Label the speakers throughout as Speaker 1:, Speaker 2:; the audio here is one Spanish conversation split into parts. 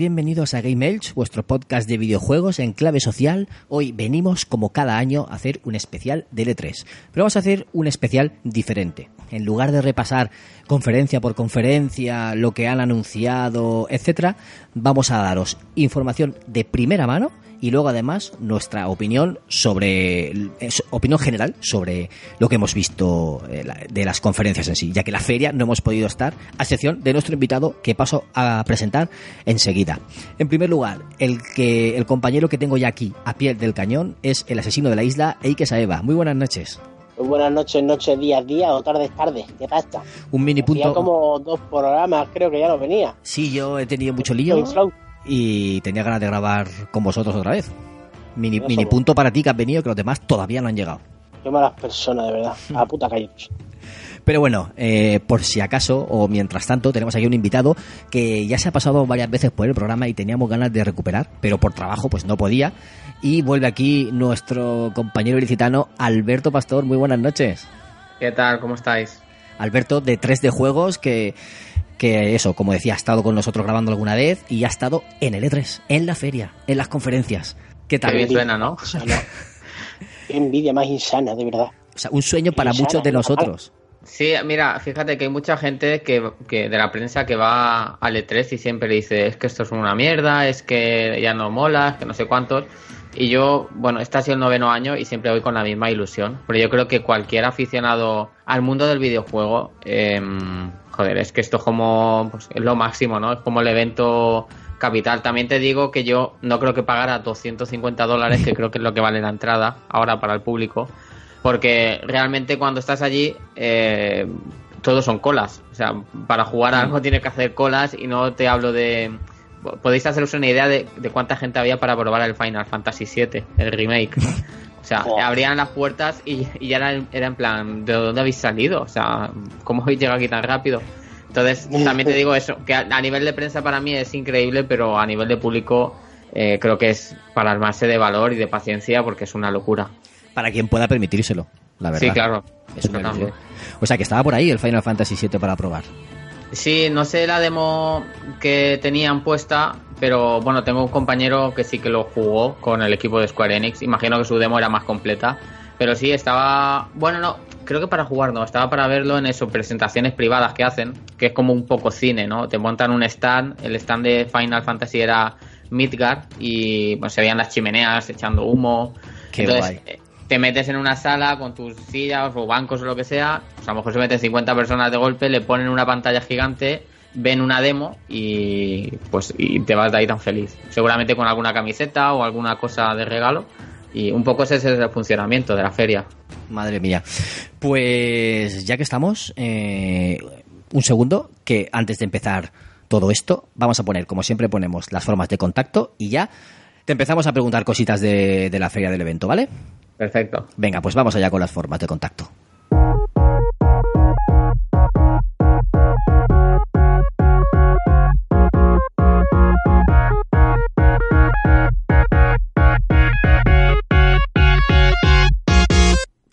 Speaker 1: Bienvenidos a Game Elch, vuestro podcast de videojuegos en clave social. Hoy venimos, como cada año, a hacer un especial de L3. Pero vamos a hacer un especial diferente. En lugar de repasar conferencia por conferencia, lo que han anunciado, etcétera, vamos a daros información de primera mano y luego además nuestra opinión sobre eh, opinión general sobre lo que hemos visto eh, de las conferencias en sí, ya que la feria no hemos podido estar, a excepción de nuestro invitado que paso a presentar enseguida. En primer lugar, el que el compañero que tengo ya aquí a pie del cañón es el asesino de la isla, Eike Saeva. Muy buenas noches.
Speaker 2: Muy buenas noches, noches, días, días o tardes, tardes. ¿Qué pasa?
Speaker 1: Un mini
Speaker 2: Hacía
Speaker 1: punto.
Speaker 2: como dos programas, creo que ya no venía.
Speaker 1: Sí, yo he tenido mucho lío. Y tenía ganas de grabar con vosotros otra vez. Mini, mini punto para ti que has venido, que los demás todavía no han llegado.
Speaker 2: Qué malas personas, de verdad. A puta calle.
Speaker 1: Pero bueno, eh, por si acaso, o mientras tanto, tenemos aquí un invitado que ya se ha pasado varias veces por el programa y teníamos ganas de recuperar, pero por trabajo pues no podía. Y vuelve aquí nuestro compañero ilicitano Alberto Pastor. Muy buenas noches.
Speaker 3: ¿Qué tal? ¿Cómo estáis?
Speaker 1: Alberto de 3D Juegos que, que eso, como decía, ha estado con nosotros grabando alguna vez y ha estado en el E3, en la feria, en las conferencias. ¿Qué tal?
Speaker 3: Qué bien suena, ¿no?
Speaker 2: Insana. Qué envidia más insana, de verdad.
Speaker 1: O sea, un sueño para
Speaker 2: Insana,
Speaker 1: muchos de
Speaker 2: ¿no?
Speaker 1: nosotros.
Speaker 3: Sí, mira, fíjate que hay mucha gente que, que de la prensa que va al E3 y siempre dice es que esto es una mierda, es que ya no mola, es que no sé cuántos. Y yo, bueno, este ha sido el noveno año y siempre voy con la misma ilusión. Pero yo creo que cualquier aficionado al mundo del videojuego, em, joder, es que esto es como pues, es lo máximo, ¿no? Es como el evento capital. También te digo que yo no creo que pagara 250 dólares, que creo que es lo que vale la entrada ahora para el público. Porque realmente cuando estás allí, eh, todos son colas. O sea, para jugar a algo tienes que hacer colas y no te hablo de... Podéis haceros una idea de, de cuánta gente había para probar el Final Fantasy VII, el remake. O sea, abrían las puertas y, y ya era, era en plan, ¿de dónde habéis salido? O sea, ¿cómo habéis llegado aquí tan rápido? Entonces, también te digo eso, que a, a nivel de prensa para mí es increíble, pero a nivel de público eh, creo que es para armarse de valor y de paciencia porque es una locura.
Speaker 1: Para quien pueda permitírselo, la verdad.
Speaker 3: Sí, claro.
Speaker 1: Es una. O sea que estaba por ahí el Final Fantasy VII para probar.
Speaker 3: Sí, no sé la demo que tenían puesta, pero bueno, tengo un compañero que sí que lo jugó con el equipo de Square Enix. Imagino que su demo era más completa. Pero sí, estaba. Bueno, no, creo que para jugar no, estaba para verlo en eso, presentaciones privadas que hacen, que es como un poco cine, ¿no? Te montan un stand, el stand de Final Fantasy era Midgard y pues, se veían las chimeneas echando humo.
Speaker 1: Qué
Speaker 3: Entonces,
Speaker 1: guay.
Speaker 3: eh, te metes en una sala con tus sillas o bancos o lo que sea, pues a lo mejor se meten 50 personas de golpe, le ponen una pantalla gigante, ven una demo y pues y te vas de ahí tan feliz. Seguramente con alguna camiseta o alguna cosa de regalo. Y un poco ese es el funcionamiento de la feria.
Speaker 1: Madre mía. Pues ya que estamos, eh, un segundo, que antes de empezar todo esto, vamos a poner, como siempre ponemos, las formas de contacto y ya te empezamos a preguntar cositas de, de la feria del evento, ¿vale?
Speaker 3: Perfecto.
Speaker 1: Venga, pues vamos allá con las formas de contacto.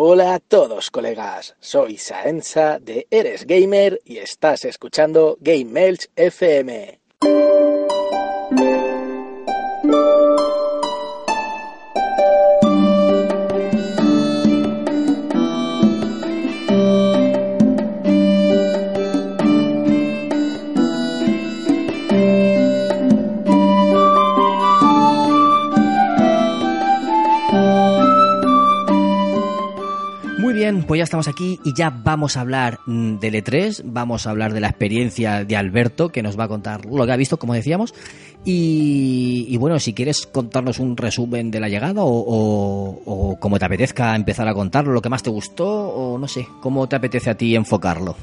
Speaker 2: Hola a todos, colegas. Soy Saenza de Eres Gamer y estás escuchando Game Elch FM.
Speaker 1: Pues ya estamos aquí y ya vamos a hablar mm, del E3, vamos a hablar de la experiencia de Alberto, que nos va a contar lo que ha visto, como decíamos. Y, y bueno, si quieres contarnos un resumen de la llegada o, o, o como te apetezca empezar a contarlo, lo que más te gustó, o no sé, cómo te apetece a ti enfocarlo.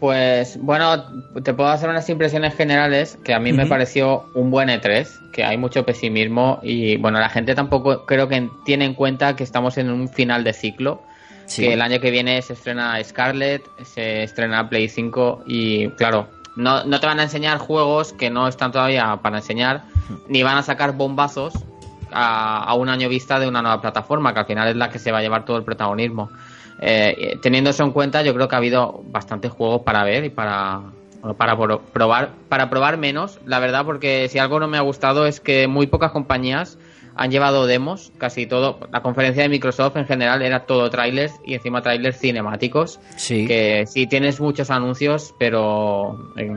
Speaker 3: Pues bueno, te puedo hacer unas impresiones generales que a mí me pareció un buen E3, que hay mucho pesimismo y bueno, la gente tampoco creo que tiene en cuenta que estamos en un final de ciclo,
Speaker 1: Sí.
Speaker 3: que el año que viene se estrena Scarlet, se estrena Play 5 y claro, no, no te van a enseñar juegos que no están todavía para enseñar, ni van a sacar bombazos a, a un año vista de una nueva plataforma, que al final es la que se va a llevar todo el protagonismo. Eh, teniendo eso en cuenta, yo creo que ha habido bastantes juegos para ver y para, para pro- probar, para probar menos, la verdad, porque si algo no me ha gustado es que muy pocas compañías han llevado demos, casi todo. La conferencia de Microsoft en general era todo trailers y encima trailers cinemáticos.
Speaker 1: Sí.
Speaker 3: Que sí tienes muchos anuncios, pero eh,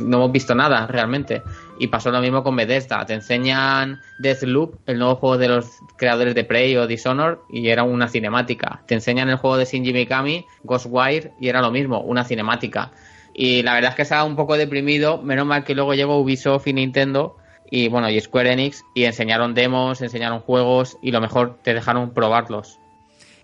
Speaker 3: no hemos visto nada realmente. Y pasó lo mismo con Bethesda. Te enseñan Deathloop, el nuevo juego de los creadores de Prey o Dishonored, y era una cinemática. Te enseñan el juego de Shinji Mikami, Ghostwire, y era lo mismo, una cinemática. Y la verdad es que estaba un poco deprimido. Menos mal que luego llegó Ubisoft y Nintendo y bueno, y Square Enix y enseñaron demos, enseñaron juegos y lo mejor te dejaron probarlos.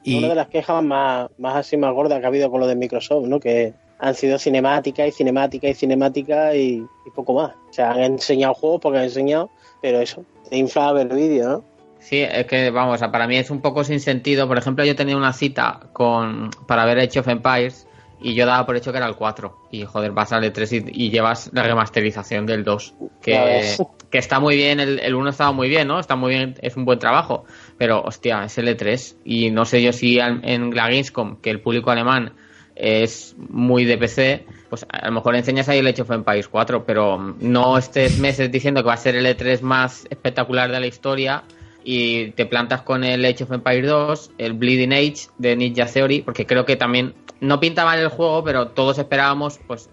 Speaker 1: Y,
Speaker 4: Una de las quejas más, más así más gordas que ha habido con lo de Microsoft, ¿no? Que han sido cinemática y cinemática y cinemática y, y poco más. O sea, han enseñado juegos porque han enseñado, pero eso, te infla a ver vídeo, ¿no?
Speaker 3: Sí, es que vamos, para mí es un poco sin sentido. Por ejemplo, yo tenía una cita con para ver Age of Empires y yo daba por hecho que era el 4. Y joder, vas al E3 y, y llevas la remasterización del 2.
Speaker 4: Ya
Speaker 3: Que, que está muy bien, el, el 1 estaba muy bien, ¿no? Está muy bien, es un buen trabajo. Pero hostia, es el E3. Y no sé yo si al- en la Gamescom, que el público alemán es muy de PC, pues a lo mejor enseñas ahí el Age of Empires 4, pero no estés meses diciendo que va a ser el E3 más espectacular de la historia y te plantas con el Age of Empires 2, el Bleeding Age de Ninja Theory, porque creo que también no pinta mal el juego, pero todos esperábamos pues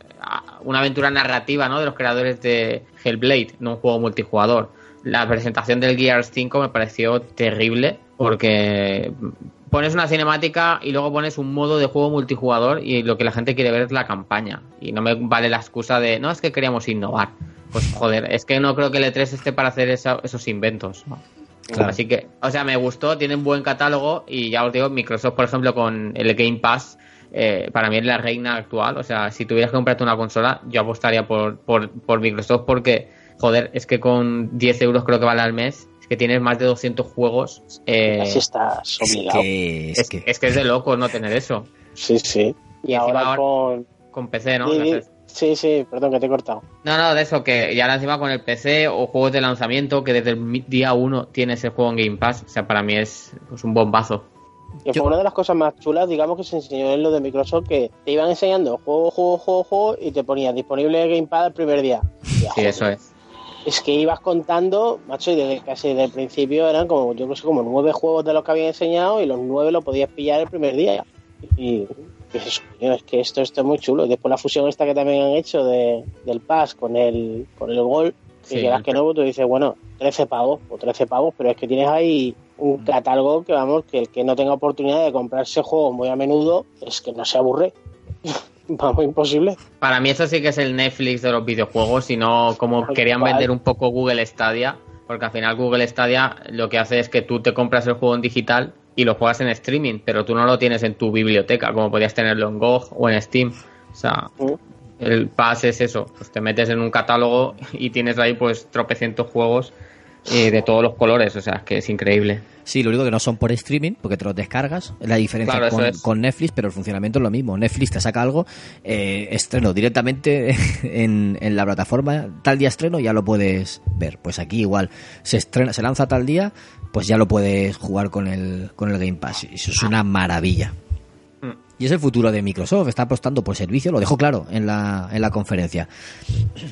Speaker 3: una aventura narrativa, ¿no? De los creadores de Hellblade, no un juego multijugador. La presentación del Gears 5 me pareció terrible porque pones una cinemática y luego pones un modo de juego multijugador y lo que la gente quiere ver es la campaña. Y no me vale la excusa de, no, es que queríamos innovar. Pues joder, es que no creo que el E3 esté para hacer esa- esos inventos.
Speaker 1: Claro.
Speaker 3: Así que, o sea, me gustó, tienen buen catálogo y ya os digo, Microsoft, por ejemplo, con el Game Pass, eh, para mí es la reina actual. O sea, si tuvieras que comprarte una consola, yo apostaría por, por, por Microsoft porque, joder, es que con 10 euros creo que vale al mes, es que tienes más de 200 juegos. eh,
Speaker 4: Así estás
Speaker 1: es
Speaker 4: obligado.
Speaker 1: que, es
Speaker 3: es,
Speaker 1: que-
Speaker 3: es que es de loco no tener eso.
Speaker 4: Sí, sí. Y, ahora
Speaker 3: ahora-
Speaker 4: con...
Speaker 3: Con PC, ¿no?
Speaker 4: Sí, sí, perdón que te he cortado.
Speaker 3: No, no, de eso, que ya ahora encima con el PC o juegos de lanzamiento, que desde el día 1 tienes el juego en Game Pass, o sea, para mí es pues, un bombazo.
Speaker 4: Y
Speaker 1: Yo-
Speaker 4: fue una de las cosas más chulas, digamos, que se enseñó en lo de Microsoft, que te iban enseñando juego, juego, juego, juego, y te ponían disponible el Gamepad el primer día. Y,
Speaker 3: Sí,
Speaker 4: joder,
Speaker 3: eso es.
Speaker 4: Es que ibas contando, macho, y desde casi desde el principio eran como, yo creo que como nueve juegos de los que habían enseñado y los nueve los podías pillar el primer día. Y dices, es que esto, esto es muy chulo. Y después la fusión esta que también han hecho de, del Pass con el, con el Gol,
Speaker 3: Sí,
Speaker 4: y quieras
Speaker 3: el-
Speaker 4: que no, tú dices, bueno, 13 pavos o 13 pavos, pero es que tienes ahí un catálogo que, vamos, que el que no tenga oportunidad de comprarse juegos muy a menudo, es que no se aburre. vamos, imposible.
Speaker 3: Para mí eso sí que es el Netflix de los videojuegos, y no como querían vender un poco Google Stadia, porque al final Google Stadia lo que hace es que tú te compras el juego en digital y lo juegas en streaming, pero tú no lo tienes en tu biblioteca, como podías tenerlo en GOG o en Steam. O sea, el Pass es eso, pues te metes en un catálogo y tienes ahí pues tropecientos juegos eh, de todos los colores, o sea, es que es increíble.
Speaker 1: Sí, lo único que no son por streaming, porque te los descargas. Es la diferencia
Speaker 3: Claro,
Speaker 1: con,
Speaker 3: es.
Speaker 1: con Netflix, pero el funcionamiento es lo mismo. Netflix te saca algo, eh, estreno directamente en, en la plataforma, tal día estreno ya lo puedes ver. Pues aquí igual, se estrena, se lanza tal día, pues ya lo puedes jugar con el, con el Game Pass. Eso es una maravilla.
Speaker 3: Mm.
Speaker 1: Y es el futuro de Microsoft, está apostando por servicios, lo dejó claro en la, en la conferencia.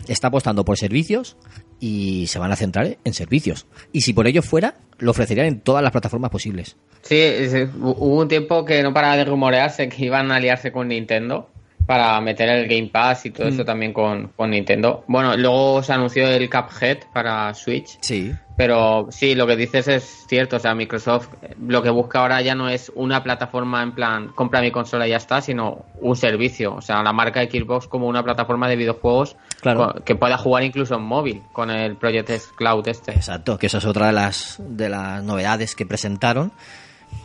Speaker 1: Está apostando por servicios y se van a centrar en servicios. Y si por ello fuera, lo ofrecerían en todas las plataformas posibles.
Speaker 3: Sí, es- hubo un tiempo que no paraba de rumorearse que iban a aliarse con Nintendo para meter el Game Pass y todo
Speaker 1: Mm.
Speaker 3: eso también con, con Nintendo. Bueno, luego se anunció el Cuphead para Switch.
Speaker 1: Sí.
Speaker 3: Pero sí, lo que dices es cierto. O sea, Microsoft eh, lo que busca ahora ya no es una plataforma en plan compra mi consola y ya está, sino un servicio. O sea, la marca Xbox como una plataforma de videojuegos
Speaker 1: Claro.
Speaker 3: que pueda jugar incluso en móvil con el Project S Cloud este.
Speaker 1: Exacto, que esa es otra de las, de las novedades que presentaron.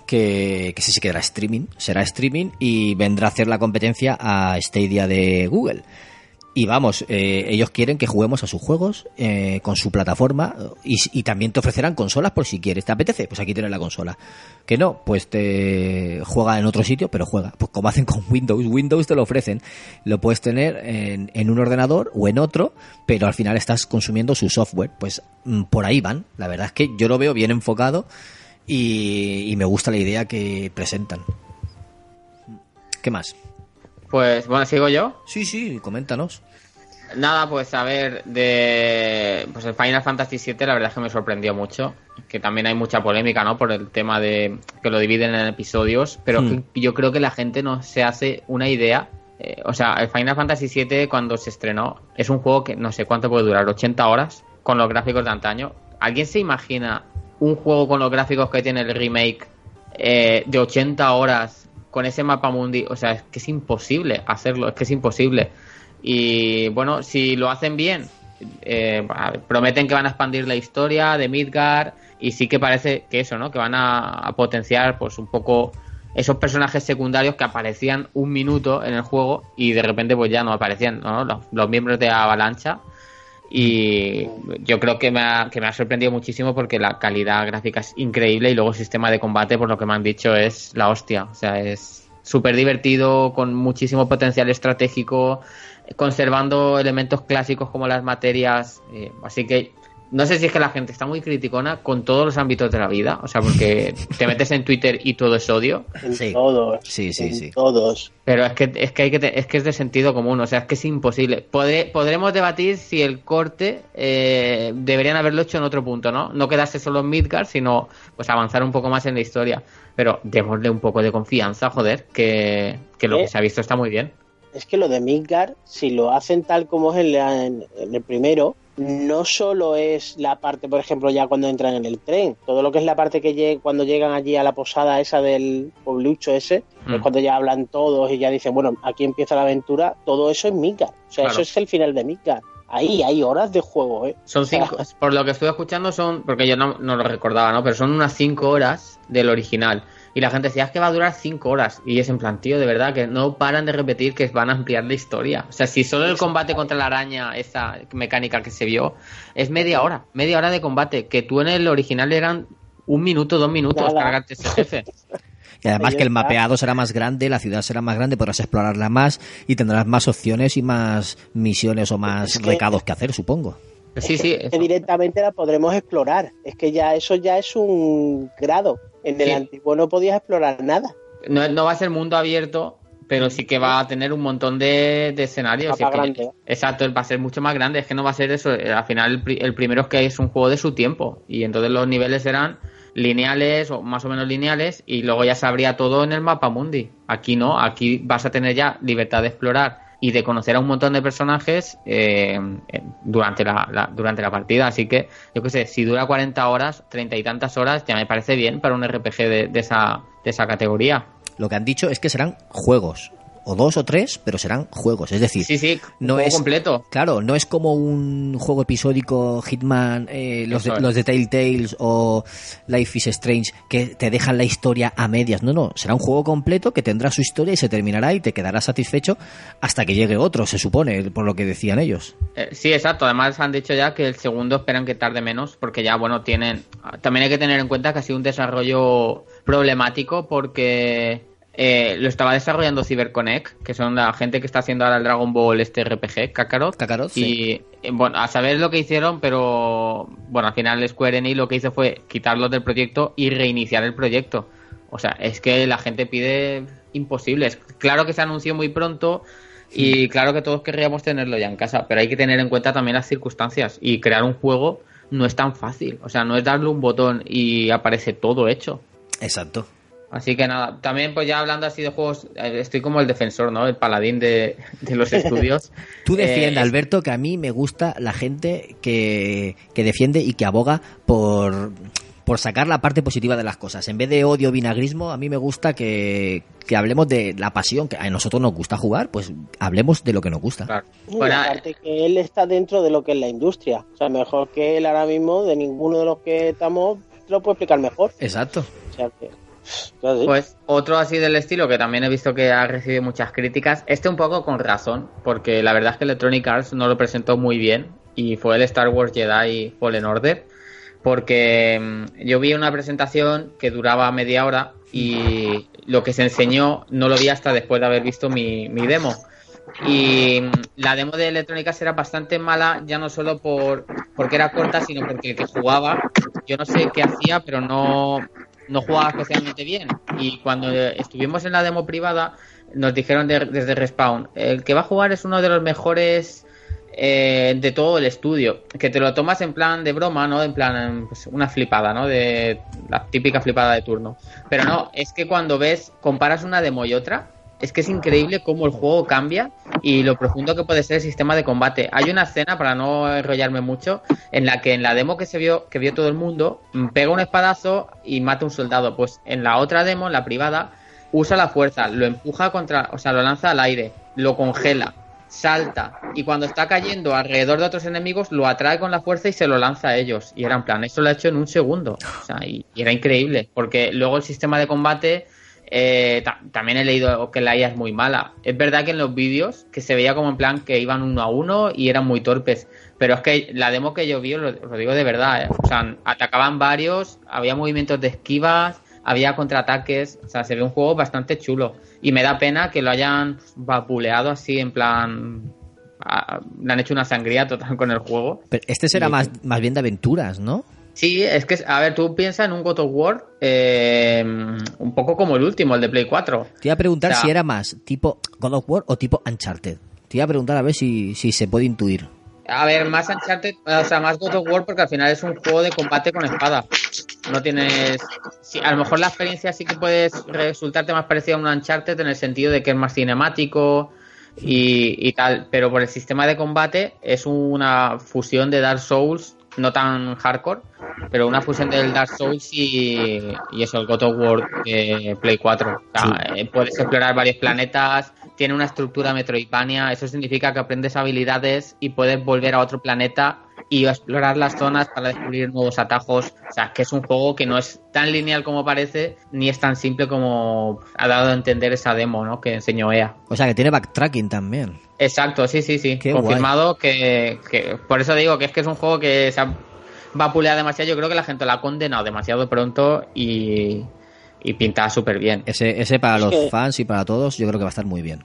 Speaker 1: Que, que sí se quedará streaming, será streaming y vendrá a hacer la competencia a Stadia de Google. Y vamos, eh, ellos quieren que juguemos a sus juegos eh, con su plataforma y, también te ofrecerán consolas por si quieres. ¿Te apetece? Pues aquí tienes la consola. Que no, pues te juega en otro sitio, pero juega. Pues como hacen con Windows, Windows te lo ofrecen. Lo puedes tener en, en un ordenador o en otro, pero al final estás consumiendo su software. Pues mm, por ahí van. La verdad es que yo lo veo bien enfocado y me gusta la idea que presentan. ¿Qué más?
Speaker 3: Pues bueno, sigo yo.
Speaker 1: Sí, sí, coméntanos.
Speaker 3: Nada, pues a ver, de pues el Final Fantasy VII la verdad es que me sorprendió mucho, que también hay mucha polémica, ¿no? Por el tema de que lo dividen en episodios, pero
Speaker 1: Hmm.
Speaker 3: que yo creo que la gente no se hace una idea. eh, o sea, el Final Fantasy VII cuando se estrenó es un juego que no sé cuánto puede durar, 80 horas con los gráficos de antaño. ¿Alguien se imagina un juego con los gráficos que tiene el remake eh, de 80 horas con ese mapa mundi? O sea, es que es imposible hacerlo, es que es imposible. Y bueno, si lo hacen bien, eh, prometen que van a expandir la historia de Midgar y sí que parece que eso, ¿no? Que van a, potenciar pues un poco esos personajes secundarios que aparecían un minuto en el juego y de repente pues ya no aparecían, ¿no? Los miembros de Avalancha y yo creo que me, ha, que me ha sorprendido muchísimo porque la calidad gráfica es increíble y luego el sistema de combate, por lo que me han dicho, es la hostia. O sea, es súper divertido, con muchísimo potencial estratégico, conservando elementos clásicos como las materias. eh, así que no sé si es que la gente está muy criticona con todos los ámbitos de la vida. O sea, porque te metes en Twitter y todo es odio.
Speaker 4: En
Speaker 1: Sí.
Speaker 4: todos.
Speaker 1: Sí, sí,
Speaker 4: en
Speaker 1: sí.
Speaker 4: Todos.
Speaker 3: Pero es que es que hay que te- es que es de sentido común, o sea, es que es imposible. Podré- podremos debatir si el corte eh, deberían haberlo hecho en otro punto, ¿no? No quedarse solo en Midgard, sino pues avanzar un poco más en la historia. Pero démosle un poco de confianza, joder, que, que lo
Speaker 4: ¿Eh?
Speaker 3: que se ha visto está muy bien.
Speaker 4: Es que lo de Midgar, si lo hacen tal como es en, la- en- en el primero, no solo es la parte, por ejemplo, ya cuando entran en el tren, todo lo que es la parte que lleg- cuando llegan allí a la posada esa del pueblucho ese,
Speaker 3: Mm.
Speaker 4: es cuando ya hablan todos y ya dicen, bueno, aquí empieza la aventura, todo eso es Midgar. O sea,
Speaker 3: Claro.
Speaker 4: eso es el final de Midgar. Ahí hay horas de juego, ¿eh?
Speaker 3: Son cinco, por lo que estuve escuchando son, porque yo no, no lo recordaba, ¿no? Pero son unas cinco horas del original. Y la gente decía, es que va a durar cinco horas. Y es en plan, tío, de verdad, que no paran de repetir que van a ampliar la historia. O sea, si solo el combate contra la araña, esa mecánica que se vio, es media hora. Media hora de combate. Que tú en el original eran un minuto, dos minutos cargarte ese jefe.
Speaker 1: Y además que el mapeado será más grande, la ciudad será más grande, podrás explorarla más y tendrás más opciones y más misiones o más
Speaker 4: Es que-
Speaker 1: recados que hacer, supongo.
Speaker 3: Sí, sí.
Speaker 4: que directamente la podremos explorar. Es que ya eso ya es un grado. En el
Speaker 3: Sí.
Speaker 4: antiguo no podías explorar nada.
Speaker 3: No, no va a ser mundo abierto, pero sí que va a tener un montón de, de escenarios. Es que- exacto, va a ser mucho más grande. Es que no va a ser eso. eh, Al final, el, el primero es que es un juego de su tiempo. Y entonces los niveles serán lineales o más o menos lineales. Y luego ya se abría todo en el mapa mundi. Aquí no. Aquí vas a tener ya libertad de explorar y de conocer a un montón de personajes eh, durante, la, durante la partida. Así que, yo qué sé, si dura 40 horas, 30 y tantas horas, ya me parece bien para un RPG de esa, de esa categoría.
Speaker 1: Lo que han dicho es que serán juegos, o dos o tres, pero serán juegos. Es decir,
Speaker 3: Sí, sí,
Speaker 1: no
Speaker 3: juego
Speaker 1: es
Speaker 3: completo.
Speaker 1: Claro, no es como un juego episódico Hitman, eh, los, de, los de Telltales o Life is Strange, que te dejan la historia a medias. No, no, será un juego completo que tendrá su historia y se terminará y te quedarás satisfecho hasta que llegue otro, se supone, por lo que decían ellos.
Speaker 3: Eh, sí, exacto. Además han dicho ya que el segundo esperan que tarde menos porque ya, bueno, tienen... También hay que tener en cuenta que ha sido un desarrollo problemático porque eh, lo estaba desarrollando CyberConnect, que son la gente que está haciendo ahora el Dragon Ball este RPG, Kakarot.
Speaker 1: Kakarot,
Speaker 3: y
Speaker 1: sí.
Speaker 3: eh, bueno, a saber lo que hicieron, pero bueno, al final Square Enix lo que hizo fue quitarlos del proyecto y reiniciar el proyecto. O sea, es que la gente pide imposibles. Claro que se anunció muy pronto y claro que todos querríamos tenerlo ya en casa, pero hay que tener en cuenta también las circunstancias y crear un juego no es tan fácil. O sea, no es darle un botón y aparece todo hecho.
Speaker 1: Exacto.
Speaker 3: Así que nada, también pues ya hablando así de juegos, eh, estoy como el defensor, ¿no? El paladín de, de los estudios.
Speaker 1: Tú defiende,
Speaker 3: Eh,
Speaker 1: Alberto, que a mí me gusta la gente que, que defiende y que aboga por, por sacar la parte positiva de las cosas. En vez de odio vinagrismo, a mí me gusta que, que hablemos de la pasión, que a nosotros nos gusta jugar, pues hablemos de lo que nos gusta.
Speaker 3: Claro. Bueno,
Speaker 4: aparte que él está dentro de lo que es la industria. O sea, mejor que él ahora mismo, de ninguno de los que estamos, te lo puede explicar mejor.
Speaker 1: Exacto.
Speaker 4: O sea que.
Speaker 3: Pues otro así del estilo que también he visto que ha recibido muchas críticas, este un poco con razón, porque la verdad es que Electronic Arts no lo presentó muy bien y fue el Star Wars Jedi Fallen Order, porque mm, yo vi una presentación que duraba media hora y lo que se enseñó no lo vi hasta después de haber visto mi, mi demo. Y mm, la demo de Electronic Arts era bastante mala, ya no solo por porque era corta, sino porque el que jugaba, yo no sé qué hacía, pero no, no jugaba especialmente bien. Y cuando estuvimos en la demo privada, nos dijeron de- desde Respawn, el que va a jugar es uno de los mejores eh, de todo el estudio. Que te lo tomas en plan de broma, ¿no? En plan, pues, una flipada, ¿no? De la típica flipada de turno. Pero no, es que cuando ves, comparas una demo y otra, es que es increíble cómo el juego cambia y lo profundo que puede ser el sistema de combate. Hay una escena, para no enrollarme mucho, en la que en la demo que se vio, que vio todo el mundo, mm, pega un espadazo y mata a un soldado. Pues en la otra demo, en la privada, usa la fuerza, lo empuja contra, o sea, lo lanza al aire, lo congela, salta y cuando está cayendo alrededor de otros enemigos lo atrae con la fuerza y se lo lanza a ellos. Y era en plan, eso lo ha hecho en un segundo. O sea, y, y era increíble, porque luego el sistema de combate eh, ta- también he leído que la IA es muy mala. Es verdad que en los vídeos que se veía como en plan que iban uno a uno y eran muy torpes. Pero es que la demo que yo vi, lo, lo digo de verdad, ¿eh? o sea, atacaban varios, había movimientos de esquivas, había contraataques, o sea, se ve un juego bastante chulo. Y me da pena que lo hayan vapuleado así en plan... a- le han hecho una sangría total con el juego.
Speaker 1: Pero este será más, más bien de aventuras, ¿no?
Speaker 3: Sí, es que, a ver, tú piensas en un God of War eh, un poco como el último, el de Play 4.
Speaker 1: Te iba a preguntar
Speaker 3: O sea,
Speaker 1: si era más tipo God of War o tipo Uncharted. Te iba a preguntar a ver si, si se puede intuir.
Speaker 3: A ver, más Uncharted, o sea, más God of War porque al final es un juego de combate con espada. No tienes... sí, a lo mejor la experiencia sí que puede resultarte más parecida a un Uncharted en el sentido de que es más cinemático y, y tal, pero por el sistema de combate es una fusión de Dark Souls, no tan hardcore, pero una fusión del Dark Souls y, y eso, el God of War Play 4. O sea, eh, puedes explorar varios planetas, tiene una estructura Metroidvania, eso significa que aprendes habilidades y puedes volver a otro planeta y explorar las zonas para descubrir nuevos atajos. O sea, que es un juego que no es tan lineal como parece, ni es tan simple como ha dado a entender esa demo ¿no? que enseñó EA.
Speaker 1: O sea, que tiene backtracking también.
Speaker 3: Exacto, sí, sí, sí.
Speaker 1: Qué
Speaker 3: Confirmado que, que- Por eso digo que es que es un juego que se ha vapuleado demasiado. Yo creo que la gente lo ha condenado demasiado pronto y, y pinta súper bien.
Speaker 1: Ese, ese para los fans y para todos yo creo que va a estar muy bien.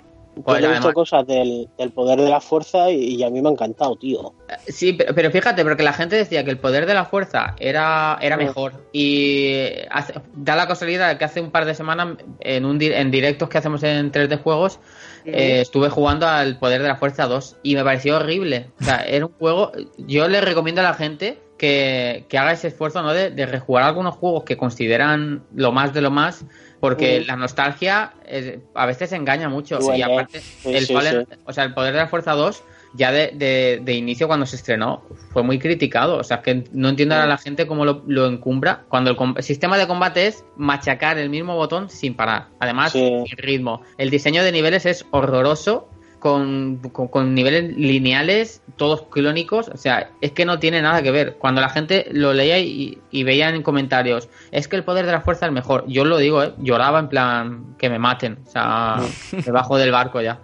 Speaker 4: Yo he visto cosas del, del poder de la fuerza y, y a mí me ha encantado, tío.
Speaker 3: Sí, pero, pero fíjate, porque la gente decía que el poder de la fuerza era, era
Speaker 4: Sí.
Speaker 3: mejor. Y hace- da la casualidad que hace un par de semanas, en, un, en directos que hacemos en 3D Juegos, eh, estuve jugando al Poder de la Fuerza 2 y me pareció horrible. O sea, era un juego. Yo le recomiendo a la gente que, que haga ese esfuerzo ¿no? de, de rejugar algunos juegos que consideran lo más de lo más, porque la nostalgia eh, a veces engaña mucho.
Speaker 4: Duele.
Speaker 3: Y aparte,
Speaker 4: Sí,
Speaker 3: el
Speaker 4: sí, sí.
Speaker 3: o sea, el Poder de la Fuerza 2 ya de, de- de inicio cuando se estrenó fue muy criticado. O sea, es que no entiendo a la gente cómo lo, lo encumbra cuando el, el sistema de combate es machacar el mismo botón sin parar. Además, sin ritmo. El diseño de niveles es horroroso. Con, con- con niveles lineales, todos clónicos, o sea, es que no tiene nada que ver. Cuando la gente lo leía y, y veía en comentarios, es que el poder de la fuerza es mejor. Yo lo digo, ¿eh? lloraba en plan que me maten, o sea, me bajo del barco ya.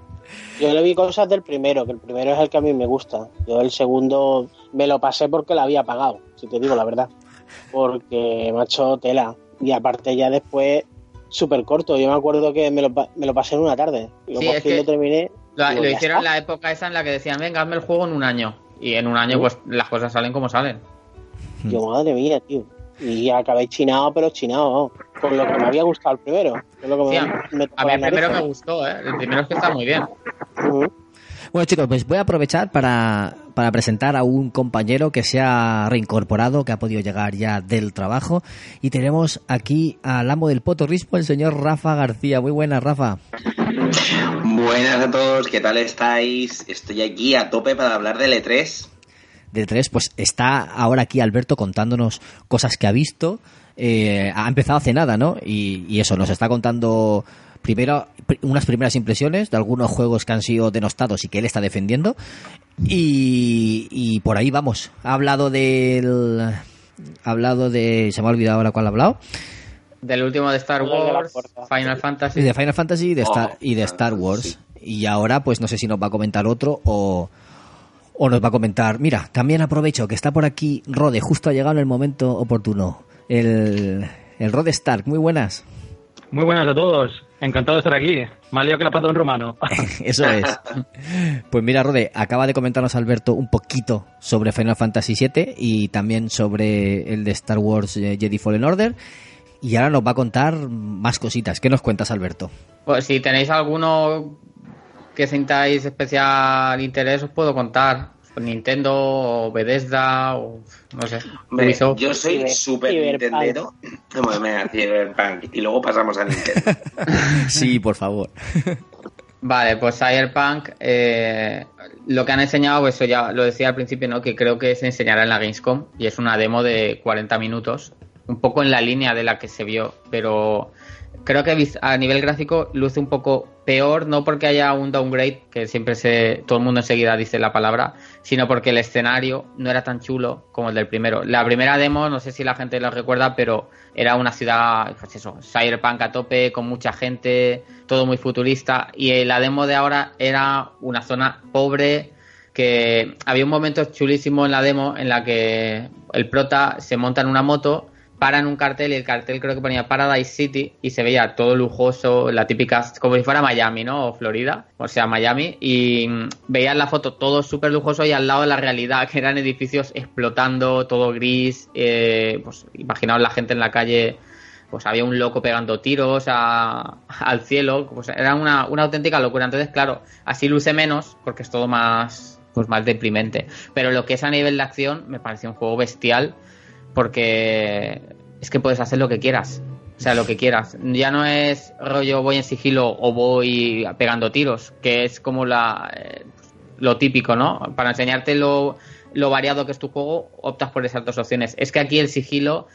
Speaker 4: Yo le vi cosas del primero, que el primero es el que a mí me gusta. Yo el segundo me lo pasé porque lo había pagado, si te digo la verdad. Porque, macho, tela. Y aparte ya después, súper corto. Yo me acuerdo que me lo, me lo pasé en una tarde. Lo
Speaker 3: Sí,
Speaker 4: cogí
Speaker 3: es
Speaker 4: y
Speaker 3: que-
Speaker 4: lo terminé.
Speaker 3: Lo, hicieron en
Speaker 4: está.
Speaker 3: la época esa en la que decían, venga, hazme el juego en un año. Y en un año, pues las cosas salen como salen.
Speaker 4: Yo, madre mía, tío. Y acabé chinado, pero chinado. Con lo que me había gustado el primero. Con lo que
Speaker 3: Sí,
Speaker 4: me,
Speaker 3: A mí el primero me gustó, ¿eh? El primero es que está muy bien.
Speaker 1: Bueno chicos, pues voy a aprovechar para, para presentar a un compañero que se ha reincorporado, que ha podido llegar ya del trabajo. Y tenemos aquí al amo del potorrismo, el señor Rafa García. Muy buenas, Rafa.
Speaker 5: Buenas a todos, ¿qué tal estáis? Estoy aquí a tope para hablar del E3.
Speaker 1: Del E3, pues está ahora aquí Alberto contándonos cosas que ha visto. Eh, ha empezado hace nada, ¿no? Y, eso, nos está contando primero unas primeras impresiones de algunos juegos que han sido denostados y que él está defendiendo. Y, y por ahí vamos. Ha hablado del. Ha hablado de. Se me ha olvidado ahora cuál ha hablado.
Speaker 3: Del último de Star Wars. Final
Speaker 1: Y
Speaker 3: Fantasy.
Speaker 1: de Final Fantasy y de, Star,
Speaker 5: Oh,
Speaker 1: y de Star
Speaker 5: sí.
Speaker 1: Wars. Y ahora, pues no sé si nos va a comentar otro o, o nos va a comentar. Mira, también aprovecho que está por aquí Rode, justo ha llegado en el momento oportuno. El, el Rode Stark, muy buenas.
Speaker 6: Muy buenas a todos. Encantado de estar aquí. Más lío que la pata de un romano.
Speaker 1: Eso es. Pues mira, Rode, acaba de comentarnos Alberto un poquito sobre Final Fantasy VII y también sobre el de Star Wars eh, Jedi Fallen Order. Y ahora nos va a contar más cositas. ¿Qué nos cuentas, Alberto?
Speaker 3: Pues si tenéis alguno que sintáis especial interés, os puedo contar. Nintendo o Bethesda o no sé.
Speaker 5: Hombre, yo soy súper. Nintendero. Y luego pasamos a Nintendo.
Speaker 1: Sí, por favor.
Speaker 3: Vale, pues Cyberpunk, eh, lo que han enseñado, pues eso ya lo decía al principio, ¿no? Que creo que se enseñará en la Gamescom y es una demo de 40 minutos, un poco en la línea de la que se vio, pero creo que a nivel gráfico luce un poco peor, no porque haya un downgrade, que siempre se, todo el mundo enseguida dice la palabra, sino porque el escenario no era tan chulo como el del primero. La primera demo, no sé si la gente lo recuerda, pero era una ciudad, pues eso, cyberpunk a tope, con mucha gente, todo muy futurista, y la demo de ahora era una zona pobre, que había un momento chulísimo en la demo en la que el prota se monta en una moto, para en un cartel y el cartel creo que ponía Paradise City y se veía todo lujoso, la típica, como si fuera Miami, ¿no? O Florida, o sea, Miami, y mm, veías la foto todo súper lujoso y al lado de la realidad, que eran edificios explotando, todo gris, eh, pues imaginaos la gente en la calle pues había un loco pegando tiros a- al cielo, pues era una, una auténtica locura. Entonces, claro, así luce menos, porque es todo más, pues más deprimente. Pero lo que es a nivel de acción, me pareció un juego bestial, porque es que puedes hacer lo que quieras. O sea, lo que quieras. Ya no es rollo voy en sigilo o voy pegando tiros, que es como la, eh, lo típico, ¿no? Para enseñarte lo, lo variado que es tu juego, optas por esas dos opciones. Es que aquí el sigilo,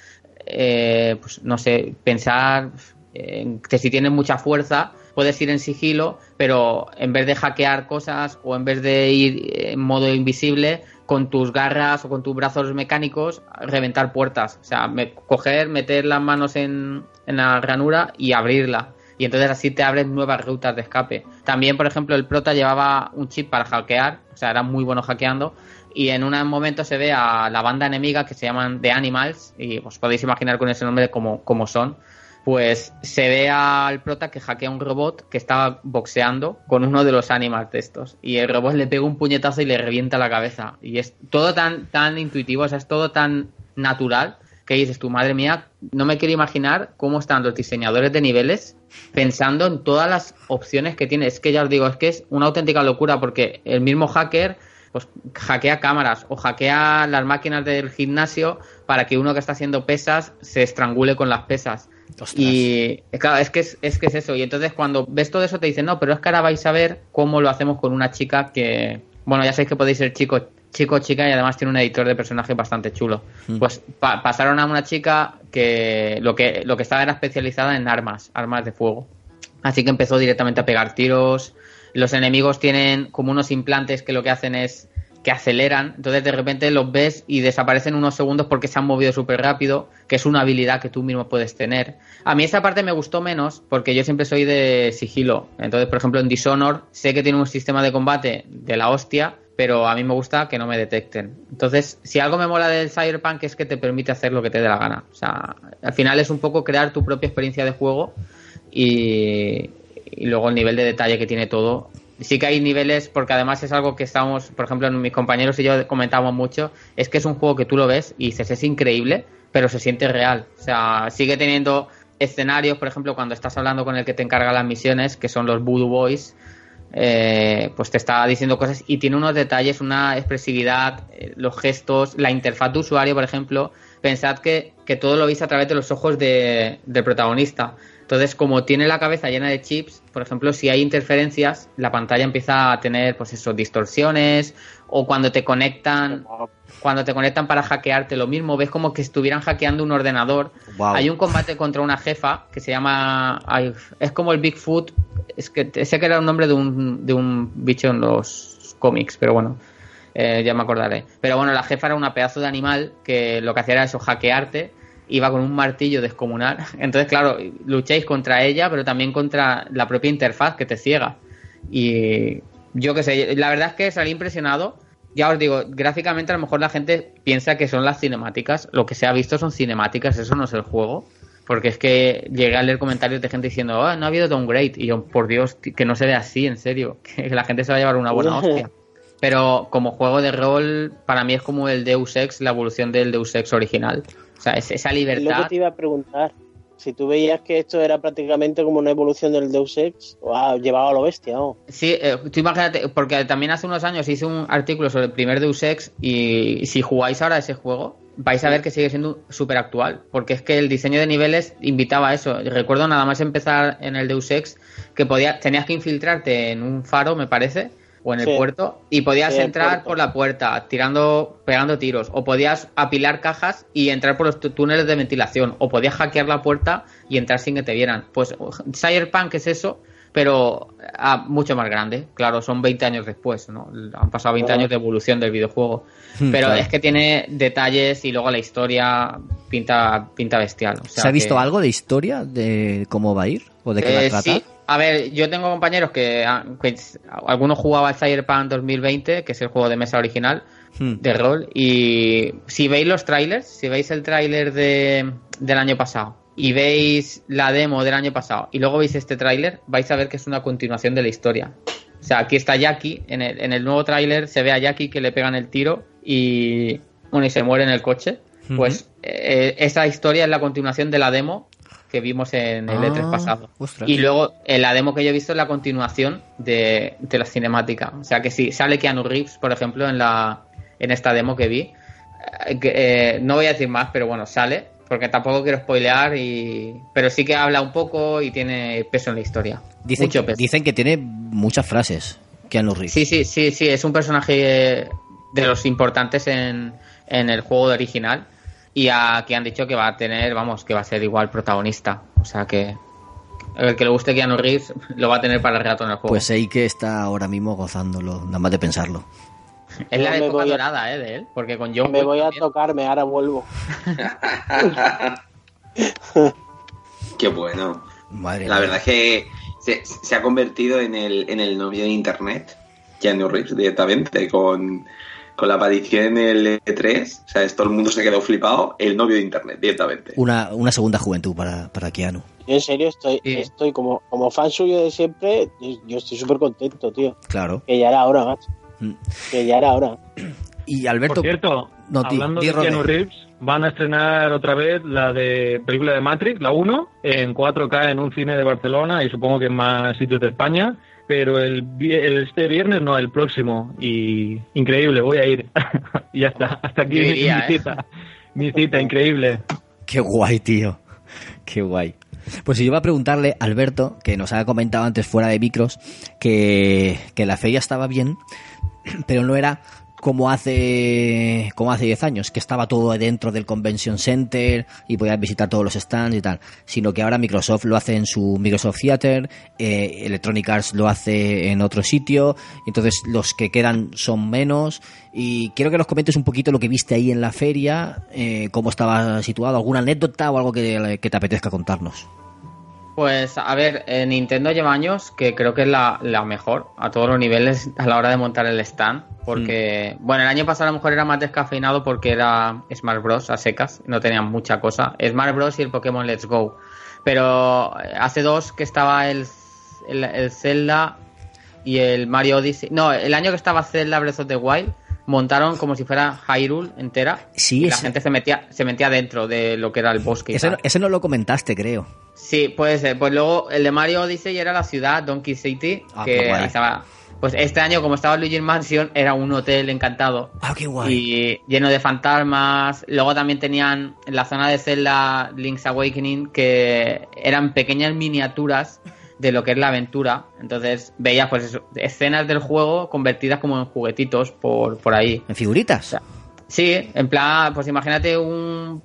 Speaker 3: eh, pues no sé, pensar en que si tienes mucha fuerza, puedes ir en sigilo, pero en vez de hackear cosas o en vez de ir en modo invisible, con tus garras o con tus brazos mecánicos, reventar puertas. O sea, coger, meter las manos en, en la ranura y abrirla. Y entonces así te abres nuevas rutas de escape. También, por ejemplo, el prota llevaba un chip para hackear, o sea, era muy bueno hackeando. Y en un momento se ve a la banda enemiga que se llaman The Animals, y os podéis imaginar con ese nombre cómo, cómo son. Pues se ve al prota que hackea un robot que estaba boxeando con uno de los animals de estos. Y el robot le pega un puñetazo y le revienta la cabeza. Y es todo tan, tan intuitivo, o sea, es todo tan natural que dices tu madre mía, no me quiero imaginar cómo están los diseñadores de niveles pensando en todas las opciones que tiene. Es que ya os digo, es que es una auténtica locura porque el mismo hacker pues hackea cámaras o hackea las máquinas del gimnasio para que uno que está haciendo pesas se estrangule con las pesas.
Speaker 1: Ostras.
Speaker 3: Y claro, es que es, es que es eso. Y entonces cuando ves todo eso te dicen, no, pero es que ahora vais a ver cómo lo hacemos con una chica que, bueno, ya sabéis que podéis ser chico, chico, chica y además tiene un editor de personaje bastante chulo. Pues pa- pasaron a una chica que lo que lo que estaba era especializada en armas, armas de fuego. Así que empezó directamente a pegar tiros. Los enemigos tienen como unos implantes que lo que hacen es que aceleran. Entonces de repente los ves y desaparecen unos segundos porque se han movido súper rápido, que es una habilidad que tú mismo puedes tener. A mí esa parte me gustó menos porque yo siempre soy de sigilo. Entonces, por ejemplo, en Dishonor sé que tiene un sistema de combate de la hostia, pero a mí me gusta que no me detecten. Entonces, si algo me mola del Cyberpunk es que te permite hacer lo que te dé la gana. O sea, al final es un poco crear tu propia experiencia de juego y, y luego el nivel de detalle que tiene todo. Sí que hay niveles, porque además es algo que estamos, por ejemplo, mis compañeros y yo comentábamos mucho, es que es un juego que tú lo ves y dices, es increíble, pero se siente real. O sea, sigue teniendo escenarios, por ejemplo, cuando estás hablando con el que te encarga las misiones, que son los Voodoo Boys, eh, pues te está diciendo cosas y tiene unos detalles, una expresividad, eh, los gestos, la interfaz de usuario, por ejemplo. Pensad que, que todo lo veis a través de los ojos de- del protagonista. Entonces, como tiene la cabeza llena de chips, por ejemplo, si hay interferencias, la pantalla empieza a tener, pues eso, distorsiones, o cuando te conectan, cuando te conectan para hackearte lo mismo, ves como que estuvieran hackeando un ordenador. Hay un combate contra una jefa que se llama, es como el Bigfoot, es que sé que era un nombre de un, de un bicho en los cómics, pero bueno, eh, ya me acordaré. Pero bueno, la jefa era una pedazo de animal que lo que hacía era eso, hackearte, iba con un martillo descomunal. Entonces, claro, lucháis contra ella, pero también contra la propia interfaz que te ciega. Y yo qué sé, la verdad es que salí impresionado. Ya os digo, gráficamente a lo mejor la gente piensa que son las cinemáticas. Lo que se ha visto son cinemáticas, eso no es el juego. Porque es que llegué a leer comentarios de gente diciendo, "Oh, no ha habido downgrade. Y yo, por Dios, que no se ve así, en serio. Que la gente se va a llevar una buena hostia. Pero como juego de rol, para mí es como el Deus Ex, la evolución del Deus Ex original. O sea, es esa
Speaker 4: Es lo que
Speaker 3: libertad.
Speaker 4: te iba a preguntar. Si tú veías que esto era prácticamente como una evolución del Deus Ex, o ha llevado a lo bestia, ¿no?
Speaker 3: Sí, eh, tú imagínate, porque también hace unos años hice un artículo sobre el primer Deus Ex y si jugáis ahora ese juego, vais a ver que sigue siendo súper actual, porque es que el diseño de niveles invitaba a eso. Recuerdo nada más empezar en el Deus Ex que podía, tenías que infiltrarte en un faro, me parece, o en el
Speaker 4: Sí.
Speaker 3: puerto, y podías
Speaker 4: Sí,
Speaker 3: entrar por la puerta, tirando, pegando tiros, o podías apilar cajas y entrar por los túneles de ventilación, o podías hackear la puerta y entrar sin que te vieran. Pues Cyberpunk es eso, pero ah, mucho más grande. Claro, son 20 años después, ¿no? Han pasado 20
Speaker 4: Claro.
Speaker 3: años de evolución del videojuego.
Speaker 1: Hmm,
Speaker 3: Pero
Speaker 1: claro.
Speaker 3: es que tiene detalles y luego la historia pinta, pinta bestial. O sea
Speaker 1: ¿Se ha visto
Speaker 3: que-
Speaker 1: algo de historia de cómo va a ir? ¿O de qué va a
Speaker 3: eh,
Speaker 1: tratar?
Speaker 3: sí, a ver, yo tengo compañeros que, que algunos jugaban Cyberpunk 2020, que es el juego de mesa original
Speaker 1: Hmm.
Speaker 3: de rol, y si veis los trailers, si veis el tráiler de, del año pasado y veis la demo del año pasado y luego veis este tráiler, vais a ver que es una continuación de la historia. O sea, aquí está Jackie, en el, en el nuevo tráiler se ve a Jackie que le pegan el tiro y, bueno, y se muere en el coche. Pues eh, esa historia es la continuación de la demo que vimos en el
Speaker 1: Ah,
Speaker 3: E3 pasado.
Speaker 1: ostras.
Speaker 3: Y luego, en la demo que yo he visto es la continuación de, de la cinemática. O sea que si sale Keanu Reeves, por ejemplo, en la en esta demo que vi. eh, que, eh, no voy a decir más, pero bueno, sale. Porque tampoco quiero spoilear, y... pero sí que habla un poco y tiene peso en la historia.
Speaker 1: Dicen,
Speaker 3: Mucho peso.
Speaker 1: dicen que tiene muchas frases, Keanu Reeves.
Speaker 3: Sí, sí, sí, sí, es un personaje de los importantes en, en el juego de original. Y aquí han dicho que va a tener, vamos, que va a ser igual protagonista. O sea que el que le guste Keanu Reeves lo va a tener para el rato en el juego.
Speaker 1: Pues sé que está ahora mismo gozándolo, nada más de pensarlo.
Speaker 3: es la
Speaker 4: me
Speaker 3: época
Speaker 4: a-
Speaker 3: dorada, ¿eh? De él. Porque con John
Speaker 4: Me voy a
Speaker 3: también.
Speaker 4: tocarme, ahora vuelvo.
Speaker 5: Qué bueno.
Speaker 1: Madre
Speaker 5: La verdad es que se, se ha convertido en el, en el novio de internet, Keanu Reeves, directamente, con, con la aparición en el E3. O sea, todo el mundo se quedó flipado, el novio de internet, directamente.
Speaker 1: Una, una segunda juventud para, para Keanu.
Speaker 4: Yo en serio estoy,
Speaker 3: Sí.
Speaker 4: estoy como, como fan suyo de siempre, yo estoy súper contento, tío.
Speaker 1: Claro.
Speaker 4: Que ya era hora, macho.
Speaker 1: Mm.
Speaker 4: Que ya era hora.
Speaker 1: Y Alberto,
Speaker 6: Por cierto,
Speaker 1: No,
Speaker 6: hablando de. Keanu Reeves, van a estrenar otra vez la de película de Matrix, la 1, en 4K en un cine de Barcelona y supongo que en más sitios de España. Pero el, este viernes no, el próximo. Y increíble, voy a ir. y ya está. Hasta aquí mi-
Speaker 3: ¿eh?
Speaker 6: cita. Mi cita, increíble.
Speaker 1: qué guay, tío. Qué guay. Pues si yo iba a preguntarle a Alberto, que nos ha comentado antes fuera de micros, que, que la feria estaba bien, pero no era como hace como hace 10 años, que estaba todo dentro del Convention Center y podías visitar todos los stands y tal, sino que ahora Microsoft lo hace en su Microsoft Theater, eh, Electronic Arts lo hace en otro sitio, entonces los que quedan son menos y quiero que nos comentes un poquito lo que viste ahí en la feria, eh, cómo estaba situado, alguna anécdota o algo que, que te apetezca contarnos.
Speaker 3: Pues a ver, eh, Nintendo lleva años que creo que es la, la mejor a todos los niveles a la hora de montar el stand. Porque, bueno, el año pasado a lo mejor era más descafeinado porque era Smash Bros. a secas, no tenían mucha cosa. Smash Bros. y el Pokémon Let's Go. Pero eh, hace dos que estaba el, el, el Zelda y el Mario Odyssey. No, el año que estaba Zelda Breath of the Wild montaron como si fuera Hyrule entera.
Speaker 1: Sí,
Speaker 3: y la gente se metía, se metía dentro de lo que era el bosque.
Speaker 1: Ese, no- ese no lo comentaste, creo.
Speaker 3: Sí, puede ser. Pues luego el de Mario Odyssey era la ciudad, Donkey City,
Speaker 1: Ah,
Speaker 3: que
Speaker 1: guay.
Speaker 3: estaba. Pues este año, como estaba Luigi Mansion, era un hotel encantado.
Speaker 1: Ah, qué guay.
Speaker 3: Y lleno de fantasmas. Luego también tenían en la zona de Zelda Link's Awakening que eran pequeñas miniaturas de lo que es la aventura. Entonces veías pues eso, escenas del juego convertidas como en juguetitos por, por ahí.
Speaker 1: ¿En figuritas?
Speaker 3: Sí, en plan, pues imagínate un,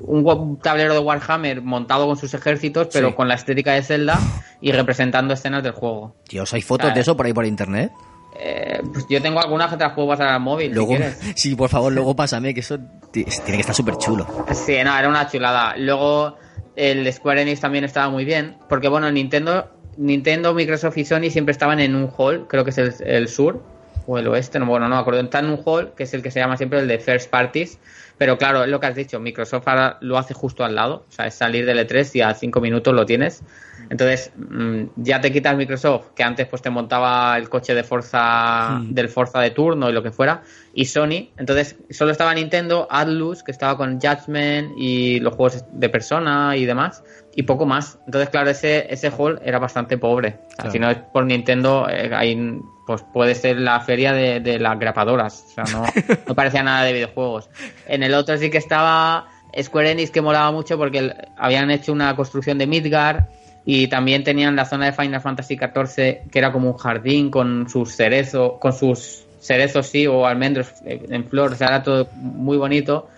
Speaker 3: un tablero de Warhammer montado con sus ejércitos, pero
Speaker 1: Sí.
Speaker 3: con la estética de Zelda y representando escenas del juego.
Speaker 1: Dios, ¿hay fotos de eso por ahí por internet?
Speaker 3: Eh, pues yo tengo algunas que te las puedo pasar al móvil,
Speaker 1: Luego,
Speaker 3: si
Speaker 1: sí, por favor, luego pásame, que eso ti- tiene que estar súper chulo.
Speaker 3: Sí, no, era una chulada. Luego el Square Enix también estaba muy bien, porque bueno, Nintendo, Nintendo, Microsoft y Sony siempre estaban en un hall, creo que es el, el sur o el oeste, no, bueno, no me acuerdo, están en un hall que es el que se llama siempre el de First Parties, pero claro, es lo que has dicho, Microsoft ahora lo hace justo al lado, o sea, es salir del E3 y a cinco minutos lo tienes. Entonces, mm, ya te quitas Microsoft, que antes pues te montaba el coche de Forza, del Forza de turno y lo que fuera, y Sony. Entonces, solo estaba Nintendo, Atlus, que estaba con Judgment y los juegos de persona y demás, y poco más. Entonces, claro, ese, ese hall era bastante pobre.
Speaker 1: Claro.
Speaker 3: Si no es por Nintendo, eh, ahí, pues puede ser la feria de, de las grapadoras. O sea, no, no parecía nada de videojuegos. En el otro sí que estaba Square Enix, que molaba mucho porque habían hecho una construcción de Midgar y también tenían la zona de Final Fantasy XIV, que era como un jardín con sus cerezos, con sus cerezos, sí, o almendros en flor. O sea, era todo muy bonito.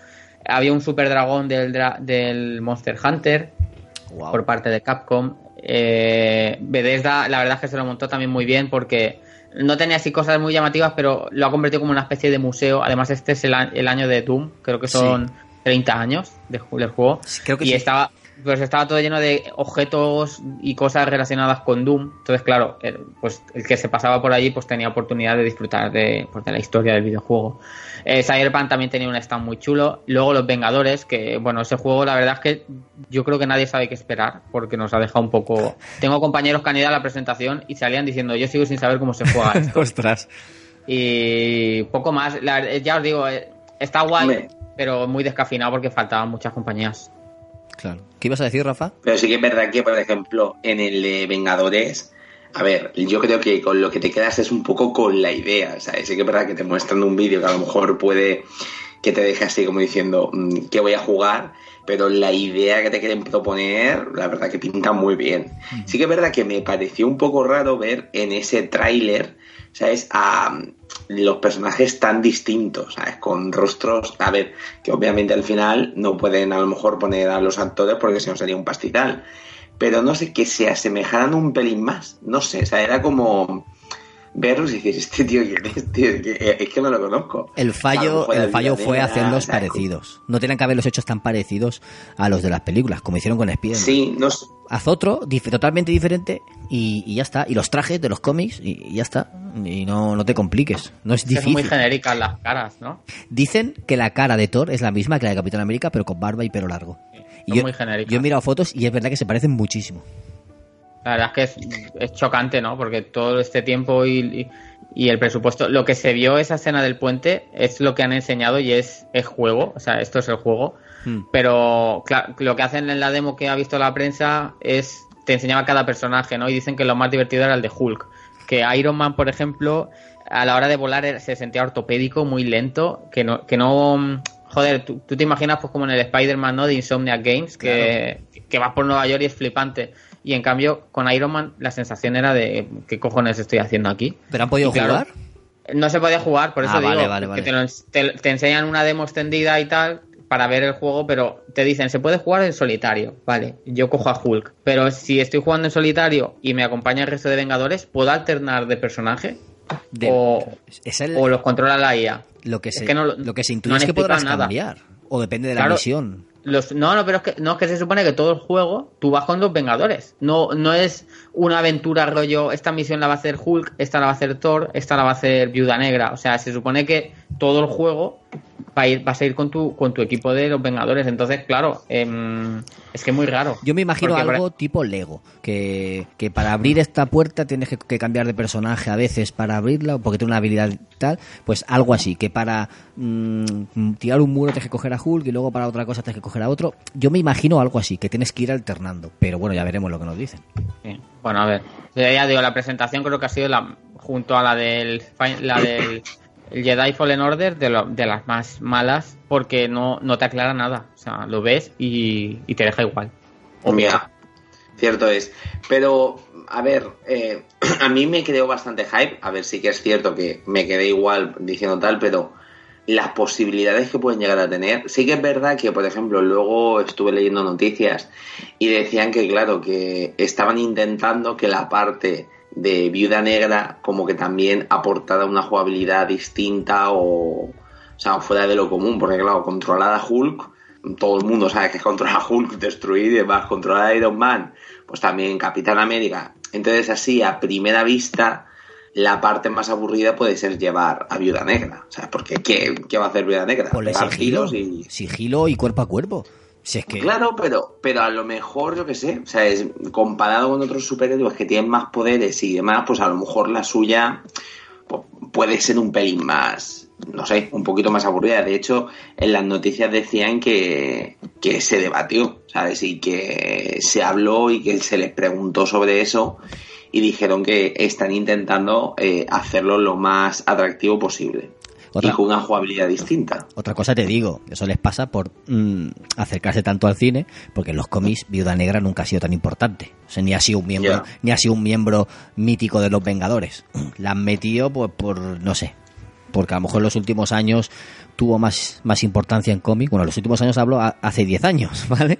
Speaker 3: Había un super dragón del, dra- del Monster Hunter por parte de Capcom. Eh, Bethesda, la verdad es que se lo montó también muy bien porque no tenía así cosas muy llamativas, pero lo ha convertido como una especie de museo. Además, este es el, el año de Doom, creo que son 30 años de del juego.
Speaker 1: Sí, creo que
Speaker 3: y
Speaker 1: sí.
Speaker 3: estaba pues estaba todo lleno de objetos y cosas relacionadas con Doom. Entonces, claro, el, pues el que se pasaba por allí pues tenía oportunidad de disfrutar de, pues, de la historia del videojuego. Eh, Cyberpunk también tenía un stand muy chulo. Luego Los Vengadores, que bueno, ese juego la verdad es que yo creo que nadie sabe qué esperar porque nos ha dejado un poco... Tengo compañeros que han ido a la presentación y salían diciendo yo sigo sin saber cómo se juega esto.
Speaker 1: Ostras.
Speaker 3: y poco más. La ya os digo, eh, está guay, pero muy descafinado porque faltaban muchas compañías.
Speaker 1: Claro. ¿Qué ibas a decir, Rafa?
Speaker 5: Pero sí que es verdad que, por ejemplo, en el de Vengadores, a ver, yo creo que con lo que te quedas es un poco con la idea, sea, sí que es verdad que te muestran un vídeo que a lo mejor puede que te deje así como diciendo mm, que voy a jugar, pero la idea que te quieren proponer, la verdad que pinta muy bien. Sí que es verdad que me pareció un poco raro ver en ese tráiler, ¿sabes? A mm, los personajes tan distintos, ¿sabes? Con rostros, a ver, que obviamente al final no pueden a lo mejor poner a los actores porque si no sería un pastizal. Pero no sé, que se asemejaran un pelín más. No sé, o sea, era como verlos y decir, este tío, ¿quién es, tío? Que- Es que no lo conozco.
Speaker 1: El fallo, el fallo fue hacerlos parecidos. No tenían que haberlos hechos tan parecidos a los de las películas, como hicieron con Spiderman.
Speaker 5: Sí, no.
Speaker 1: Haz otro totalmente diferente y, y ya está. Y los trajes de los cómics y, y ya está. Y no, no te compliques. No es
Speaker 3: Es que son muy
Speaker 1: difícil.
Speaker 3: genéricas las caras, ¿no?
Speaker 1: Dicen que la cara de Thor es la misma que la de Capitán América, pero con barba y pelo largo. Y
Speaker 3: Son
Speaker 1: yo,
Speaker 3: muy genéricas.
Speaker 1: yo he mirado fotos y es verdad que se parecen muchísimo.
Speaker 3: La verdad es que es, es chocante, ¿no? Porque todo este tiempo y, y- y el presupuesto, lo que se vio esa escena del puente es lo que han enseñado y es, es juego, o sea, esto es el juego.
Speaker 1: Hmm.
Speaker 3: Pero claro, lo que hacen en la demo que ha visto la prensa es te enseñaba cada personaje, ¿no? Y dicen que lo más divertido era el de Hulk. Que Iron Man, por ejemplo, a la hora de volar era- se sentía ortopédico, muy lento, que no, que no mm, joder, tú, tú te imaginas pues como en el Spider-Man, ¿no? De Insomniac Games, que, que vas por Nueva York y es flipante. Y en cambio, con Iron Man la sensación era de ¿qué cojones estoy haciendo aquí?
Speaker 1: ¿Pero han podido
Speaker 3: Y claro,
Speaker 1: jugar?
Speaker 3: No se podía jugar, por eso
Speaker 1: Ah,
Speaker 3: digo
Speaker 1: vale, vale,
Speaker 3: que
Speaker 1: vale.
Speaker 3: Te, lo te enseñan una demo extendida y tal para ver el juego, pero te dicen, se puede jugar en solitario, vale, yo cojo a Hulk, pero si estoy jugando en solitario y me acompaña el resto de Vengadores, ¿puedo alternar de personaje?
Speaker 1: De-
Speaker 3: o,
Speaker 1: es el-
Speaker 3: o los controla la IA.
Speaker 1: lo, que
Speaker 3: es
Speaker 1: se,
Speaker 3: que no lo-
Speaker 1: que se intuye es que podrás
Speaker 3: nada.
Speaker 1: cambiar. O depende de la
Speaker 3: Claro.
Speaker 1: misión.
Speaker 3: Los, no, no, pero es que, no, es que se supone que todo el juego tú vas con los Vengadores. No, no es una aventura rollo, esta misión la va a hacer Hulk, esta la va a hacer Thor, esta la va a hacer Viuda Negra. O sea, se supone que todo el juego va a ir, vas a ir con tu, con tu equipo de los Vengadores. Entonces, claro, em, es que es muy raro.
Speaker 1: Yo me imagino
Speaker 3: Porque,
Speaker 1: algo tipo Lego, que, que para abrir esta puerta tienes que, que cambiar de personaje a veces para abrirla, porque tiene una habilidad tal, pues algo así, que para mm, tirar un muro tienes que coger a Hulk y luego para otra cosa tienes que coger a otro. Yo me imagino algo así, que tienes que ir alternando, pero bueno, ya veremos lo que nos dicen.
Speaker 3: Sí. Bueno, a ver. Ya digo, la presentación creo que ha sido la junto a la del la del el Jedi Fallen Order de, lo- de las más malas porque no, no te aclara nada. O sea, lo ves y, te deja igual.
Speaker 5: Ya, cierto es. Pero, a ver, eh, a mí me creó bastante hype. A ver, sí que es cierto que me quedé igual diciendo tal, pero las posibilidades que pueden llegar a tener. Sí que es verdad que, por ejemplo, luego estuve leyendo noticias y decían que, claro, que estaban intentando que la parte de Viuda Negra como que también aportara una jugabilidad distinta o, o sea, fuera de lo común, porque claro, controlar a Hulk, todo el mundo sabe que controlar a Hulk, destruir y demás, controlar a Iron Man, pues también Capitán América. Entonces así, a primera vista, la parte más aburrida puede ser llevar a Viuda Negra. O sea, porque ¿qué, qué va a hacer Viuda Negra?
Speaker 1: Ponle sigilo,
Speaker 5: y...
Speaker 1: sigilo y cuerpo a cuerpo.
Speaker 5: Claro, pero, pero a lo mejor, yo que sé, o sea, es, comparado con otros superhéroes que tienen más poderes y demás, pues a lo mejor la suya pues, puede ser un pelín más, no sé, un poquito más aburrida. De hecho, en las noticias decían que, que se debatió, ¿sabes? Y que se habló y que se les preguntó sobre eso y dijeron que están intentando eh, hacerlo lo más atractivo posible.
Speaker 1: Otra-
Speaker 5: Y con una jugabilidad distinta.
Speaker 1: Otra cosa te digo, eso les pasa por mm, acercarse tanto al cine, porque en los cómics Viuda Negra nunca ha sido tan importante. O sea, ni ha sido un miembro, ni ha sido un miembro mítico de los Vengadores. La han metido pues, por, no sé, porque a lo mejor en los últimos años tuvo más, más importancia en cómic. Bueno, los últimos años hablo a- hace 10 años, ¿vale?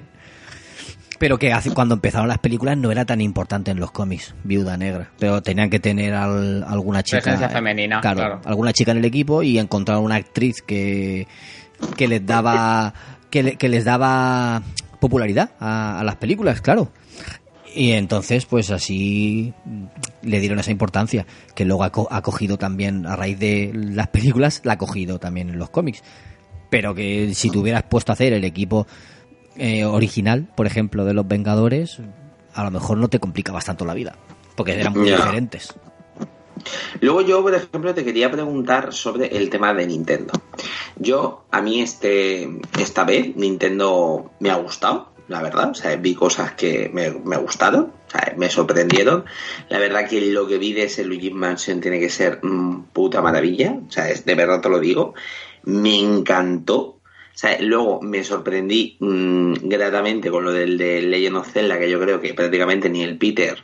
Speaker 1: Pero que hace, cuando empezaron las películas no era tan importante en los cómics, Viuda Negra. Pero tenían que tener al- alguna chica.
Speaker 3: Presencia femenina, claro.
Speaker 1: alguna chica en el equipo y encontrar una actriz que, que les daba que, le- que les daba popularidad a, a las películas, claro. Y entonces, pues así le dieron esa importancia, que luego ha, co- ha cogido también, a raíz de las películas, la ha cogido también en los cómics. Pero que si te hubieras puesto a hacer el equipo eh, original, por ejemplo, de los Vengadores, a lo mejor no te complicabas tanto la vida, porque eran muy diferentes.
Speaker 5: Luego yo, por ejemplo, te quería preguntar sobre el tema de Nintendo. Yo, a mí este, esta vez, Nintendo me ha gustado, la verdad. O sea, vi cosas que me, me gustaron, o sea, me sorprendieron. La verdad que lo que vi de ese Luigi Mansion tiene que ser mm, puta maravilla. O sea, es, de verdad te lo digo. Me encantó. Sea, luego me sorprendí mm, gratamente con lo del de Legend of Zelda, que yo creo que prácticamente ni el Peter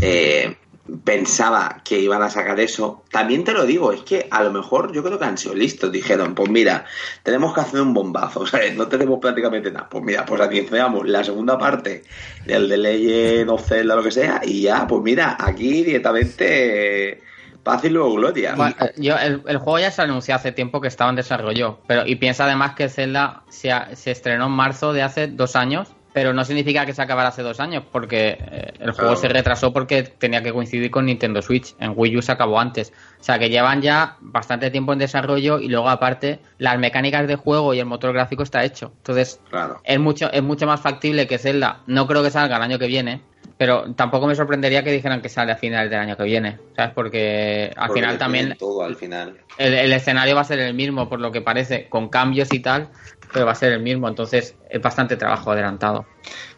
Speaker 5: eh, pensaba que iban a sacar eso. También te lo digo, es que a lo mejor yo creo que han sido listos. Dijeron, pues mira, tenemos que hacer un bombazo, ¿sabes? No tenemos prácticamente nada. Pues mira, pues anunciamos la segunda parte del de Legend of Zelda, lo que sea, y ya, pues mira, aquí directamente paz y luego gloria.
Speaker 3: Bueno, yo, el, el juego ya se anunció hace tiempo que estaba en desarrollo, pero y piensa además que Zelda se, se estrenó en marzo de hace dos años, pero no significa que se acabara hace dos años, porque eh, el juego
Speaker 5: Claro.
Speaker 3: se retrasó porque tenía que coincidir con Nintendo Switch. En Wii U se acabó antes. O sea que llevan ya bastante tiempo en desarrollo y luego aparte las mecánicas de juego y el motor gráfico está hecho. Entonces
Speaker 5: Claro.
Speaker 3: es mucho, es mucho más factible que Zelda. No creo que salga el año que viene, pero tampoco me sorprendería que dijeran que sale a finales del año que viene. ¿Sabes? Porque al
Speaker 5: Porque
Speaker 3: final también
Speaker 5: todo al final.
Speaker 3: el, el escenario va a ser el mismo, por lo que parece, con cambios y tal, pero va a ser el mismo. Entonces es bastante trabajo adelantado.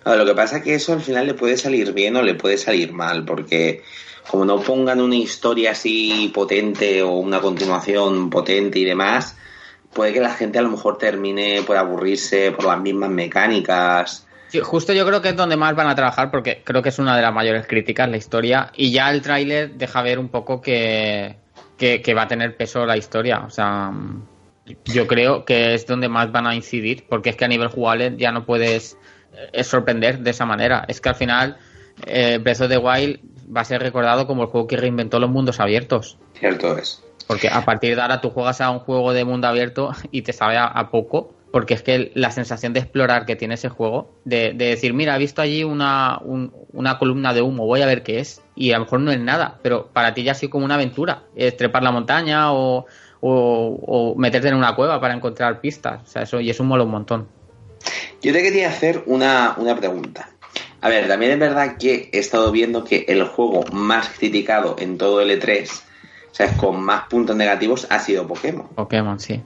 Speaker 5: Claro, lo que pasa es que eso al final le puede salir bien o le puede salir mal, porque como no pongan una historia así potente o una continuación potente y demás, puede que la gente a lo mejor termine por aburrirse por las mismas mecánicas.
Speaker 3: Justo yo creo que es donde más van a trabajar, porque creo que es una de las mayores críticas la historia. Y ya el tráiler deja ver un poco que, que, que va a tener peso la historia. O sea, yo creo que es donde más van a incidir, porque es que a nivel jugable ya no puedes eh, sorprender de esa manera. Es que al final eh, Breath of the Wild va a ser recordado como el juego que reinventó los mundos abiertos.
Speaker 5: Cierto es.
Speaker 3: Porque a partir de ahora tú juegas a un juego de mundo abierto y te sabe a, a poco. Porque es que la sensación de explorar que tiene ese juego, de, de decir, mira, he visto allí una, un- una columna de humo, voy a ver qué es. Y a lo mejor no es nada, pero para ti ya ha sido como una aventura. Es trepar la montaña o, o, o meterte en una cueva para encontrar pistas. O sea, eso, y eso mola un montón.
Speaker 5: Yo te quería hacer una, una pregunta. A ver, también es verdad que he estado viendo que el juego más criticado en todo el E3, o sea, con más puntos negativos, ha sido Pokémon.
Speaker 3: Pokémon, sí.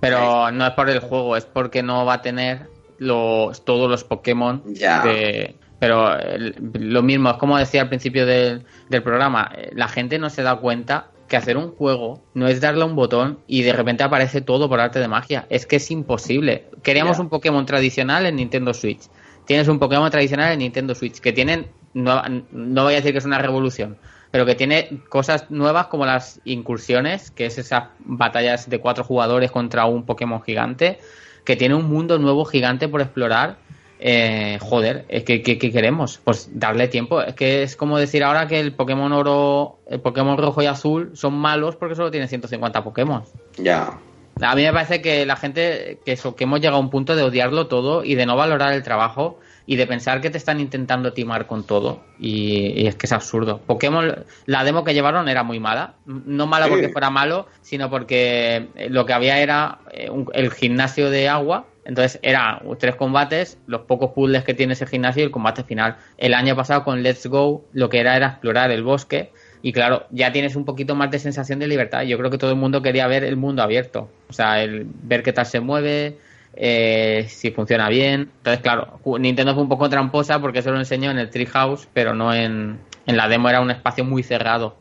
Speaker 3: Pero no es por el juego, es porque no va a tener los, todos los Pokémon
Speaker 5: Ya.
Speaker 3: de- Pero el- lo mismo, es como decía al principio del, del programa, eh, la gente no se da cuenta que hacer un juego no es darle a un botón y de repente aparece todo por arte de magia. Es que es imposible. Queríamos un Pokémon tradicional en Nintendo Switch. Tienes un Pokémon tradicional en Nintendo Switch que tienen, no, no voy a decir que es una revolución, pero que tiene cosas nuevas como las incursiones, que es esas batallas de cuatro jugadores contra un Pokémon gigante, que tiene un mundo nuevo gigante por explorar. Eh, joder, es que, que- que queremos? Pues darle tiempo. Es que es como decir ahora que el Pokémon oro, el Pokémon rojo y azul son malos porque solo tienen 150 Pokémon.
Speaker 5: Ya.
Speaker 3: A mí me parece que la gente, que eso, que hemos llegado a un punto de odiarlo todo y de no valorar el trabajo y de pensar que te están intentando timar con todo. Y, y es que es absurdo. Pokémon, la demo que llevaron era muy mala. No mala
Speaker 5: Sí.
Speaker 3: porque fuera malo, sino porque eh, lo que había era eh, un- el gimnasio de agua. Entonces era tres combates, los pocos puzzles que tiene ese gimnasio y el combate final. El año pasado con Let's Go lo que era era explorar el bosque y claro, ya tienes un poquito más de sensación de libertad. Yo creo que todo el mundo quería ver el mundo abierto. O sea, el ver qué tal se mueve, eh, si funciona bien. Entonces, claro, Nintendo fue un poco tramposa porque eso lo enseñó en el Treehouse, pero no en, en la demo, era un espacio muy cerrado.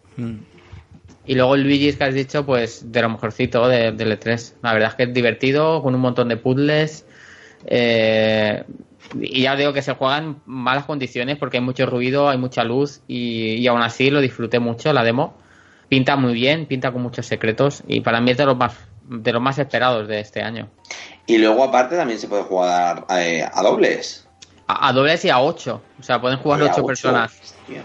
Speaker 3: Y luego el Luigi's que has dicho, pues de lo mejorcito de, del E3. La verdad es que es divertido, con un montón de puzzles. eh, y ya digo que se juega en malas condiciones porque hay mucho ruido, hay mucha luz y, y aún así lo disfruté mucho la demo. Pinta muy bien, pinta con muchos secretos y para mí es de los más, de los más esperados de este año.
Speaker 5: Y luego, aparte, también se puede jugar eh, a dobles.
Speaker 3: A, a dobles y a ocho, o sea, pueden jugar ocho
Speaker 5: ocho.
Speaker 3: personas.
Speaker 5: Hostia.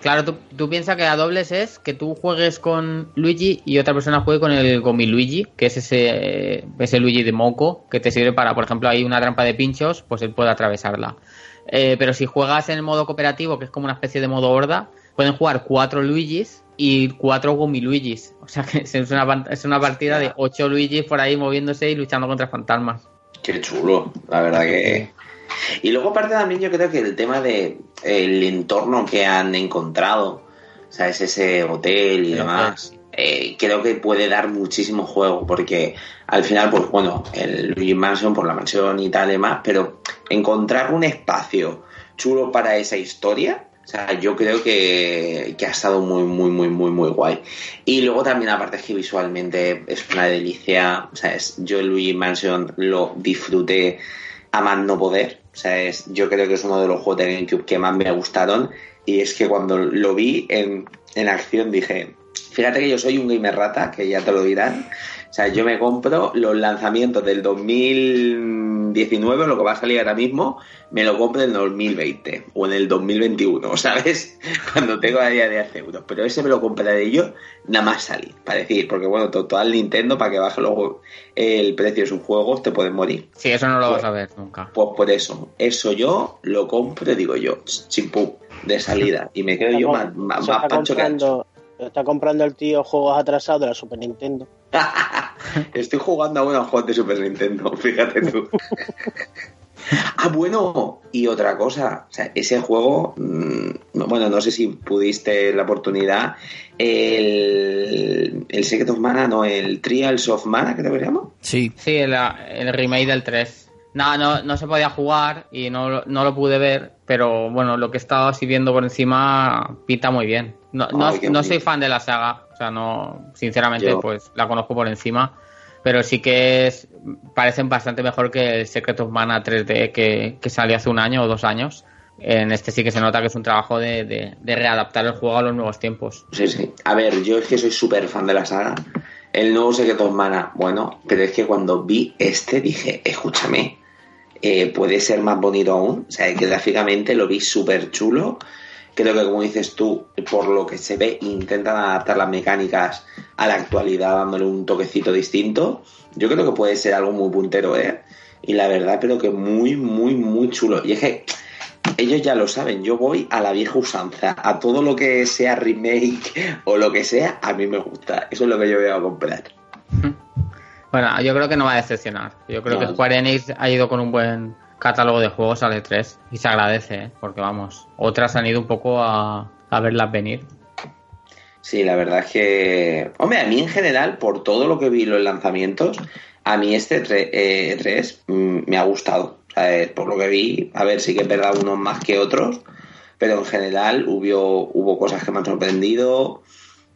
Speaker 3: Claro, tú, tú piensas que a dobles es que tú juegues con Luigi y otra persona juegue con el Gomi Luigi, que es ese, ese Luigi de moco que te sirve para, por ejemplo, hay una trampa de pinchos, pues él puede atravesarla. Eh, pero si juegas en el modo cooperativo, que es como una especie de modo horda, pueden jugar cuatro Luigis y cuatro Gomi Luigis. O sea que es una, es una partida de ocho Luigis por ahí moviéndose y luchando contra fantasmas.
Speaker 5: Qué chulo, la verdad que. Y luego, aparte, también yo creo que el tema de el entorno que han encontrado, ¿sabes? Ese hotel y demás, eh, creo que puede dar muchísimo juego, porque al final, pues bueno, el Luigi Mansion por la mansión y tal y demás, pero encontrar un espacio chulo para esa historia. O sea, yo creo que, que ha estado muy, muy, muy, muy, muy guay. Y luego también, aparte es que visualmente es una delicia. O sea, es, yo Luigi Mansion lo disfruté a más no poder. O sea, es, yo creo que es uno de los juegos de GameCube que más me gustaron. Y es que cuando lo vi en, en acción dije, fíjate que yo soy un gamer rata, que ya te lo dirán. O sea, yo me compro los lanzamientos del 2019, lo que va a salir ahora mismo, me lo compro en el 2020 o en el 2021, ¿sabes? Cuando tengo a día de 10 euros. Pero ese me lo compraré yo nada más salir, para decir, porque bueno, total Nintendo, para que baje luego el precio de sus juegos, te pueden morir.
Speaker 3: Sí, eso no lo
Speaker 5: Pues-
Speaker 3: vas a ver nunca.
Speaker 5: Pues por eso, eso yo lo compro, digo yo, chimpú, de salida. Y me quedo yo más, más, pancho que ancho.
Speaker 4: comprando, está comprando el tío juegos atrasados de la Super Nintendo.
Speaker 5: Estoy jugando a unos juegos de Super Nintendo, fíjate tú. ah, bueno, y otra cosa, o sea, ese juego, mm, bueno, no sé si pudiste la oportunidad, el, el Secret of Mana, no, el Trials of Mana, creo que se llama.
Speaker 1: Sí.
Speaker 3: Sí, el, el remake del 3. No, no, no se podía jugar y no, lo- no lo pude ver, pero bueno, lo que he estado así viendo por encima pinta muy bien. No, no,
Speaker 5: Ay,
Speaker 3: no soy fan de la saga, sea, no, sinceramente,
Speaker 5: Yo-
Speaker 3: pues la conozco por encima, pero sí que es, parecen bastante mejor que el Secret of Mana 3D que, que salió hace un año o dos años. En este sí que se nota que es un trabajo de, de- de readaptar el juego a los nuevos tiempos.
Speaker 5: Sí, sí. A ver, yo es que soy súper fan de la saga. El nuevo Secret of Mana, bueno, pero es que cuando vi este dije, escúchame, eh, puede ser más bonito aún. O sea, que gráficamente lo vi súper chulo. Creo que, como dices tú, por lo que se ve, intentan adaptar las mecánicas a la actualidad, dándole un toquecito distinto. Yo creo que puede ser algo muy puntero, ¿eh? Y la verdad, creo que muy, muy, muy chulo. Y es que ellos ya lo saben, yo voy a la vieja usanza, a todo lo que sea remake o lo que sea, a mí me gusta. Eso es lo que yo voy a comprar.
Speaker 3: Bueno, yo creo que no va a decepcionar. Yo creo
Speaker 5: No.
Speaker 3: que Square Enix ha ido con un buen catálogo de juegos al E3 y se agradece, ¿eh? porque vamos, otras han ido un poco a, a verlas venir.
Speaker 5: Sí, la verdad es que. Hombre, a mí en general, por todo lo que vi los lanzamientos, a mí este 3 me ha gustado. O sea, eh, por lo que vi, a ver, sí que es verdad unos más que otros, pero en general hubo, hubo cosas que me han sorprendido.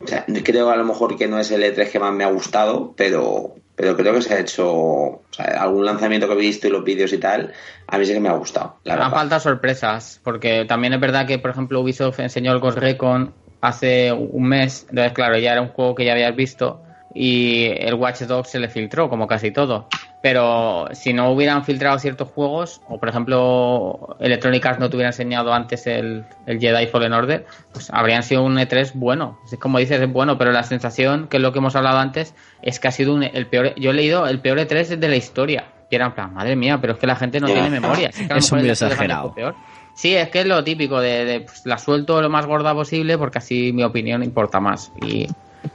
Speaker 5: O sea, creo a lo mejor que no es el E3 que más me ha gustado, pero, pero creo que se ha hecho. O sea, algún lanzamiento que he visto y los vídeos y tal, a mí sí que me ha gustado. La
Speaker 3: Han faltado sorpresas, porque también es verdad que, por ejemplo, Ubisoft enseñó el Ghost Recon hace un mes, entonces claro, ya era un juego que ya habías visto y el Watch Dogs se le filtró, como casi todo. Pero si no hubieran filtrado ciertos juegos, o por ejemplo Electronic Arts no te hubiera enseñado antes el, el Jedi Fallen Order, pues habrían sido un E3 bueno. Es como dices, es bueno, pero la sensación, que es lo que hemos hablado antes, es que ha sido un- el peor. Yo he leído el peor E3 de la historia. Y era en plan, madre mía, pero es que la gente no tiene memoria. Es que
Speaker 1: Es
Speaker 3: E3 fue
Speaker 1: exagerado.
Speaker 3: peor. Sí, es que es lo típico de, de, pues, la suelto lo más gorda posible porque así mi opinión importa más. Y,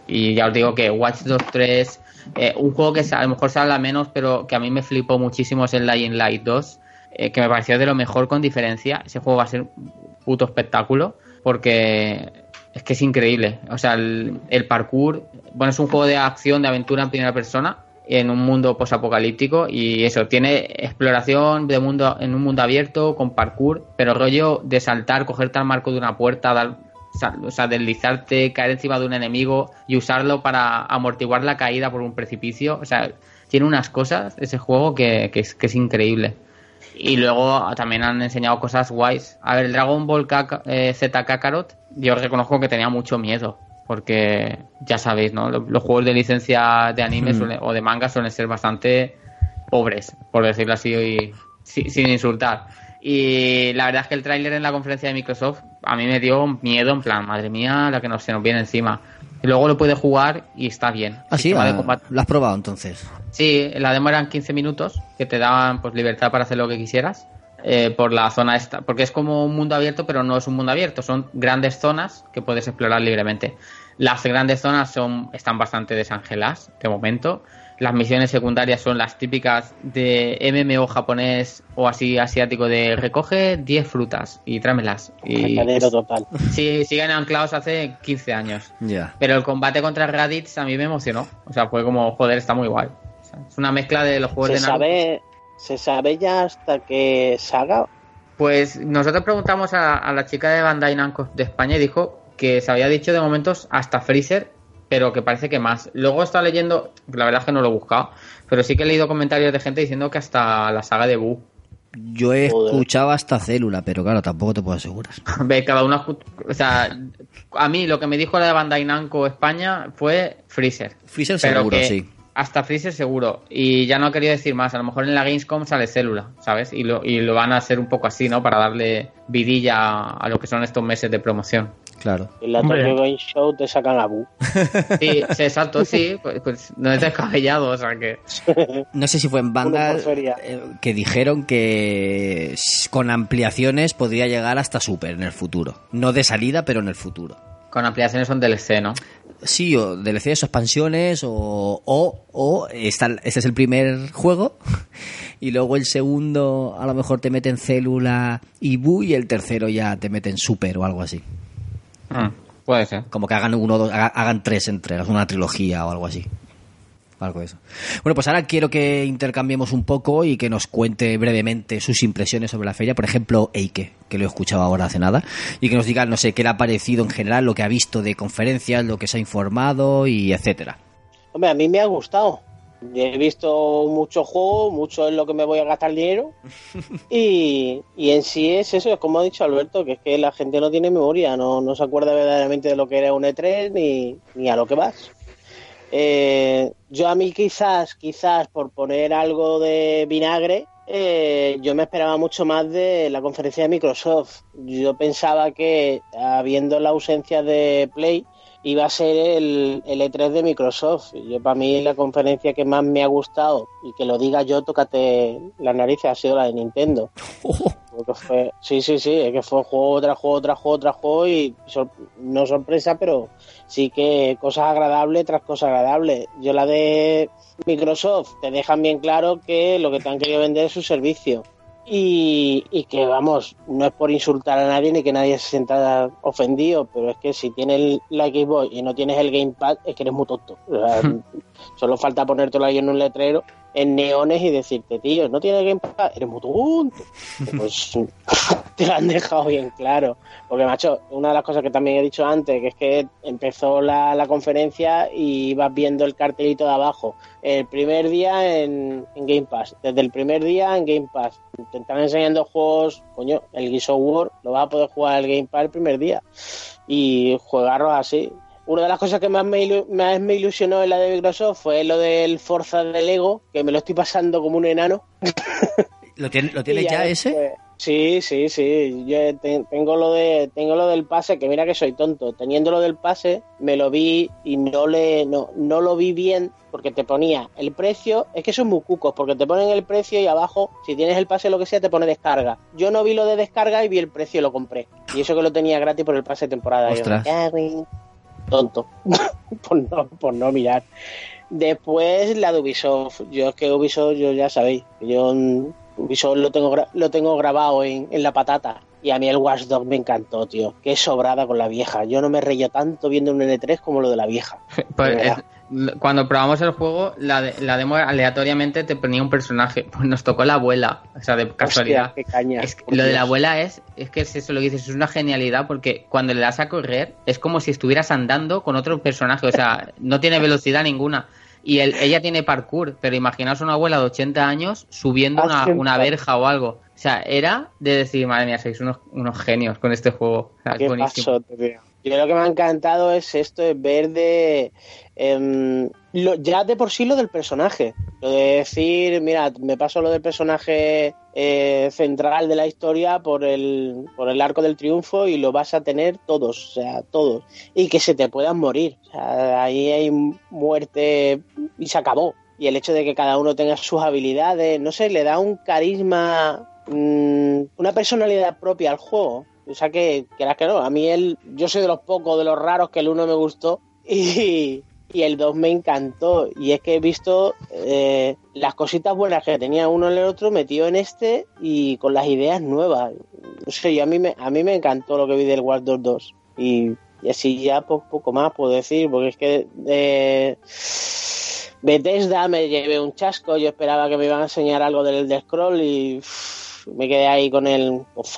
Speaker 3: y ya os digo que Watch Dogs 3, eh, un juego que a lo mejor se habla menos, pero que a mí me flipó muchísimo es el Dying Light 2, eh, que me pareció de lo mejor con diferencia. Ese juego va a ser un puto espectáculo porque es que es increíble. O sea, el, el parkour, bueno, es un juego de acción, de aventura en primera persona en un mundo posapocalíptico y eso, tiene exploración de mundo en un mundo abierto con parkour, pero rollo de saltar, cogerte al marco de una puerta, dar, o sea, deslizarte, caer encima de un enemigo y usarlo para amortiguar la caída por un precipicio, o sea, tiene unas cosas ese juego que, que es, que es increíble. Y luego también han enseñado cosas guays. A ver, el Dragon Ball Kaka- eh, Z Kakarot, yo reconozco que tenía mucho miedo. Porque ya sabéis, ¿no? Los, los juegos de licencia de anime
Speaker 1: Mm.
Speaker 3: suelen- o de manga suelen ser bastante pobres, por decirlo así, y, si- sin insultar. Y la verdad es que el tráiler en la conferencia de Microsoft a mí me dio miedo, en plan, madre mía, la que nos, se nos viene encima. Y luego lo puede jugar y está bien.
Speaker 1: Ah, sí, ah, lo has probado entonces.
Speaker 3: Sí, la demo eran 15 minutos que te daban pues libertad para hacer lo que quisieras eh, por la zona esta, porque es como un mundo abierto, pero no es un mundo abierto, son grandes zonas que puedes explorar libremente. Las grandes zonas son están bastante desangeladas de momento. Las misiones secundarias son las típicas de MMO japonés o así asiático de recoge 10 frutas y tráemelas. Y
Speaker 4: total.
Speaker 3: sí, siguen anclados hace 15 años.
Speaker 1: Ya.
Speaker 3: Pero el combate contra Raditz a mí me emocionó. O sea, fue como, joder, está muy guay. O sea, es una mezcla de los juegos
Speaker 4: ¿Se
Speaker 3: de Naruto.
Speaker 4: sabe, ¿Se sabe ya hasta qué saga?
Speaker 3: Pues nosotros preguntamos a, a la chica de Bandai Namco de España y dijo que se había dicho de momentos hasta Freezer, pero que parece que más. Luego está leyendo, la verdad es que no lo he buscado, pero sí que he leído comentarios de gente diciendo que hasta la saga de Boo.
Speaker 1: Yo he
Speaker 4: Joder.
Speaker 1: escuchado hasta célula, pero claro, tampoco te puedo asegurar.
Speaker 3: Ve, cada uno. escu- O sea, a mí lo que me dijo la de Bandai Namco España fue Freezer.
Speaker 1: Freezer
Speaker 3: Pero
Speaker 1: seguro,
Speaker 3: que
Speaker 1: sí.
Speaker 3: Hasta Freezer seguro. Y ya no he querido decir más. A lo mejor en la Gamescom sale célula, ¿sabes? Y lo, y lo van a hacer un poco así, ¿no? Para darle vidilla a lo que son estos meses de promoción.
Speaker 1: Claro.
Speaker 4: En la. Tokyo Game Show te sacan a Bu.
Speaker 3: Sí, sí, exacto, sí. Pues, pues no es descabellado, o sea que.
Speaker 1: No sé si fue en banda eh, que dijeron que con ampliaciones podría llegar hasta Super en el futuro. No de salida, pero en el futuro.
Speaker 3: Con ampliaciones son DLC, ¿no?
Speaker 1: Sí, o DLCs o expansiones, o, o, o está- este es el primer juego, y luego el segundo a lo mejor te meten célula y Bu, y el tercero ya te meten Super o algo así.
Speaker 3: Mm, puede ser.
Speaker 1: Como que hagan uno, dos, haga- hagan tres entregas, una trilogía o algo así. Algo de eso. Bueno, pues ahora quiero que intercambiemos un poco y que nos cuente brevemente sus impresiones sobre la feria. Por ejemplo, Eike, que lo he escuchado ahora hace nada, y que nos diga, no sé, qué le ha parecido en general, lo que ha visto de conferencias, lo que se ha informado y etcétera.
Speaker 4: Hombre, a mí me ha gustado. He visto muchos juegos, mucho en lo que me voy a gastar dinero. Y, y en sí es eso, es como ha dicho Alberto, que es que la gente no tiene memoria, no, no se acuerda verdaderamente de lo que era un E3 ni, ni a lo que vas. Eh, yo a mí quizás, quizás por poner algo de vinagre, eh, yo me esperaba mucho más de la conferencia de Microsoft. Yo pensaba que habiendo la ausencia de Play iba a ser el, el E3 de Microsoft. Yo para mí la conferencia que más me ha gustado y que lo diga yo, tócate las narices, ha sido la de Nintendo. porque fue, sí, sí, sí, es que fue juego tras juego tras juego tras juego y sor- no sorpresa, pero sí que cosas agradables tras cosas agradables. Yo la de Microsoft te dejan bien claro que lo que te han querido vender es su servicio. Y, y que vamos, no es por insultar a nadie ni que nadie se sienta ofendido, pero es que si tienes la Xbox y no tienes el Gamepad, es que eres muy tonto. O sea, solo falta ponértelo ahí en un letrero, en neones y decirte, tío, no tienes Gamepad, eres muy tonto. Pues te lo han dejado bien claro. Porque, macho, una de las cosas que también he dicho antes, que es que empezó la, la conferencia y ibas viendo el cartelito de abajo. El primer día en, en Game Pass, desde el primer día en Game Pass. Te están enseñando juegos, coño, el Gears of War lo vas a poder jugar al Game Pass el primer día. Y jugarlos así. Una de las cosas que más me, ilu- más me ilusionó en la de Microsoft fue lo del Forza de Lego, que me lo estoy pasando como un enano.
Speaker 1: ¿Lo, tiene- lo tienes ya ese?
Speaker 4: Sí, sí, sí. Yo te- tengo lo de tengo lo del pase, que mira que soy tonto. Teniendo lo del pase, me lo vi y no le no, no lo vi bien porque te ponía el precio, es que son muy cucos, porque te ponen el precio y abajo, si tienes el pase lo que sea, te pone descarga. Yo no vi lo de descarga y vi el precio y lo compré. Y eso que lo tenía gratis por el pase de temporada. Yo,
Speaker 1: Ostras.
Speaker 4: "Me cago en-". Tonto. por no, por no mirar. Después la de Ubisoft. Yo es que Ubisoft, yo ya sabéis, yo Ubisoft lo tengo, lo tengo grabado en, en la patata. Y a mí el Watch Dogs me encantó, tío. Qué sobrada con la vieja. Yo no me reía tanto viendo un N3 como lo de la vieja.
Speaker 3: Pues,
Speaker 4: De verdad.
Speaker 3: es- cuando probamos el juego, la, de- la demo aleatoriamente te ponía un personaje. Pues nos tocó la abuela, o sea, de casualidad.
Speaker 4: Hostia, qué caña.
Speaker 3: Es que lo de la abuela es, es que es eso lo que dices, es una genialidad porque cuando le das a correr es como si estuvieras andando con otro personaje, o sea, no tiene velocidad ninguna. Y el- ella tiene parkour, pero imaginaos una abuela de 80 años subiendo una, verja o algo. O sea, era de decir, madre mía, sois unos, unos genios con este juego. O sea, es
Speaker 4: Qué
Speaker 3: buenísimo.
Speaker 4: pasote, tío. Yo lo que me ha encantado es esto, es ver de... em, lo- ya de por sí lo del personaje. Lo de decir, mira, me paso lo del personaje eh, central de la historia por el, por el arco del triunfo y lo vas a tener todos, o sea, todos. Y que se te puedan morir. O sea, ahí hay muerte y se acabó. Y el hecho de que cada uno tenga sus habilidades, no sé, le da un carisma, mm, una personalidad propia al juego. O sea que, que, que no, a mí el, yo soy de los pocos, de los raros que el uno me gustó y, y el 2 me encantó. Y es que he visto eh, las cositas buenas que tenía uno en el otro metido en este y con las ideas nuevas. No sé, yo a mí me, a mí me encantó lo que vi del War 2. Y, y así ya po- poco más puedo decir, porque es que eh, Bethesda me llevé un chasco, yo esperaba que me iban a enseñar algo del Elder Scroll y me quedé ahí con el pues,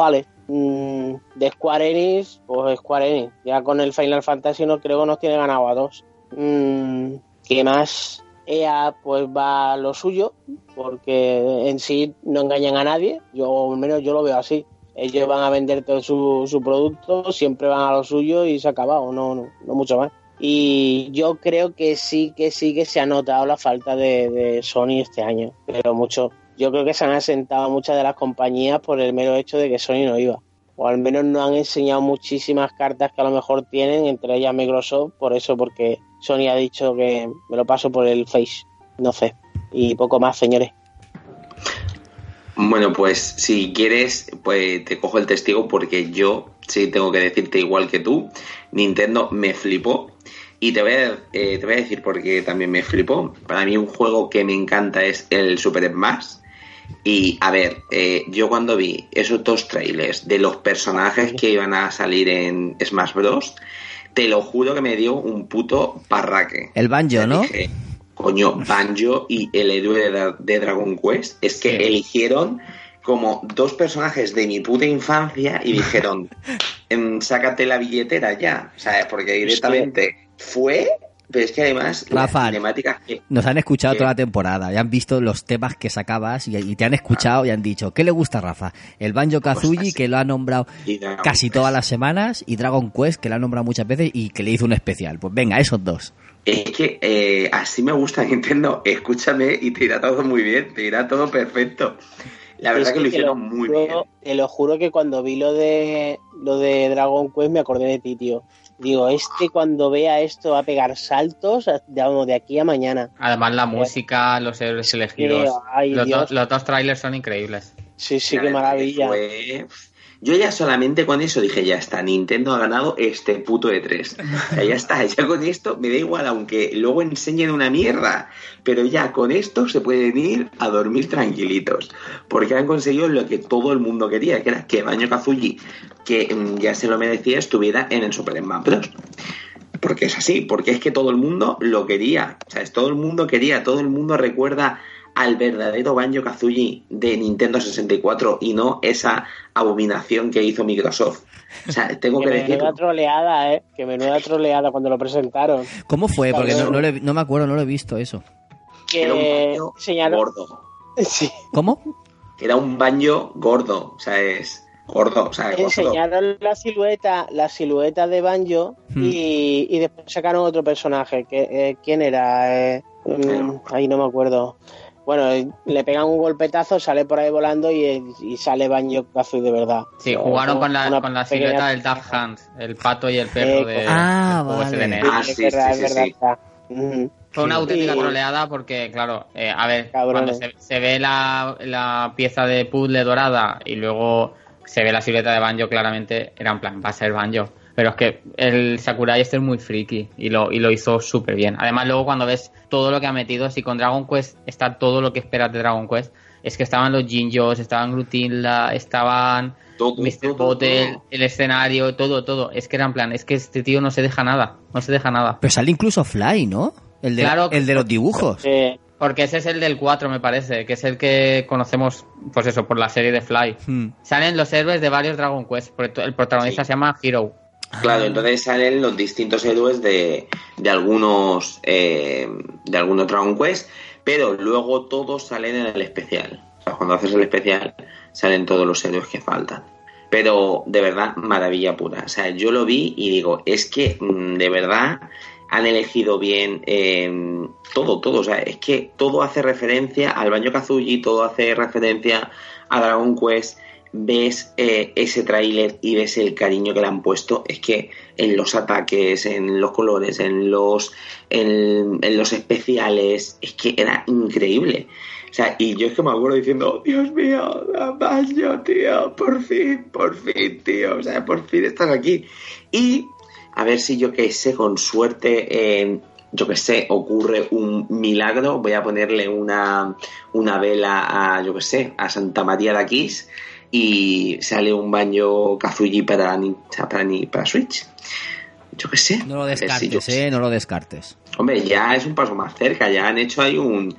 Speaker 4: Fale. Mm, de Square Enix, pues Square Enix. Ya con el Final Fantasy no creo que nos tiene ganado a dos. Mm, ¿Qué más? EA pues va a lo suyo, porque en sí no engañan a nadie, yo al menos yo lo veo así. Ellos van a vender todo su, su producto, siempre van a lo suyo y se ha acabado, no, no, no mucho más. Y yo creo que sí, que sí que se ha notado la falta de Sony este año, pero mucho. Yo creo que se han asentado muchas de las compañías por el mero hecho de que Sony no iba. O al menos no han enseñado muchísimas cartas que a lo mejor tienen, entre ellas Microsoft, por eso, porque Sony ha dicho que me lo paso por el Face. No sé. Y poco más, señores.
Speaker 5: Bueno, pues si quieres, pues te cojo el testigo porque yo sí tengo que decirte igual que tú. Nintendo me flipó. Y te voy, a, eh, te voy decir por qué también me flipó. Para mí un juego que me encanta es el Super Smash. Y a ver, eh, yo cuando vi esos dos trailers de los personajes que iban a salir en Smash Bros., te lo juro que me dio un puto parraque.
Speaker 1: El banjo, ¿no?
Speaker 5: Dije, coño, Banjo y el héroe de, Dragon Quest, es que
Speaker 3: Sí.
Speaker 5: eligieron como dos personajes de mi puta infancia y dijeron, em, sácate la billetera ya, ¿sabes? Porque directamente fue, pero es que además
Speaker 1: Rafa,
Speaker 5: las cinemáticas que...
Speaker 1: Nos han escuchado
Speaker 5: ¿Qué?
Speaker 1: toda la temporada, ya han visto los temas que sacabas y, y te han escuchado y han dicho, ¿qué le gusta a Rafa? El Banjo Kazooie,
Speaker 5: Ostras.
Speaker 1: que lo ha nombrado casi
Speaker 5: Quest.
Speaker 1: todas las semanas, y Dragon Quest, que lo ha nombrado muchas veces y que le hizo un especial. Pues venga, esos dos.
Speaker 5: Es que eh, así me gusta Nintendo, escúchame y te irá todo muy bien, te irá todo perfecto. La verdad
Speaker 4: Es
Speaker 5: que lo hicieron muy
Speaker 4: juro-
Speaker 5: bien.
Speaker 4: Te lo juro que cuando vi lo de lo de Dragon Quest me acordé de ti, tío. Digo, este cuando vea esto va a pegar saltos de, aquí a mañana.
Speaker 3: Además, la música, los héroes elegidos.
Speaker 4: ay,
Speaker 3: los, dos- los dos trailers son increíbles.
Speaker 4: Sí, sí, qué maravilla.
Speaker 5: fue- Yo ya solamente con eso dije, ya está, Nintendo ha ganado este puto de 3. O sea, ya está, ya con esto me da igual, aunque luego enseñen una mierda. Pero ya con esto se pueden ir a dormir tranquilitos. Porque han conseguido lo que todo el mundo quería, que era que Baño Kazuyi, que mm, ya se lo merecía, estuviera en el Super Smash Bros. Porque es así, porque es que todo el mundo lo quería. O sea, es todo el mundo quería, todo el mundo recuerda al verdadero Banjo Kazooie de Nintendo 64 y no esa abominación que hizo Microsoft. O sea, tengo
Speaker 4: Que
Speaker 5: que decir.
Speaker 4: menuda troleada, ¿eh? Que menuda troleada cuando lo presentaron.
Speaker 1: ¿Cómo fue? Porque no, no me acuerdo, no lo he visto eso.
Speaker 5: Era un
Speaker 4: Que
Speaker 5: baño
Speaker 4: enseñaron...
Speaker 5: gordo.
Speaker 4: Sí.
Speaker 1: ¿Cómo?
Speaker 5: Era un baño gordo. O sea, es gordo. O sea, gordo.
Speaker 4: enseñaron la silueta la silueta de Banjo
Speaker 1: Hmm.
Speaker 4: y, y después sacaron otro personaje que eh, quién era Eh, mm, ahí no me acuerdo bueno eh, le pegan un golpetazo sale por ahí volando y, y sale Banjo Kazooie de verdad
Speaker 3: Sí, jugaron con la, con la
Speaker 4: pequeña-
Speaker 3: silueta del Duck Hunt, el pato y el perro
Speaker 4: Eh,
Speaker 3: de,
Speaker 1: ah,
Speaker 3: de
Speaker 1: vale.
Speaker 3: NES.
Speaker 5: Ah,
Speaker 4: es
Speaker 5: sí,
Speaker 4: verdad,
Speaker 5: sí,
Speaker 4: verdad,
Speaker 5: sí.
Speaker 4: Ujú.
Speaker 3: Fue una auténtica troleada porque, claro, eh, a ver,
Speaker 4: Cabrones.
Speaker 3: cuando se, se ve la, la pieza de puzzle dorada y luego se ve la silueta de Banjo, claramente era en plan, va a ser Banjo. Pero es que el Sakurai este es muy friki y lo, y lo hizo súper bien. Además, luego cuando ves todo lo que ha metido, si con Dragon Quest está todo lo que esperas de Dragon Quest, es que estaban los Jinjos, estaban Glutinla, estaban
Speaker 5: Todo,
Speaker 3: Mr.
Speaker 5: todo,
Speaker 3: Bottle,
Speaker 5: todo.
Speaker 3: el escenario, todo, todo. Es que era en plan, es que este tío no se deja nada, no se deja nada.
Speaker 1: Pero sale incluso Fly, ¿no? El de,
Speaker 3: Claro
Speaker 1: el de los dibujos.
Speaker 4: Eh,
Speaker 3: Porque ese es el del 4, me parece, que es el que conocemos, pues eso, por la serie de Fly.
Speaker 1: Hmm.
Speaker 3: Salen los héroes de varios Dragon Quest, porque el protagonista
Speaker 5: Sí.
Speaker 3: se llama Hero.
Speaker 5: Claro, entonces salen los distintos héroes de, de algunos eh, de algunos Dragon Quest, pero luego todos salen en el especial. O sea, cuando haces el especial salen todos los héroes que faltan. Pero de verdad, maravilla pura. O sea, yo lo vi y digo, es que mm, de verdad han elegido bien eh, todo, todo. O sea, es que todo hace referencia al Baño Kazuyi, todo hace referencia a Dragon Quest. Ves eh, ese tráiler y ves el cariño que le han puesto. Es que en los ataques, en los colores, en los, en, los especiales, es que era increíble. O sea, y yo es que me acuerdo diciendo, "Oh, Dios mío, Baño, tío, por fin, por fin, tío, o sea, por fin estás aquí. Y a ver si yo que sé, con suerte, eh, yo que sé, ocurre un milagro, voy a ponerle una, una vela a, yo que sé, a Santa María de Aquís y sale un baño Kazuyi para, para, para Switch. Yo que sé.
Speaker 1: No lo
Speaker 5: si
Speaker 1: descartes,
Speaker 5: qué sé.
Speaker 1: ¿eh? No lo descartes.
Speaker 5: Hombre, ya es un paso más cerca, ya han hecho ahí un,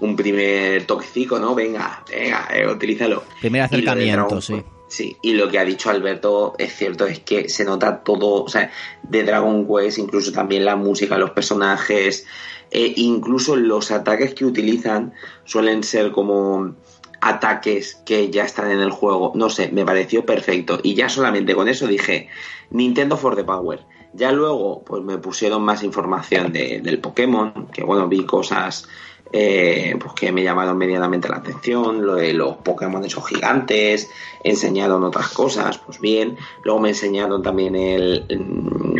Speaker 5: un primer toquecico, ¿no? Venga, venga, eh, utilízalo.
Speaker 1: Primer acercamiento,
Speaker 5: Dragon
Speaker 1: sí.
Speaker 5: Sí, y lo que ha dicho Alberto es cierto, es que se nota todo, o sea, de Dragon Quest, incluso también la música, los personajes, e incluso los ataques que utilizan suelen ser como ataques que ya están en el juego. No sé, me pareció perfecto. Y ya solamente con eso dije, Nintendo for the Power. Ya luego, pues me pusieron más información de- del Pokémon, que bueno, vi cosas eh, pues que me llamaron medianamente la atención, lo de los Pokémon esos gigantes, enseñaron otras cosas, pues bien. Luego me enseñaron también el, mm,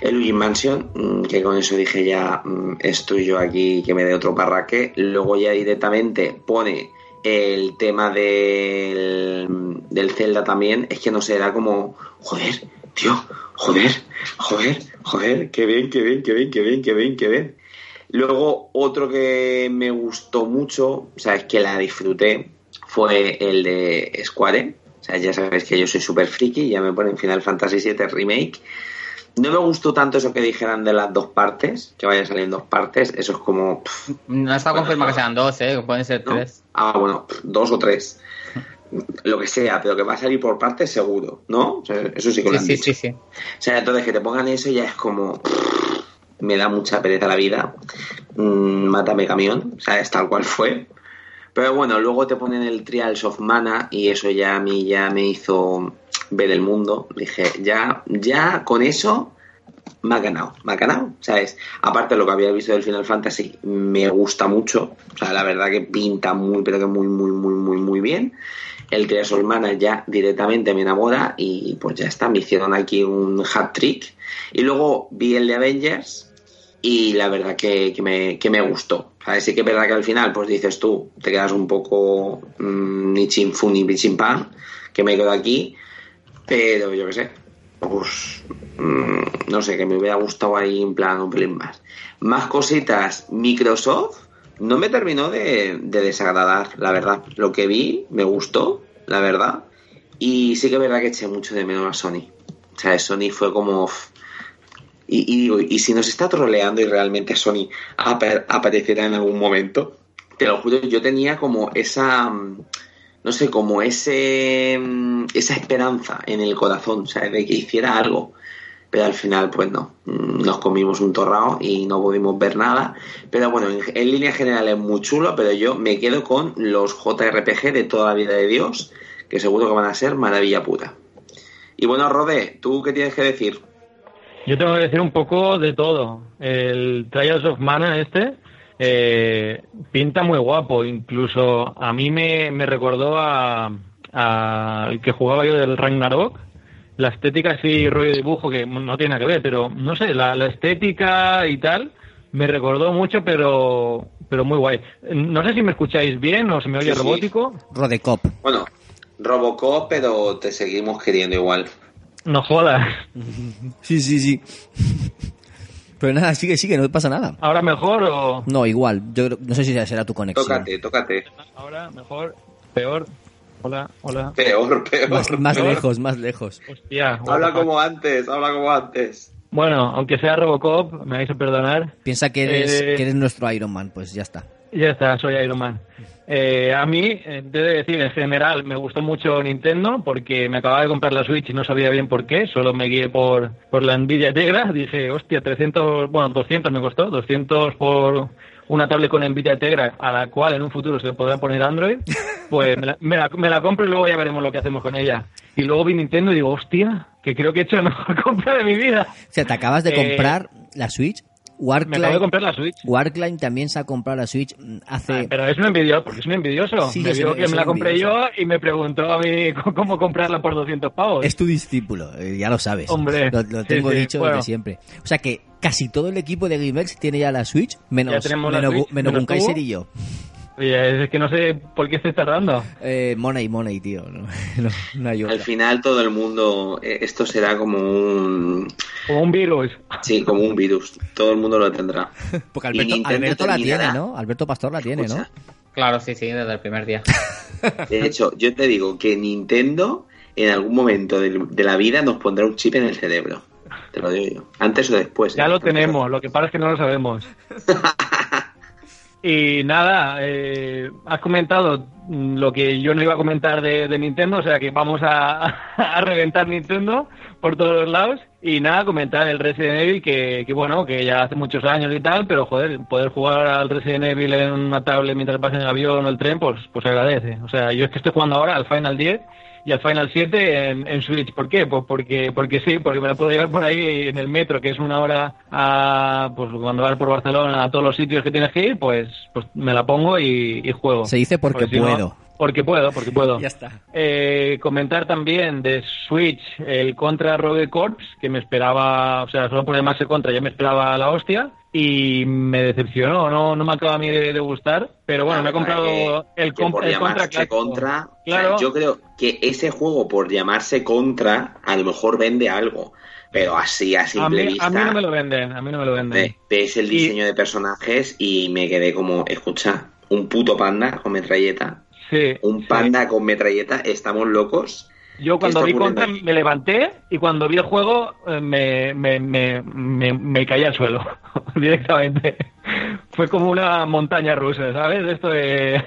Speaker 5: el Luigi Mansion, mm, que con eso dije ya mm, estoy yo aquí que me dé otro parraque. Luego ya directamente pone el tema del, del Zelda también, es que no sé, era como, joder, tío, joder, joder, joder, qué bien, qué bien, qué bien, qué bien, qué bien, qué bien. Luego, otro que me gustó mucho, o sea, es que la disfruté, fue el de Square. O sea, ya sabes que yo soy súper friki, ya me ponen Final Fantasy VII Remake. No me gustó tanto eso que dijeran de las dos partes, que vaya a salir en dos partes. Eso es como. pff,
Speaker 3: No está
Speaker 5: Bueno,
Speaker 3: confirmado
Speaker 5: no.
Speaker 3: que sean dos, ¿eh? que pueden ser
Speaker 5: ¿no?
Speaker 3: tres.
Speaker 5: Ah, bueno, pff, dos o tres. Lo que sea, pero que va a salir por partes seguro, ¿no? O sea, eso sí que lo
Speaker 3: Sí,
Speaker 5: han
Speaker 3: sí,
Speaker 5: dicho.
Speaker 3: sí, sí.
Speaker 5: O sea, entonces que te pongan eso ya es como. Me da mucha pereza la vida. Mm, mátame camión. O sea, es tal cual fue. Pero bueno, luego te ponen el Trials of Mana y eso ya a mí ya me hizo ver el mundo. Dije, ya, ya con eso me ha ganado, me ha ganado, ¿sabes? Aparte lo que había visto del Final Fantasy me gusta mucho, o sea, la verdad que pinta muy, pero que muy, muy, muy, muy, muy bien. El Trials of Mana ya directamente me enamora y pues ya está, me hicieron aquí un hat trick. Y luego vi el de Avengers y la verdad que, que me, que me gustó. Sí que es verdad que al final, pues dices tú, te quedas un poco mm, ni chin fu ni chin pan, que me quedo aquí, pero yo qué sé, pues mm, no sé, que me hubiera gustado ahí en plan un pelín más. Más cositas, Microsoft no me terminó de, de desagradar, la verdad. Lo que vi me gustó, la verdad. Y sí que es verdad que eché mucho de menos a Sony. O sea, Sony fue como... Y, y digo, ¿y si nos está troleando y realmente Sony apa- aparecerá en algún momento? Te lo juro, yo tenía como esa... mm, No sé, como ese... mm, Esa esperanza en el corazón, ¿sabes? De que hiciera algo. Pero al final, pues no. Mm, Nos comimos un torrao y no pudimos ver nada. Pero bueno, en, en línea general es muy chulo, pero yo me quedo con los JRPG de toda la vida de Dios, que seguro que van a ser maravilla pura. Y bueno, Rode, ¿tú qué tienes que decir?
Speaker 6: Yo tengo que decir un poco de todo. El Trials of Mana este eh, pinta muy guapo. Incluso a mí me, me recordó a, a el que jugaba yo del Ragnarok. La estética así, rollo dibujo, que no tiene nada que ver, pero no sé, la, la estética y tal me recordó mucho, pero pero muy guay. No sé si me escucháis bien o se me oye
Speaker 5: Sí, sí.
Speaker 6: robótico.
Speaker 1: Rodecop.
Speaker 5: Bueno, Robocop, pero te seguimos queriendo igual.
Speaker 6: No jodas.
Speaker 1: Sí, sí, sí. Pero nada, sigue, sigue, no pasa nada.
Speaker 6: ¿Ahora mejor o...?
Speaker 1: No, igual. Yo creo- no sé si será tu conexión.
Speaker 5: Tócate, tócate.
Speaker 6: Ahora mejor, peor. Hola, hola.
Speaker 5: Peor, peor.
Speaker 1: Más, más
Speaker 6: peor.
Speaker 1: lejos, más lejos.
Speaker 6: Hostia.
Speaker 5: Habla como antes, habla como antes.
Speaker 6: Bueno, aunque sea Robocop, me vais a perdonar.
Speaker 1: Piensa que eres,
Speaker 6: Eh,
Speaker 1: que eres nuestro Iron Man, pues ya está.
Speaker 6: Ya está, soy Iron Man. Eh, a mí, he de decir, en general, me gustó mucho Nintendo porque me acababa de comprar la Switch y no sabía bien por qué, solo me guié por, por la Nvidia Tegra. Dije, hostia, 300, bueno, 200 me costó, 200 por una tablet con Nvidia Tegra a la cual en un futuro se podrá poner Android. Pues me la, me la- me la compro y luego ya veremos lo que hacemos con ella. Y luego vi Nintendo y digo, hostia, que creo que he hecho la mejor compra de mi vida.
Speaker 1: O sea, te acabas de
Speaker 6: Eh,
Speaker 1: comprar la Switch.
Speaker 6: Me acabo de
Speaker 1: Warcline,
Speaker 6: comprar la Switch.
Speaker 1: Warcline también se ha comprado la Switch mm, hace...
Speaker 6: Ah, Pero es un envidioso, porque es un envidioso.
Speaker 1: Sí,
Speaker 6: me
Speaker 1: es un-
Speaker 6: que me la compré
Speaker 1: envidioso.
Speaker 6: yo y me preguntó a mí cómo comprarla por 200 pavos.
Speaker 1: Es tu discípulo, eh, ya lo sabes.
Speaker 6: Hombre,
Speaker 1: Lo, tengo
Speaker 6: sí,
Speaker 1: dicho
Speaker 6: bueno.
Speaker 1: desde siempre. O sea que casi todo el equipo de GameX tiene ya la Switch, menos,
Speaker 6: la
Speaker 1: menos,
Speaker 6: Switch,
Speaker 1: menos
Speaker 6: menos tú.
Speaker 1: Gunkaiser y yo.
Speaker 6: Oye, es que no sé por qué estáis tardando.
Speaker 1: Eh, money, money, tío. No, no, no hay otra.
Speaker 5: Al final todo el mundo, eh, esto será como un,
Speaker 6: Como un virus.
Speaker 5: sí, como un virus. Todo el mundo lo tendrá.
Speaker 1: Porque Alberto,
Speaker 5: Nintendo
Speaker 1: Alberto la tiene, ¿no? Alberto Pastor la tiene, ¿no?
Speaker 3: Claro, sí, sí, desde el primer día.
Speaker 5: De hecho, yo te digo que Nintendo en algún momento de, de la vida nos pondrá un chip en el cerebro. Te lo digo yo. Antes o después.
Speaker 6: Ya
Speaker 5: ¿eh?
Speaker 6: lo tenemos, lo que pasa es que no lo sabemos. Y nada, eh, has comentado lo que yo no iba a comentar de, de Nintendo, o sea que vamos a, a reventar Nintendo por todos los lados. Y nada, comentar el Resident Evil, que, que bueno, que ya hace muchos años y tal, pero joder, poder jugar al Resident Evil en una tablet mientras vas en el avión o el tren, pues, pues agradece. O sea, yo es que estoy jugando ahora al Final 10 y al Final 7 en, en Switch. ¿Por qué? Pues porque, porque sí, porque me la puedo llevar por ahí en el metro, que es una hora a, pues cuando vas por Barcelona a todos los sitios que tienes que ir, pues, pues me la pongo y, y juego.
Speaker 1: Se dice porque
Speaker 6: si no-
Speaker 1: puedo.
Speaker 6: porque puedo, porque puedo.
Speaker 1: Ya está.
Speaker 6: Eh, comentar también de Switch el contra Rogue Corps, que me esperaba, o sea, solo por llamarse contra, ya me esperaba la hostia. Y me decepcionó, no, no me acaba a mí de, de gustar, pero bueno, me he comprado
Speaker 5: que-
Speaker 6: el,
Speaker 5: que
Speaker 6: com-
Speaker 5: por
Speaker 6: el contra
Speaker 5: o sea,
Speaker 6: Claro.
Speaker 5: yo creo que ese juego por llamarse contra a lo mejor vende algo, pero así a
Speaker 6: A
Speaker 5: simple
Speaker 6: mí,
Speaker 5: vista
Speaker 6: a mí no me lo venden, a mí no me lo venden.
Speaker 5: ve- ves el
Speaker 6: Y-
Speaker 5: diseño de personajes y me quedé como, escucha, un puto panda con metralleta,
Speaker 6: Sí,
Speaker 5: un
Speaker 6: sí.
Speaker 5: panda con metralleta, estamos locos.
Speaker 6: Yo cuando vi contra me levanté y cuando vi el juego eh, me, me, me, me, me caí al suelo directamente. Fue como una montaña rusa, ¿sabes? Esto de,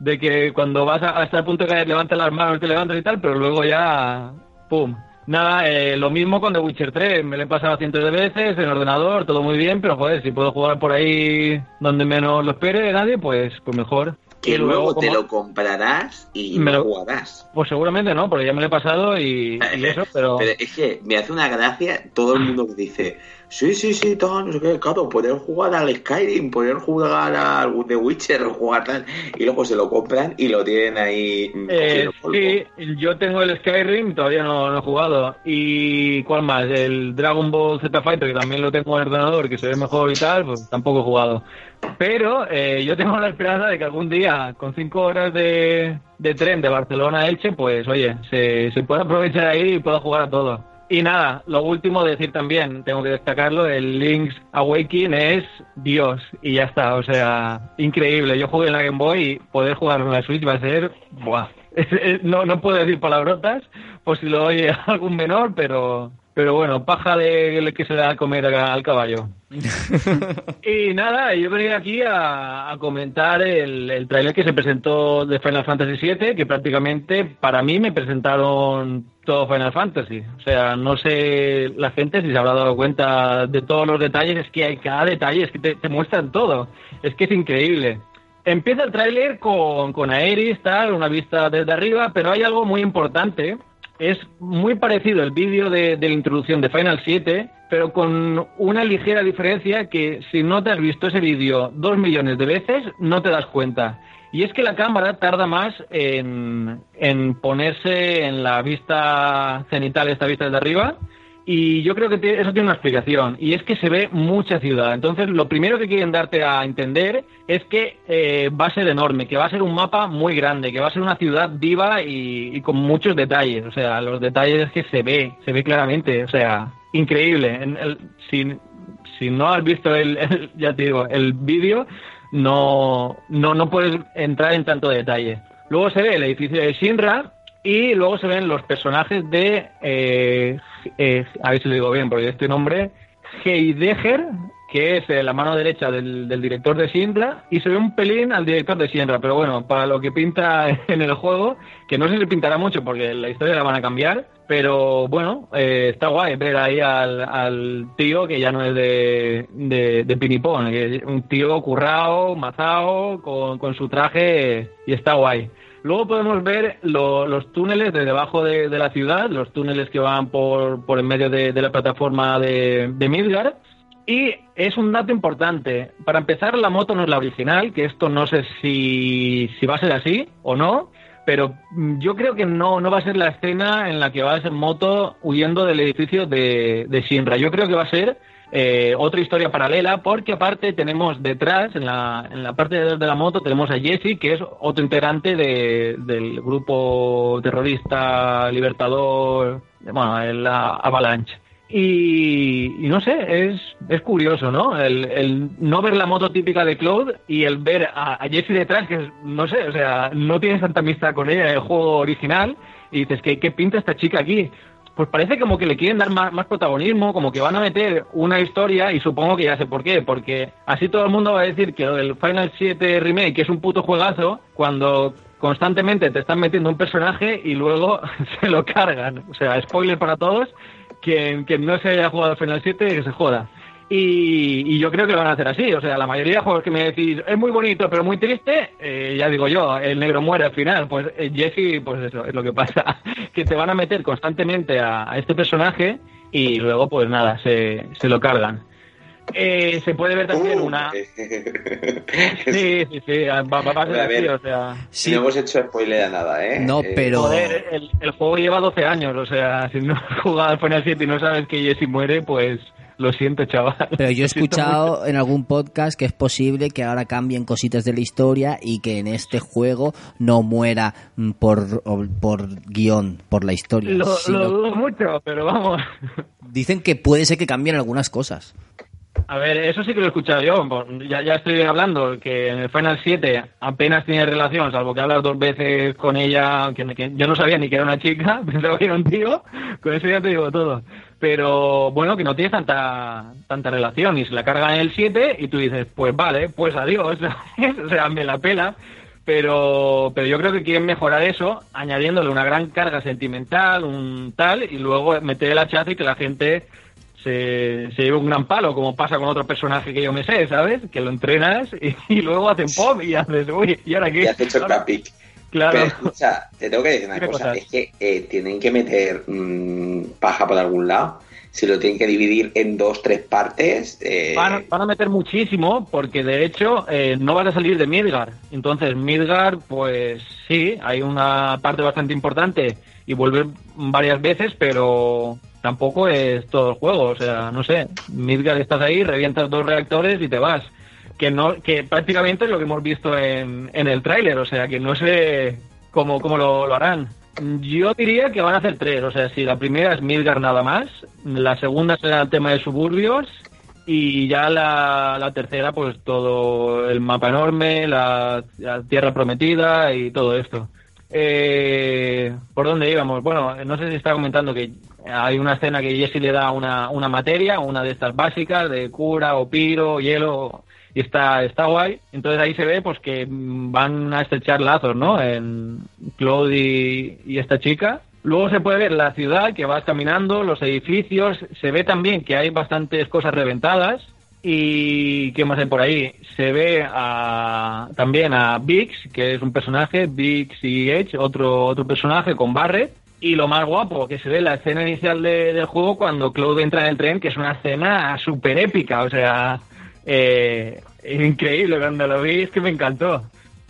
Speaker 6: de que cuando vas a, hasta el punto de caer levantas las manos, te levantas y tal, pero luego ya ¡pum! Nada, eh, lo mismo con The Witcher 3, me lo he pasado cientos de veces en ordenador, todo muy bien, pero joder, si puedo jugar por ahí donde menos lo espere nadie, pues, pues mejor.
Speaker 5: Que
Speaker 6: Y
Speaker 5: luego, te lo comprarás y
Speaker 6: Me lo-
Speaker 5: jugarás.
Speaker 6: Pues seguramente no, porque ya me lo he pasado y, y eso, pero...
Speaker 5: Pero es que me hace una gracia todo el mundo que dice, sí, sí, sí, tal, no sé qué, claro, poder jugar al Skyrim, poder jugar al The Witcher, jugar tal, y luego se lo compran y lo tienen ahí
Speaker 6: Eh, sí, yo tengo el Skyrim, todavía no, no he jugado. ¿Y cuál más? El Dragon Ball Z Fighter, que también lo tengo en el ordenador, que se ve mejor y tal, pues tampoco he jugado. Pero eh, yo tengo la esperanza de que algún día, con cinco horas de, de tren de Barcelona a Elche, pues oye, se, se pueda aprovechar ahí y pueda jugar a todo. Y nada, lo último decir también, tengo que destacarlo, el Link's Awakening es Dios y ya está, o sea, increíble. Yo jugué en la Game Boy y poder jugar en la Switch va a ser, buah, no, no puedo decir palabrotas por si lo oye algún menor, pero, pero bueno, paja de que se le da a comer al caballo. Y nada, yo venía aquí a, a comentar el, el tráiler que se presentó de Final Fantasy VII, que prácticamente para mí me presentaron todo Final Fantasy. O sea, no sé la gente si se habrá dado cuenta de todos los detalles, es que hay cada detalle, es que te, te muestran todo. Es que es increíble. Empieza el tráiler con, con Aeris, tal, una vista desde arriba, pero hay algo muy importante. Es muy parecido el vídeo de, de la introducción de Final 7, pero con una ligera diferencia que si no te has visto ese vídeo dos millones de veces, no te das cuenta. Y es que la cámara tarda más en, en ponerse en la vista cenital, esta vista desde arriba, y yo creo que eso tiene una explicación, y es que se ve mucha ciudad. Entonces, lo primero que quieren darte a entender es que eh, va a ser enorme, que va a ser un mapa muy grande, que va a ser una ciudad viva y, con muchos detalles. O sea, los detalles es que se ve, se ve claramente, o sea, increíble. Si, si no has visto el, el- ya te digo, el vídeo, no, no, no puedes entrar en tanto detalle. Luego se ve el edificio de Shinra y luego se ven los personajes de, eh, eh, a ver si lo digo bien, porque este nombre, Heidegger, que es eh, la mano derecha del, director de Shinra, y se ve un pelín al director de Shinra, pero bueno, para lo que pinta en el juego, que no sé si pintará mucho porque la historia la van a cambiar, pero bueno, eh, está guay ver ahí al, tío que ya no es de, pinipón, que es un tío currado, mazao, con su traje, y está guay. Luego podemos ver lo- los túneles de debajo de, la ciudad, los túneles que van por, por en medio de, la plataforma de, de Midgard. Y es un dato importante. Para empezar, la moto no es la original, que esto no sé si, si va a ser así o no, pero yo creo que no, no va a ser la escena en la que vas en moto huyendo del edificio de, de Shinra. Yo creo que va a ser eh, otra historia paralela, porque aparte tenemos detrás, en la, en la parte de, la moto, tenemos a Jesse, que es otro integrante de- del grupo terrorista libertador, bueno, el Avalanche. Y, y no sé, es, es curioso, ¿no? El, el no ver la moto típica de Cloud y el ver a, a Jessie detrás, que es- no sé, o sea, no tienes tanta amistad con ella en el juego original, y dices, ¿qué, qué pinta esta chica aquí? Pues parece como que le quieren dar más, protagonismo, como que van a meter una historia, y supongo que ya sé por qué, porque así todo el mundo va a decir que lo del Final 7 Remake es un puto juegazo, cuando constantemente te están metiendo un personaje y luego se lo cargan. O sea, spoiler para todos, quien, quien no se haya jugado al Final 7, que se joda. Y, y yo creo que lo van a hacer así. O sea, la mayoría de juegos que me decís es muy bonito, pero muy triste, eh, ya digo yo, el negro muere al final. Pues eh, Jesse, pues eso es lo que pasa. Que te van a meter constantemente a, a este personaje y luego, pues nada, se, se lo cargan. Eh, se puede ver también
Speaker 5: Uh,
Speaker 6: una. Sí, sí, sí, va, va a ser así, o sea.
Speaker 5: Si no hemos hecho spoiler a nada, ¿eh?
Speaker 1: No,
Speaker 5: Eh,
Speaker 1: pero-
Speaker 6: Joder, el, el juego lleva 12 años, o sea, si no has jugado al Final 7 y no sabes que Jesse muere, pues lo siento, chaval.
Speaker 1: Pero yo he escuchado en algún podcast que es posible que ahora cambien cositas de la historia y que en este juego no muera mm, por, por guion, por la historia.
Speaker 6: mucho. Lo,
Speaker 1: sino-
Speaker 6: lo dudo mucho, pero vamos.
Speaker 1: Dicen que puede ser que cambien algunas cosas.
Speaker 6: A ver, eso sí que lo he escuchado yo. Ya, ya estoy hablando que en el Final 7 apenas tiene relación, salvo que hablas dos veces con ella, que, yo no sabía ni que era una chica, pensaba que era un tío, con eso ya te digo todo. Pero bueno, que no tiene tanta tanta relación y se la carga en el 7 y tú dices, pues vale, pues adiós, o sea, me la pela. Pero, pero yo creo que quieren mejorar eso añadiéndole una gran carga sentimental, un tal, y luego meter el hachazo y que la gente se, se lleve un gran palo, como pasa con otro personaje que yo me sé, ¿sabes? Que lo entrenas y, y luego hacen pop y haces, uy, ¿y ahora qué?
Speaker 5: Y hace choca pick.
Speaker 6: Claro.
Speaker 5: Pero escucha, te tengo que decir una cosa, es que eh, tienen que meter mm, paja por algún lado. Si lo tienen que dividir en dos, tres partes, eh,
Speaker 6: Van, a- van a meter muchísimo porque de hecho eh, no vas a salir de Midgar. Entonces Midgar, pues sí, hay una parte bastante importante y vuelve varias veces, pero tampoco es todo el juego. O sea, no sé, Midgar estás ahí, revientas dos reactores y te vas. Que no, que prácticamente es lo que hemos visto en, en el tráiler. O sea, que no sé cómo, cómo lo, harán. Yo diría que van a hacer tres. O sea, si la primera es Midgar nada más, la segunda será el tema de suburbios y ya la, la tercera, pues todo el mapa enorme, la tierra prometida y todo esto. Eh, ¿Por dónde íbamos? Bueno, no sé si está comentando que hay una escena que Jesse le da una, una materia, una de estas básicas, de cura o piro, hielo, y está, está guay. Entonces ahí se ve pues que van a estrechar lazos, ¿no? En Claude y, y esta chica. Luego se puede ver la ciudad que vas caminando, los edificios, se ve también que hay bastantes cosas reventadas. ¿Y qué más hay por ahí? Se ve a, también a Vix, que es un personaje, Vix y Edge, otro, otro personaje con Barret. Y lo más guapo, que se ve la escena inicial de- del juego cuando Claude entra en el tren, que es una escena súper épica. O sea, eh, increíble cuando lo vi, es que me encantó.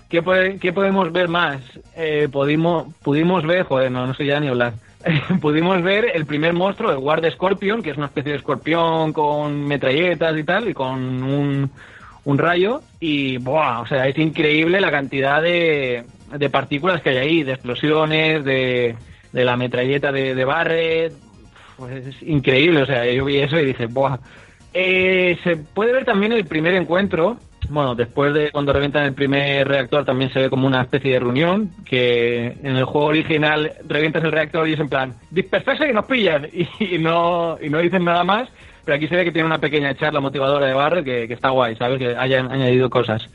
Speaker 6: ¿Qué, puede- qué podemos ver más? Eh, pudimos, pudimos ver, joder, no, no sé ya ni hablar. pudimos ver el primer monstruo, el Guard Scorpion, que es una especie de escorpión con metralletas y tal, y con un, un rayo. Y, ¡buah! O sea, es increíble la cantidad de, de partículas que hay ahí, de explosiones, de, de la metralleta de, de Barret. Pues es increíble, o sea, yo vi eso y dije, ¡buah! Eh, se puede ver también el primer encuentro. Bueno, después de cuando reventan el primer reactor también se ve como una especie de reunión, que en el juego original revientas el reactor y es en plan, dispersarse que nos pillan y, no, y no dicen nada más, pero aquí se ve que tiene una pequeña charla motivadora de Barret que, que está guay, ¿sabes? Que hayan añadido cosas.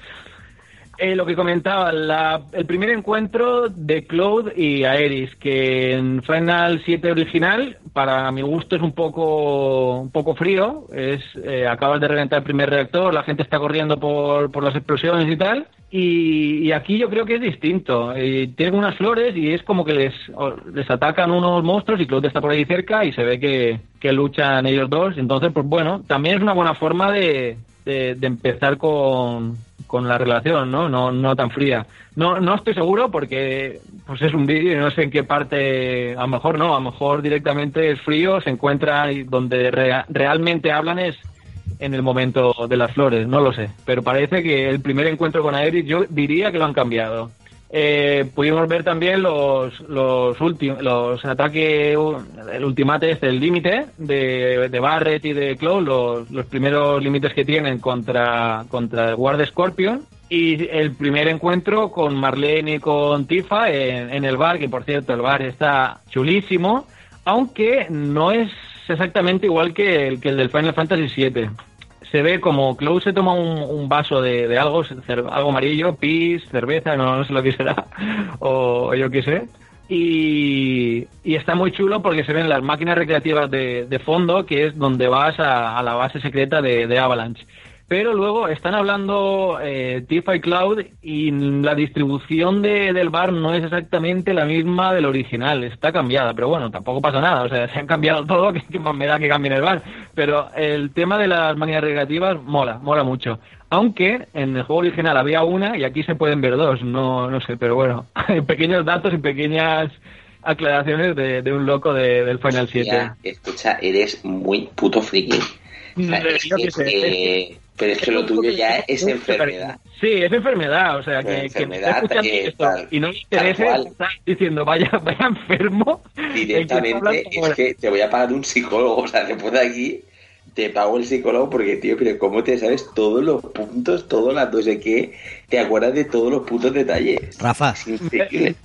Speaker 6: Eh, lo que comentaba, la- el primer encuentro de Cloud y Aeris, que en Final 7 original, para mi gusto es un poco, un poco frío. Es, eh, acabas de reventar el primer reactor, la gente está corriendo por, por las explosiones y tal. Y, y aquí yo creo que es distinto. Eh, tienen unas flores y es como que les, les atacan unos monstruos y Cloud está por ahí cerca y se ve que, que luchan ellos dos. Entonces, pues bueno, también es una buena forma de, de empezar con, con la relación, ¿no? ¿no? No tan fría. No, no estoy seguro porque pues es un vídeo y no sé en qué parte, a lo mejor no, a lo mejor directamente es frío, se encuentra y donde rea- realmente hablan es en el momento de las flores, no lo sé. Pero parece que el primer encuentro con Aerys yo diría que lo han cambiado. Eh, pudimos ver también los los últimos los ataques el ultimate este el límite de, de Barret y de Claw los, los primeros límites que tienen contra contra el Guard Scorpion y el primer encuentro con Marlene y con Tifa en, en el bar que por cierto el bar está chulísimo aunque no es exactamente igual que el que el del Final Fantasy VII se ve como Cloud se toma un, vaso de, algo, algo amarillo, pis, cerveza, no, no sé lo que será, o, yo qué sé. Y, y está muy chulo porque se ven las máquinas recreativas de, de fondo, que es donde vas a, la base secreta de Avalanche. Pero luego están hablando eh, y Cloud y la distribución de- del bar no es exactamente la misma del original, está cambiada, pero bueno, tampoco pasa nada, o sea, se han cambiado todo, que, más me da que cambien el bar. Pero el tema de las máquinas recreativas mola, mola mucho. Aunque en el juego original había una y aquí se pueden ver dos, no, no sé, pero bueno, pequeños datos y pequeñas aclaraciones de, de un loco de- del Final 7.
Speaker 5: Ya, escucha, eres muy puto friki. O sea,
Speaker 6: Mm,
Speaker 5: es que,
Speaker 6: sé,
Speaker 5: eh, pero es que lo tuyo ya es enfermedad.
Speaker 6: Sí, es enfermedad, o sea, que, me
Speaker 5: Enfermedad, eh,
Speaker 6: esto
Speaker 5: tal-
Speaker 6: y no
Speaker 5: cual.
Speaker 6: está diciendo, vaya, vaya enfermo. ¿en qué está
Speaker 5: Directamente
Speaker 6: hablando
Speaker 5: es
Speaker 6: ahora?
Speaker 5: que te voy a pagar un psicólogo. O sea, después de aquí te pago el psicólogo porque, tío, pero ¿cómo te sabes todos los puntos, todas las no sé qué? Te acuerdas de todos los putos detalles.
Speaker 1: Rafa,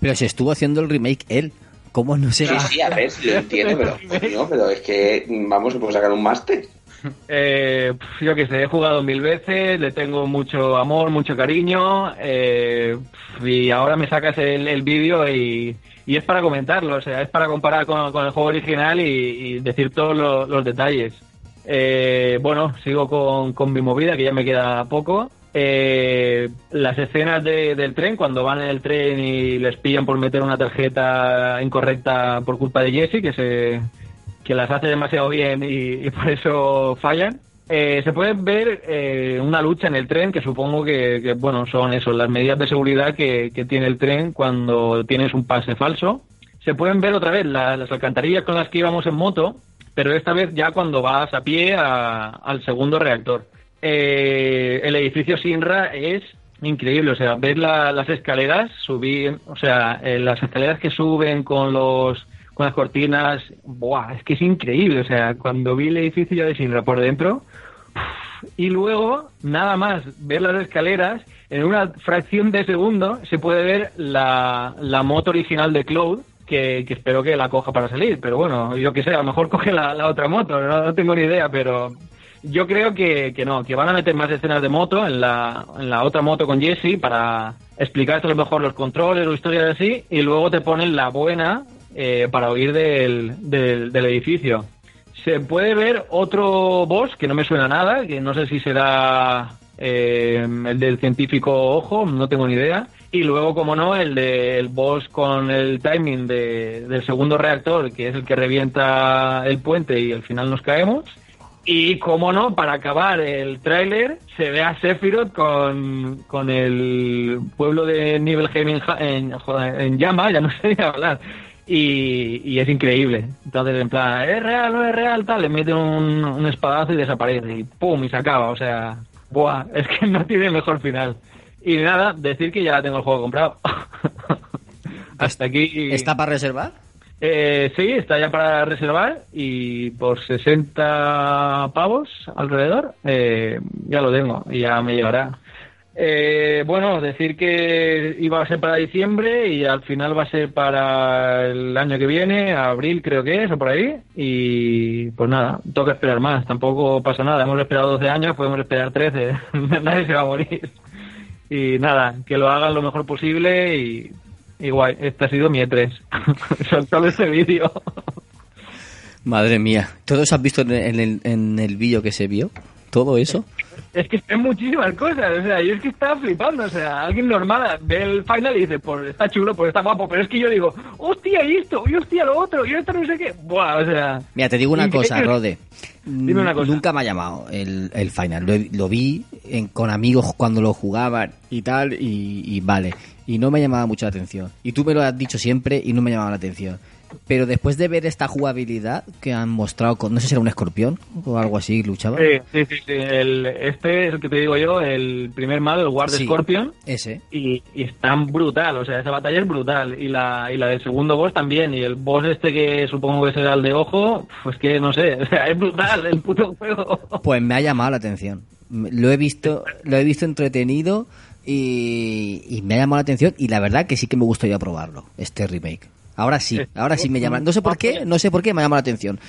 Speaker 1: pero se estuvo haciendo el remake él. ¿Cómo no se
Speaker 5: Sí,
Speaker 1: va?
Speaker 5: sí, a ver, si lo entiendo, pero, coño, pero es que vamos, puede sacar un máster.
Speaker 6: Eh, yo que sé, he jugado mil veces, le tengo mucho amor, mucho cariño, eh, y ahora me sacas el, vídeo y, es para comentarlo, o sea, es para comparar con, el juego original y, decir todos lo- los detalles. Eh, bueno, sigo con, con mi movida, que ya me queda poco. Eh, las escenas de- del tren, cuando van en el tren y les pillan por meter una tarjeta incorrecta por culpa de Jesse, que se que las hace demasiado bien y, por eso fallan. Eh, se puede ver eh, una lucha en el tren que supongo que, bueno son eso las medidas de seguridad que, tiene el tren cuando tienes un pase falso se pueden ver otra vez la- las alcantarillas con las que íbamos en moto pero esta vez ya cuando vas a pie a- al segundo reactor Eh, el edificio Sinra es increíble o sea ver la- las escaleras subir o sea las escaleras que suben con los con las cortinas buah es que es increíble o sea cuando vi el edificio de Sinra por dentro y luego, nada más ver las escaleras, en una fracción de segundo se puede ver la, la moto original de Cloud, que, que espero que la coja para salir. Pero bueno, yo que sé, a lo mejor coge la, la otra moto, no, no tengo ni idea, pero yo creo que, que no, que van a meter más escenas de moto en la, en la otra moto con Jesse para explicarte a lo mejor los controles o historias así, y luego te ponen la buena eh, para huir del, del, edificio. Se puede ver otro boss que no me suena nada, que no sé si será eh, el del científico ojo, no tengo ni idea. Y luego, como no, el del boss con el timing de- del segundo reactor, que es el que revienta el puente y al final nos caemos. Y como no, para acabar el tráiler, se ve a Sephiroth con, con el pueblo de Nibelheim en, en, en llama, ya no sé ni hablar. Y, y es increíble. Entonces, en plan, es real, no es real, tal, le mete un, un espadazo y desaparece. Y pum, y se acaba. O sea, buah, es que no tiene mejor final. Y nada, decir que ya tengo el juego comprado. Hasta aquí.
Speaker 1: ¿Está para reservar?
Speaker 6: Eh, sí, está ya para reservar y por 60 pavos alrededor eh, ya lo tengo y ya me llegará. Eh, bueno, decir que iba a ser para diciembre y al final va a ser para el año que viene, abril creo que es o por ahí. Y pues nada, toca esperar más, tampoco pasa nada. Hemos esperado 12 años, podemos esperar 13, nadie se va a morir. Y nada, que lo hagan lo mejor posible y, y guay, este ha sido mi E3. Solo este vídeo.
Speaker 1: Madre mía. ¿Todo eso has visto en el, en el vídeo que se vio? ¿Todo eso?
Speaker 6: Es que es muchísimas cosas, o sea, yo es que estaba flipando, o sea, alguien normal ve el final y dice, pues está chulo, pues está guapo, pero es que yo digo, hostia, y esto, y hostia, lo otro, y esto no sé qué, buah, o sea...
Speaker 1: Mira, te digo una cosa, Rode.
Speaker 6: Dime una cosa.
Speaker 1: Nunca me ha llamado el, el final. Lo, lo vi en- con amigos cuando lo jugaban y tal, y, y vale. Y no me llamaba mucho la atención. Y tú me lo has dicho siempre y no me llamaba la atención. Pero después de ver esta jugabilidad que han mostrado con, no sé si era un escorpión o algo así, luchaba.
Speaker 6: Sí, sí, sí, sí, el, este es el que te digo yo, el primer malo, el Guard
Speaker 1: Sí.
Speaker 6: Scorpion,
Speaker 1: Ese.
Speaker 6: y, y es tan brutal, o sea, esa batalla es brutal, y la, y la del segundo boss también, y el boss este que supongo que será el de ojo, pues que no sé, o sea, es brutal el puto juego.
Speaker 1: Pues me ha llamado la atención. Lo he visto, lo he visto entretenido y, y me ha llamado la atención y la verdad que sí que me gustaría probarlo, este remake. Ahora sí, ahora sí me llama. No sé por qué, no sé por qué me ha llamado la atención.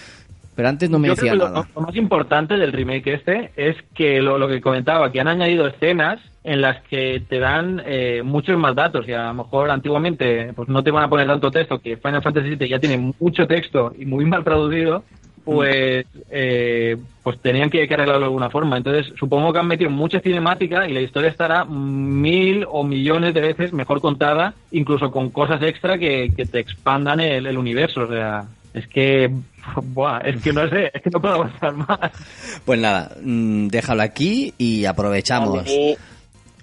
Speaker 1: Pero antes no me
Speaker 6: Yo
Speaker 1: decía
Speaker 6: creo que lo,
Speaker 1: nada.
Speaker 6: lo más importante del remake este es que lo, lo que comentaba, que han añadido escenas en las que te dan eh, muchos más datos y a lo mejor antiguamente pues no te van a poner tanto texto, que Final Fantasy VII ya tiene mucho texto y muy mal traducido, pues eh, pues tenían que, que arreglarlo de alguna forma. Entonces supongo que han metido mucha cinemática y la historia estará mil o millones de veces mejor contada, incluso con cosas extra que, que te expandan el, el universo. O sea, es que, buah, es que no sé, es que no puedo avanzar más.
Speaker 1: Pues nada, mm, déjalo aquí y aprovechamos.
Speaker 4: A mí,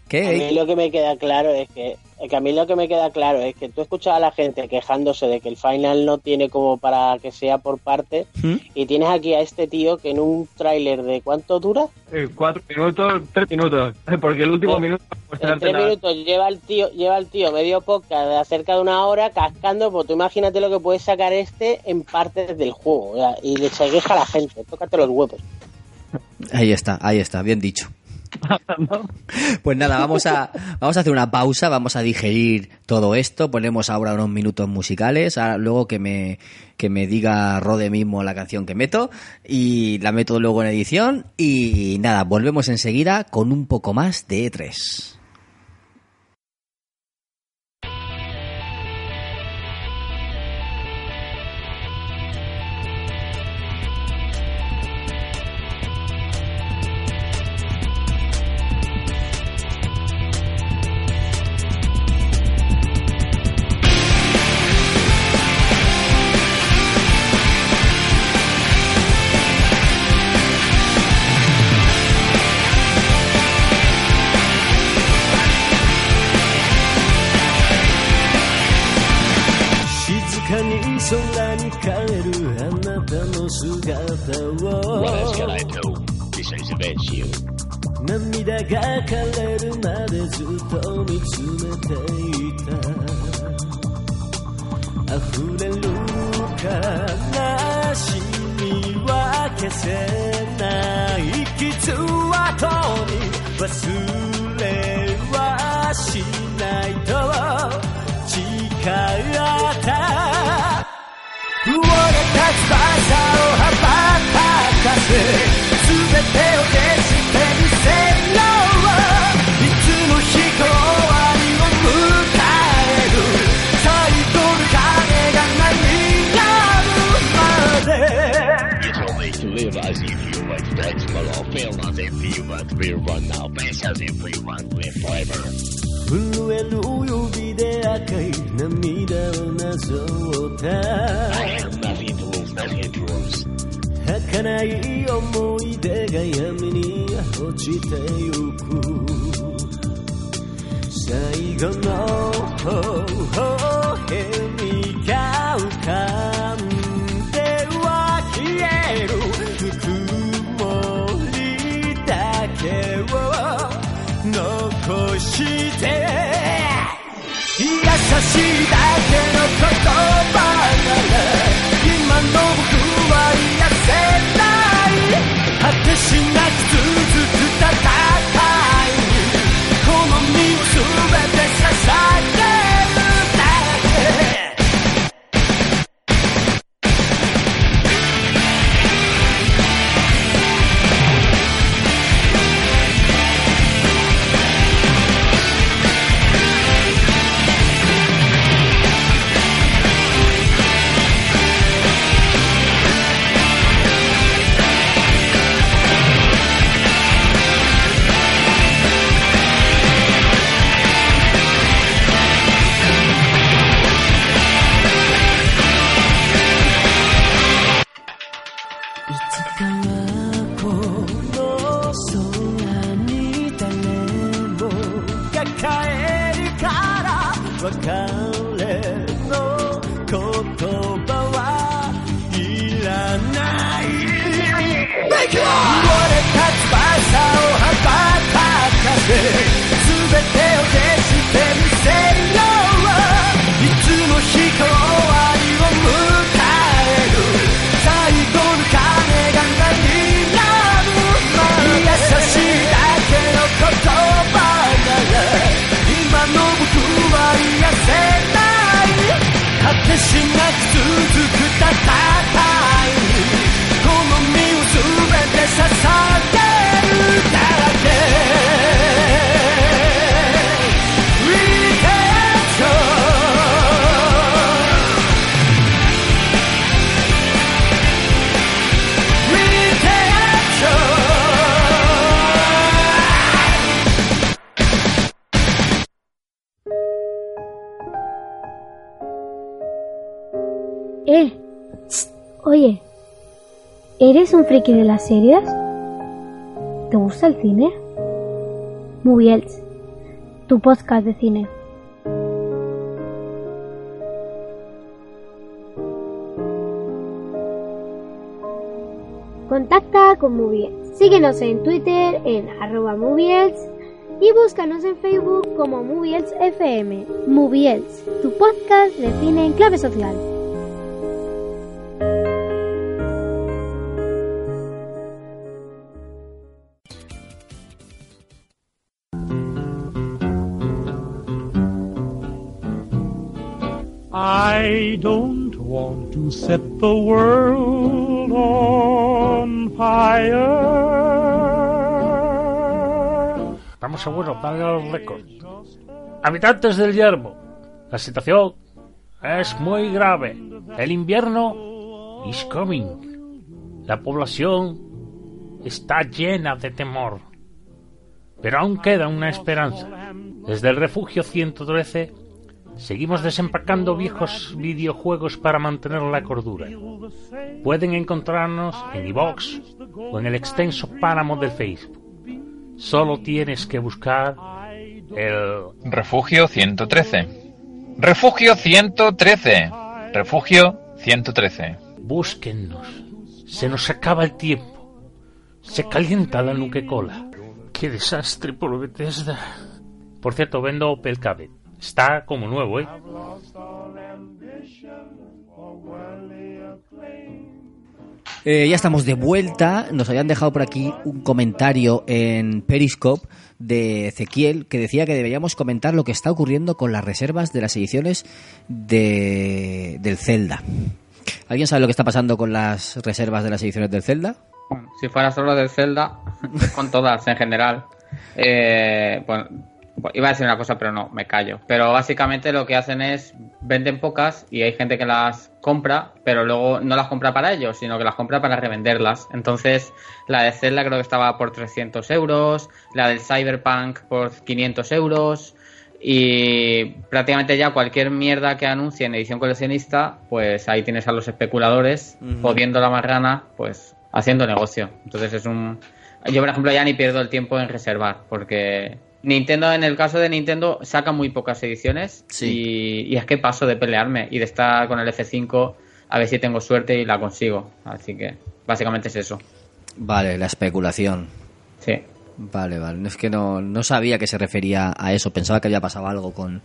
Speaker 1: ¿Qué?
Speaker 4: a mí lo que me queda claro es que, es que a mí lo que me queda claro es que tú escuchas a la gente quejándose de que el final no tiene como para que sea por parte
Speaker 1: ¿Mm?
Speaker 4: y tienes aquí a este tío que en un tráiler de cuánto dura
Speaker 6: Eh, cuatro minutos, tres minutos, porque el último
Speaker 4: Eh,
Speaker 6: minuto
Speaker 4: en tres minutos lleva el tío lleva el tío medio podcast de cerca de una hora cascando pues tú imagínate lo que puede sacar este en partes del juego o sea, y le se queja a la gente tócate los huevos
Speaker 1: Ahí está, ahí está, bien dicho. Pues nada, vamos a, vamos a hacer una pausa, vamos a digerir todo esto, ponemos ahora unos minutos musicales, ahora luego que me, que me diga Rode mismo la canción que meto. Y la meto luego en edición. Y nada, volvemos enseguida con un poco más de E E3.
Speaker 7: 震える指で赤い涙をなぞった
Speaker 8: I have nothing to lose, nothing to lose.
Speaker 7: 儚い思い出が闇に落ちてゆく最後の微笑みが浮か Stop.
Speaker 9: Eh, oye, ¿eres un friki de las series? ¿Te gusta el cine? Moviels, tu podcast de cine. Contacta con Moviels. Síguenos en Twitter en arroba Moviels y búscanos en Facebook como Moviels FM. Moviels, tu podcast de cine en clave social.
Speaker 10: I don't want to set the world on fire.
Speaker 11: Vamos a bueno, darle los récords. Habitantes del yermo, la situación es muy grave. El invierno is coming. La población está llena de temor. Pero aún queda una esperanza. Desde el refugio 113 seguimos desempacando viejos videojuegos para mantener la cordura. Pueden encontrarnos en iVox o en el extenso páramo del Facebook. Solo tienes que buscar el
Speaker 12: Refugio 113. Refugio 113. Refugio 113.
Speaker 11: Búsquennos. Se nos acaba el tiempo. Se calienta la nuque-cola. Qué desastre por Bethesda. Por cierto, vendo Opel Cadet. Está como nuevo, ¿eh?
Speaker 1: Eh, ya estamos de vuelta. Nos habían dejado por aquí un comentario en Periscope de Ezequiel que decía que deberíamos comentar lo que está ocurriendo con las reservas de las ediciones de, del Zelda. ¿Alguien sabe lo que está pasando con las reservas de las ediciones del Zelda?
Speaker 3: Si fuera solo del Zelda, con todas en general. Eh, bueno, iba a decir una cosa, pero no, me callo. Pero básicamente lo que hacen es venden pocas y hay gente que las compra, pero luego no las compra para ellos, sino que las compra para revenderlas. Entonces, la de Zelda creo que estaba por 300 euros, la del Cyberpunk por 500 euros. Y prácticamente ya cualquier mierda que anuncie en edición coleccionista, pues ahí tienes a los especuladores
Speaker 1: Ujú.
Speaker 3: jodiendo la marrana, pues haciendo negocio. Entonces es un... Yo, por ejemplo, ya ni pierdo el tiempo en reservar, porque Nintendo, en el caso de Nintendo, saca muy pocas ediciones y, y es que paso de pelearme y de estar con el F5 a ver si tengo suerte y la consigo. Así que básicamente es eso.
Speaker 1: Vale, la especulación.
Speaker 3: Sí.
Speaker 1: Vale, vale. No, Es que no, no sabía que se refería a eso. Pensaba que había pasado algo con,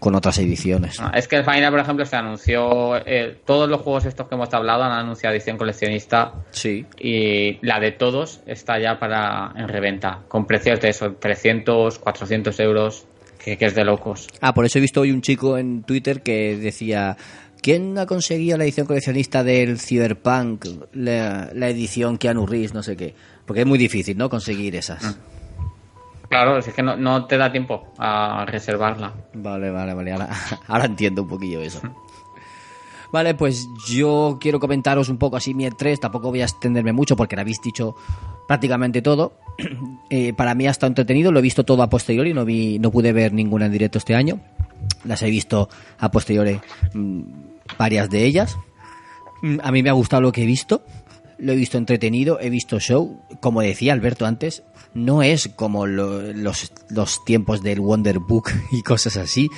Speaker 1: con otras ediciones.
Speaker 3: Ah, Es que el Final, por ejemplo, se anunció. eh, todos los juegos estos que hemos hablado han anunciado edición coleccionista.
Speaker 1: Sí.
Speaker 3: Y la de todos está ya para en reventa. Con precios de eso, 300, 400 euros. Que, que es de locos.
Speaker 1: Ah, por eso he visto hoy un chico en Twitter que decía... ¿Quién ha conseguido la edición coleccionista del Cyberpunk? La, la edición Keanu Reeves, no sé qué. Porque es muy difícil, ¿no? Conseguir esas.
Speaker 3: Claro, es que no, te da tiempo a reservarla.
Speaker 1: Vale, vale, vale. Ahora, ahora entiendo un poquillo eso. Vale, pues yo quiero comentaros un poco así mi E3. Tampoco voy a extenderme mucho porque lo habéis dicho prácticamente todo. Eh, para mí ha estado entretenido. Lo he visto todo a posteriori. No, vi, no pude ver ninguna en directo este año. Las he visto a posteriori mm, varias de ellas. Mm, A mí me ha gustado lo que he visto. Lo he visto entretenido, he visto show. Como decía Alberto antes, no es como lo- los, los tiempos del Wonder Book y cosas así.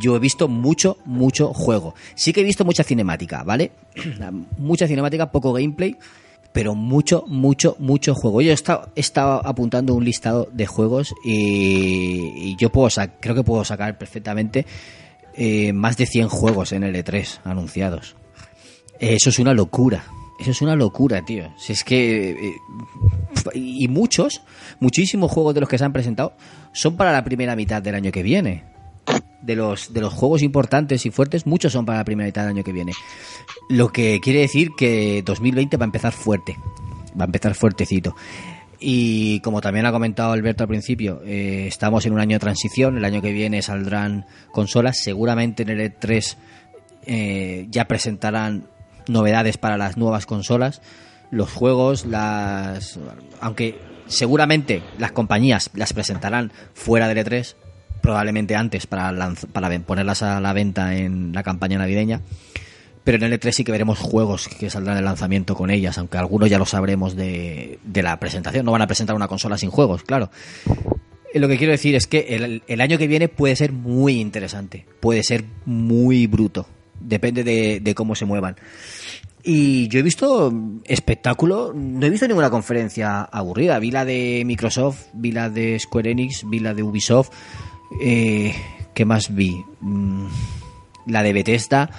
Speaker 1: Yo he visto mucho, mucho juego. Sí que he visto mucha cinemática, ¿vale? mucha cinemática, poco gameplay, pero mucho, mucho, mucho juego. Yo he estado apuntando un listado de juegos y, yo puedo creo que puedo sacar perfectamente eh, más de 100 juegos en el E3 anunciados. Eso es una locura. Eso es una locura, tío. Si es que. eh, y muchos, muchísimos juegos de los que se han presentado son para la primera mitad del año que viene. De los, de los juegos importantes y fuertes, muchos son para la primera mitad del año que viene. Lo que quiere decir que 2020 va a empezar fuerte. Va a empezar fuertecito. Y como también ha comentado Alberto al principio, eh, estamos en un año de transición. El año que viene saldrán consolas. Seguramente en el E3 eh, ya presentarán novedades para las nuevas consolas, los juegos, las aunque seguramente las compañías las presentarán fuera del E3, probablemente antes para lanz- para ponerlas a la venta en la campaña navideña. Pero en el E3 sí que veremos juegos que saldrán de lanzamiento con ellas, aunque algunos ya lo sabremos de, de la presentación. No van a presentar una consola sin juegos, claro. Eh, Lo que quiero decir es que el, el año que viene puede ser muy interesante, puede ser muy bruto, depende de, de cómo se muevan. Y yo he visto espectáculo, no he visto ninguna conferencia aburrida. Vi la de Microsoft, vi la de Square Enix, vi la de Ubisoft. Eh, ¿Qué más vi? Mm, La de Bethesda.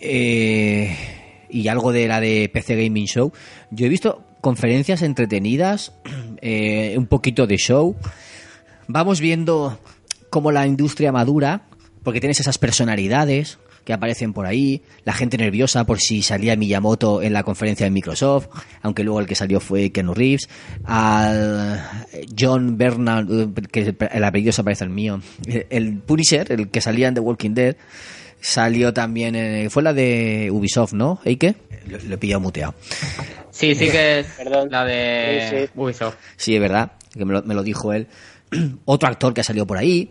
Speaker 1: eh, y algo de la de PC Gaming Show. Yo he visto conferencias entretenidas, eh, un poquito de show. Vamos viendo cómo la industria madura, porque tienes esas personalidades que aparecen por ahí, la gente nerviosa por si salía Miyamoto en la conferencia de Microsoft, aunque luego el que salió fue Ken Reeves, al John Bernard, eh, que el- el apellido se parece al mío, el- Punisher, el que salía en The Walking Dead, salió también, en- fue la de Ubisoft, ¿no? Eike? Lo, lo he pillado muteado.
Speaker 3: Sí, sí que es la de
Speaker 4: Sí, sí.
Speaker 3: Ubisoft.
Speaker 1: Sí, es verdad, que me lo, me lo dijo él. Otro actor que ha salido por ahí.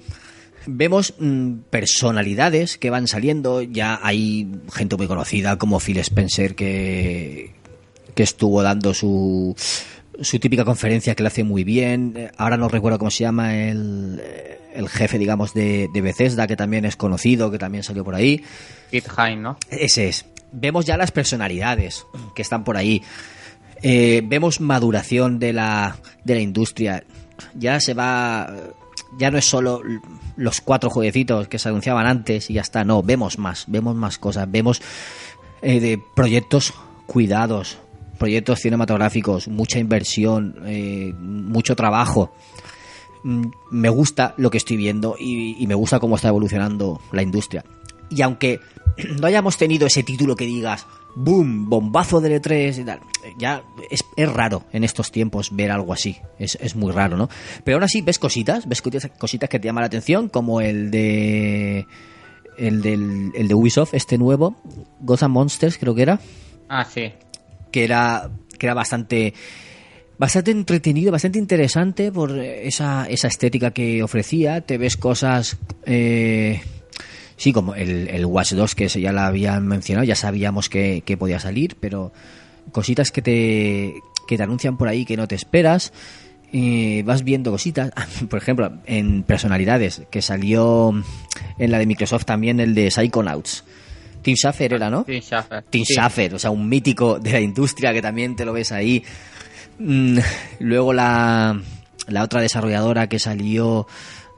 Speaker 1: Vemos mm, personalidades que van saliendo. Ya hay gente muy conocida como Phil Spencer que, que estuvo dando su su típica conferencia que le hace muy bien. Ahora no recuerdo cómo se llama el, eh, el jefe, digamos, de, de Bethesda, que también es conocido, que también salió por ahí.
Speaker 3: Pete Hine, ¿no?
Speaker 1: Ese es. Vemos ya las personalidades que están por ahí. Eh, vemos maduración de la, de la industria. Ya se va. Ya no es solo los cuatro jueguecitos que se anunciaban antes y ya está. No, vemos más. Vemos más cosas. Vemos eh, de proyectos cuidados, proyectos cinematográficos, mucha inversión, eh, mucho trabajo. Mm, Me gusta lo que estoy viendo y me gusta cómo está evolucionando la industria. Y aunque no hayamos tenido ese título que digas, boom, bombazo de E3 y tal, ya es, es raro en estos tiempos ver algo así. Es, es muy raro, ¿no? Pero aún así ves cositas, ves cositas, que te llaman la atención, como el de. El, del, el de Ubisoft, este nuevo, Gotham Monsters, creo que era
Speaker 3: Ah, sí.
Speaker 1: que era que era bastante bastante entretenido, bastante interesante por esa, esa estética que ofrecía. Te ves cosas, eh, sí, como el, el Watch 2 que ya la habían mencionado, ya sabíamos que, que podía salir, pero cositas que te, que te anuncian por ahí que no te esperas. Eh, vas viendo cositas, por ejemplo, en personalidades, que salió en la de Microsoft también el de Psychonauts. Tim Schafer era, ¿no?
Speaker 3: Tim Schafer.
Speaker 1: Tim
Speaker 3: Sí.
Speaker 1: Schafer, o sea, un mítico de la industria que también te lo ves ahí. Mm, Luego la, la otra desarrolladora que salió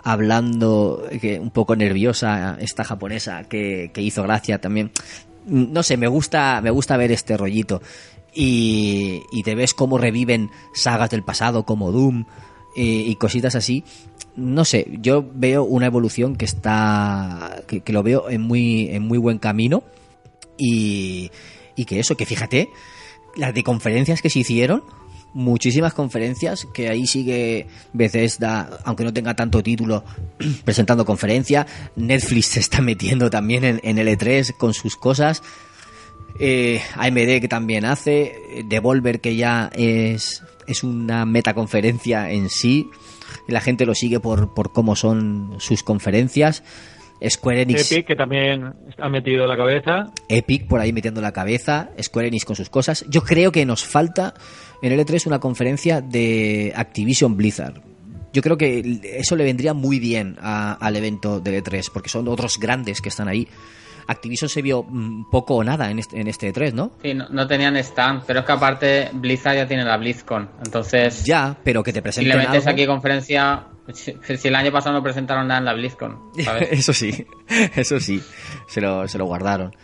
Speaker 1: hablando, un poco nerviosa, esta japonesa, que, que hizo gracia también. No sé, me gusta, me gusta ver este rollito. Y, y te ves cómo reviven sagas del pasado como Doom eh, y cositas así. No sé, yo veo una evolución que está, que, que lo veo en muy, en muy buen camino y, y que eso, que fíjate, las de conferencias que se hicieron, muchísimas conferencias, que ahí sigue Bethesda, aunque no tenga tanto título, presentando conferencia, Netflix se está metiendo también en, en L3 con sus cosas, eh, AMD que también hace, Devolver que ya es, es una metaconferencia en sí, la gente lo sigue por, por cómo son sus conferencias, Square Enix...
Speaker 6: Epic, que también ha metido la cabeza.
Speaker 1: Epic por ahí metiendo la cabeza, Square Enix con sus cosas. Yo creo que nos falta en el E3 una conferencia de Activision Blizzard. Yo creo que eso le vendría muy bien a- al evento del E3, porque son otros grandes que están ahí. Activision se vio mm, poco o nada en este, en este E3, ¿no?
Speaker 3: Sí, no, no tenían stand, pero es que aparte Blizzard ya tiene la BlizzCon, entonces...
Speaker 1: Ya, pero que te
Speaker 3: Si
Speaker 1: presenten
Speaker 3: le metes
Speaker 1: algo-
Speaker 3: aquí conferencia... Si, si el año pasado no presentaron nada en la BlizzCon, ¿sabes?
Speaker 1: eso sí, eso sí, se lo, se lo guardaron.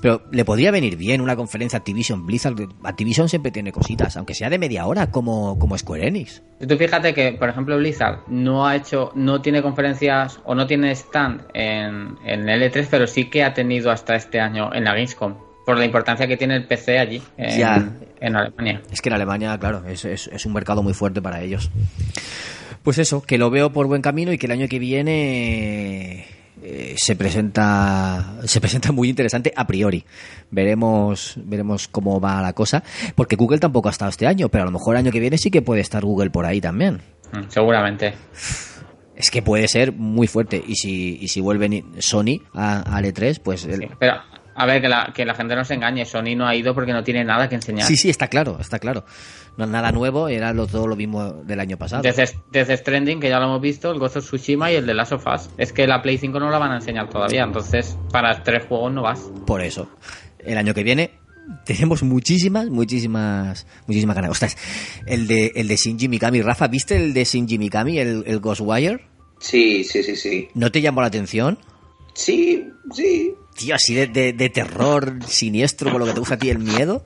Speaker 1: Pero le podría venir bien una conferencia Activision Blizzard. Activision siempre tiene cositas, aunque sea de media hora, como, como Square Enix.
Speaker 3: Tú fíjate que, por ejemplo, Blizzard no ha hecho, no tiene conferencias o no tiene stand en, en L3, pero sí que ha tenido hasta este año en la Gamescom, por la importancia que tiene el PC allí, en,
Speaker 1: Ya.
Speaker 3: en Alemania.
Speaker 1: Es que en Alemania, claro, es, es- es un mercado muy fuerte para ellos. Pues eso, que lo veo por buen camino y que el año que viene eh, se presenta se presenta muy interesante a priori. Veremos veremos cómo va la cosa, porque Google tampoco ha estado este año, pero a lo mejor el año que viene sí que puede estar Google por ahí también.
Speaker 3: Mm, Seguramente.
Speaker 1: Es que puede ser muy fuerte y si y si vuelven Sony a, a E3, pues el-
Speaker 3: Pero, a ver, que la, que la gente no se engañe, Sony no ha ido porque no tiene nada que enseñar.
Speaker 1: Sí, sí, está claro, está claro. No es nada nuevo, era lo, todo lo mismo del año pasado.
Speaker 3: Desde, desde Stranding, que ya lo hemos visto, el Ghost of Tsushima y el de Last of Us. Es que la Play 5 no la van a enseñar todavía, entonces para tres juegos no vas.
Speaker 1: Por eso. El año que viene tenemos muchísimas, muchísimas, muchísimas ganas. Ostras, el de, el de Shinji Mikami. Rafa, ¿viste el de Shinji Mikami, el, el Ghostwire?
Speaker 5: Sí, sí, sí, sí.
Speaker 1: ¿No te llamó la atención?
Speaker 5: Sí, sí.
Speaker 1: Tío, así de, de, de terror siniestro, con lo que te gusta a ti el miedo.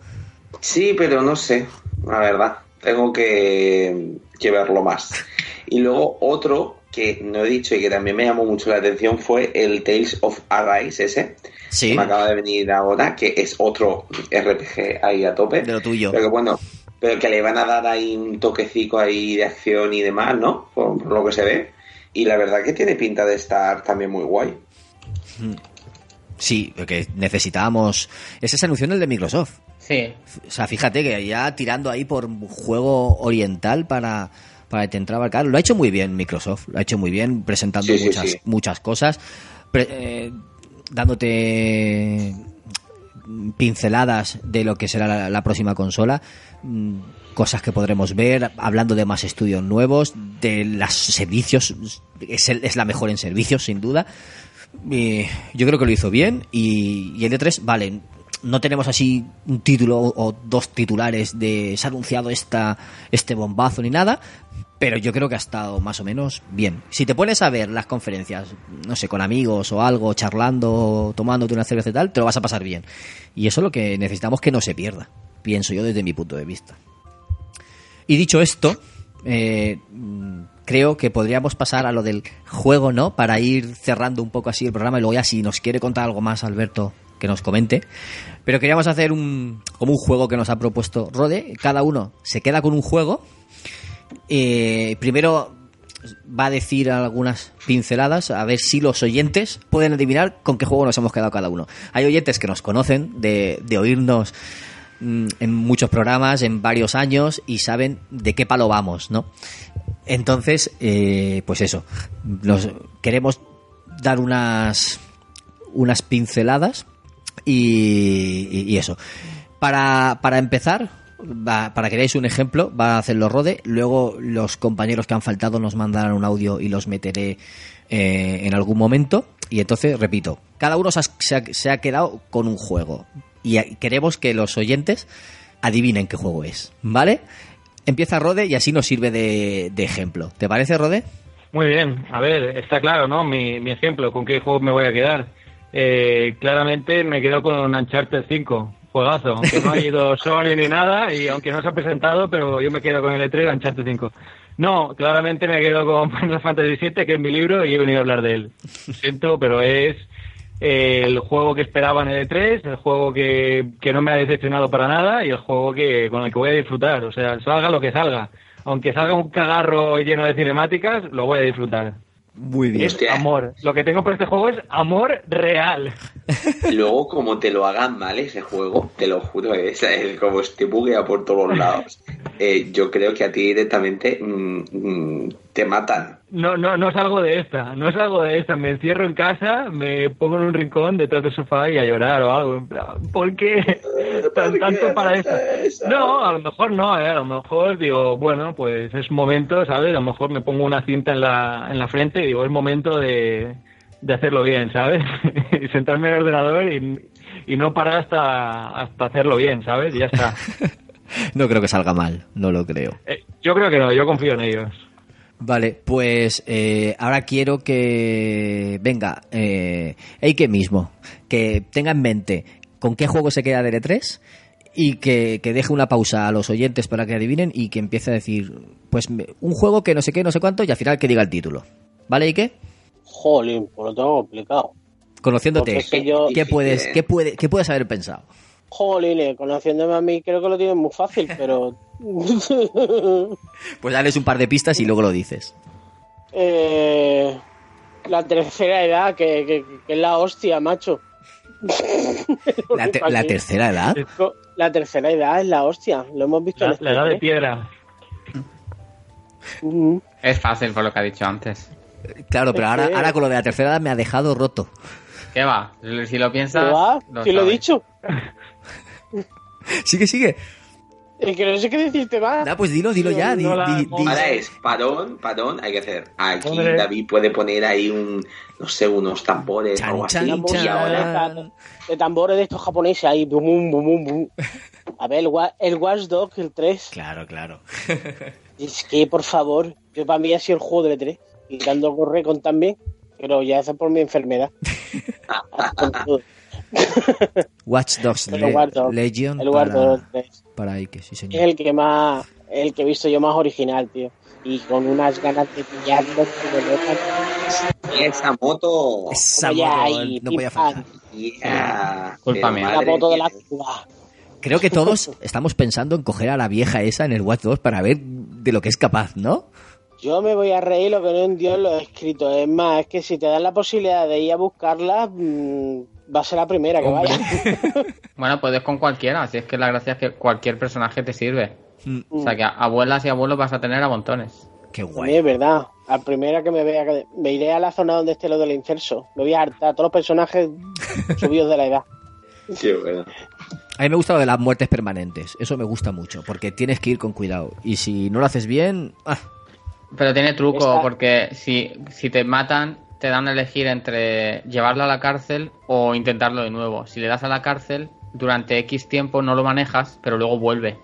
Speaker 5: Sí, pero no sé, la verdad. Tengo que, que verlo más. Y luego otro que no he dicho y que también me llamó mucho la atención fue el Tales of Arise ese.
Speaker 1: Sí.
Speaker 5: Que me acaba de venir ahora, que es otro RPG ahí a tope.
Speaker 1: De lo tuyo.
Speaker 5: Pero que bueno, pero que le van a dar ahí un toquecico ahí de acción y demás, ¿no? Por, por lo que se ve. Y la verdad que tiene pinta de estar también muy guay.
Speaker 1: Sí, porque necesitábamos... Ese se anunció en el de Microsoft.
Speaker 3: Sí.
Speaker 1: O sea, fíjate que ya tirando ahí por juego oriental para, para intentar abarcar. Lo ha hecho muy bien Microsoft, lo ha hecho muy bien, presentando
Speaker 5: Sí,
Speaker 1: muchas,
Speaker 5: sí.
Speaker 1: muchas cosas, pre- eh, dándote pinceladas de lo que será la, la próxima consola, mm, cosas que podremos ver, hablando de más estudios nuevos, de los servicios, es, el- es la mejor en servicios, sin duda. Yo creo que lo hizo bien y, y el E3, vale, no tenemos así un título o dos titulares de se ha anunciado esta, este bombazo ni nada, pero yo creo que ha estado más o menos bien. Si te pones a ver las conferencias, no sé, con amigos o algo, charlando, tomándote una cerveza y tal, te lo vas a pasar bien. Y eso es lo que necesitamos que no se pierda, pienso yo desde mi punto de vista. Y dicho esto, eh, creo que podríamos pasar a lo del juego, ¿no? Para ir cerrando un poco así el programa y luego ya si nos quiere contar algo más, Alberto, que nos comente. Pero queríamos hacer un, como un juego que nos ha propuesto Rode. Cada uno se queda con un juego. Eh, primero va a decir algunas pinceladas a ver si los oyentes pueden adivinar con qué juego nos hemos quedado cada uno. Hay oyentes que nos conocen de, de oírnos mm, en muchos programas, en varios años y saben de qué palo vamos, ¿no? Entonces, eh, pues eso, nos queremos dar unas unas pinceladas y, eso. Para, para empezar, va- para que veáis un ejemplo, va a hacerlo Rode. Luego los compañeros que han faltado nos mandarán un audio y los meteré eh, en algún momento. Y entonces, repito, cada uno se ha, quedado con un juego. Y queremos que los oyentes adivinen qué juego es. ¿Vale? Empieza Rode y así nos sirve de, ejemplo. ¿Te parece, Rode?
Speaker 6: Muy bien, a ver, está claro, ¿no? Mi ejemplo, ¿con qué juego me voy a quedar? Eh, claramente me quedo con Uncharted 5, juegazo, aunque no ha ido Sony ni nada, y aunque no se ha presentado, pero yo me quedo con el E3 Uncharted 5. No, claramente me quedo con Final Fantasy VII, que es mi libro, y he venido a hablar de él. Lo siento, pero es eh, el juego que esperaba en el E3, el juego que, que no me ha decepcionado para nada, y el juego que con el que voy a disfrutar. O sea, salga lo que salga. Aunque salga un cagarro lleno de cinemáticas, lo voy a disfrutar.
Speaker 1: Muy
Speaker 6: Es amor. Lo que tengo por este juego es amor real.
Speaker 5: Luego, como te lo hagan mal ese juego, te lo juro, es, es como este buguea por todos lados. Eh, yo creo que a ti directamente mm, mm, te matan.
Speaker 6: No, no, no salgo de esta, no salgo de esta. Me encierro en casa, me pongo en un rincón detrás del sofá y a llorar o algo. en plan, ¿Por qué tan, tanto para esto? No, a lo mejor no, eh, a lo mejor digo, bueno, pues es momento, ¿sabes? A lo mejor me pongo una cinta en la, en la frente y digo, es momento de, de hacerlo bien, ¿sabes? y sentarme en el ordenador y, y no parar hasta, hasta hacerlo bien, ¿sabes? Y ya está.
Speaker 1: No creo que salga mal, no lo creo.
Speaker 6: Eh, yo creo que no, yo confío en ellos.
Speaker 1: Vale, pues eh, ahora quiero que venga eh, Eike mismo, que tenga en mente con qué juego se queda de E3 y que, que deje una pausa a los oyentes para que adivinen y que empiece a decir, pues me- un juego que no sé qué, no sé cuánto y al final que diga el título. ¿Vale, Eike?
Speaker 4: Jolín, por lo tengo complicado.
Speaker 1: Conociéndote,
Speaker 4: Porque es que yo-
Speaker 1: ¿qué, puedes, qué, puede, ¿qué puedes haber pensado?
Speaker 4: Jolín, conociéndome a mí creo que lo tienes muy fácil, pero...
Speaker 1: Pues dales un par de pistas y luego lo dices.
Speaker 4: eh, la tercera edad, que, que- que es la hostia, macho.
Speaker 1: La, te- la tercera edad.
Speaker 4: La tercera edad es la hostia, lo hemos visto
Speaker 6: La,
Speaker 4: en
Speaker 6: la edad de
Speaker 4: este
Speaker 6: piedra.
Speaker 3: Es fácil por lo que ha dicho antes.
Speaker 1: Claro, pero ahora, ahora con lo de la tercera edad me ha dejado roto.
Speaker 3: ¿Qué va? Si lo piensas.
Speaker 4: ¿Qué va?
Speaker 3: lo
Speaker 4: ¿Quién lo he dicho?
Speaker 1: Sigue, sigue.
Speaker 4: Que no sé qué decirte más.
Speaker 1: Ah, pues dilo, dilo ya. di- di- di-
Speaker 5: Ahora es parón, parón, hay que hacer. Aquí
Speaker 4: Hombre.
Speaker 5: David puede poner ahí un, no sé, unos tambores o algo así. Y ahora,
Speaker 4: de- tambores de estos japoneses ahí. Bum, bum, bum, bum, bum. A ver, el, el Watch Dogs, el 3.
Speaker 1: Claro, claro.
Speaker 4: Es que, por favor, yo para mí ha sido el juego del E3. Quitando corre con también, pero ya eso por mi enfermedad.
Speaker 1: Watch Dogs Le-
Speaker 4: Watch Dogs,
Speaker 1: Legion
Speaker 4: el Watch
Speaker 1: para,
Speaker 4: Dogs 3.
Speaker 1: para Ike, sí
Speaker 4: Es
Speaker 1: señor.
Speaker 4: el que más, el que he visto yo más original, tío. Y con unas ganas de pillarlo notan.
Speaker 5: esa moto.
Speaker 1: Esa moto,
Speaker 4: ahí,
Speaker 1: no podía faltar.
Speaker 5: Yeah.
Speaker 4: La moto de la Cuba.
Speaker 1: Creo que todos estamos pensando en coger a la vieja esa en el Watch 2 para ver de lo que es capaz, ¿no?
Speaker 4: Yo me voy a reír lo que no en Dios lo he escrito. Es más, es que si te dan la posibilidad de ir a buscarla, mm, va a ser la primera que
Speaker 1: Hombre.
Speaker 4: vaya.
Speaker 3: Bueno, puedes con cualquiera. Si es que la gracia es que cualquier personaje te sirve.
Speaker 1: Mm,
Speaker 3: O sea que a- abuelas y abuelos vas a tener a montones.
Speaker 1: Qué
Speaker 4: A
Speaker 1: guay.
Speaker 4: es verdad. La primera que me vea, que- me iré a la zona donde esté lo del incenso. Me voy a hartar a todos los personajes subidos de la edad.
Speaker 5: Qué bueno.
Speaker 1: A mí me gusta lo de las muertes permanentes. Eso me gusta mucho, porque tienes que ir con cuidado. Y si no lo haces bien... ah,
Speaker 3: Pero tiene truco,
Speaker 4: Esta-
Speaker 3: porque si, si te matan, te dan a elegir entre llevarlo a la cárcel o intentarlo de nuevo. Si le das a la cárcel, durante X tiempo no lo manejas, pero luego vuelve.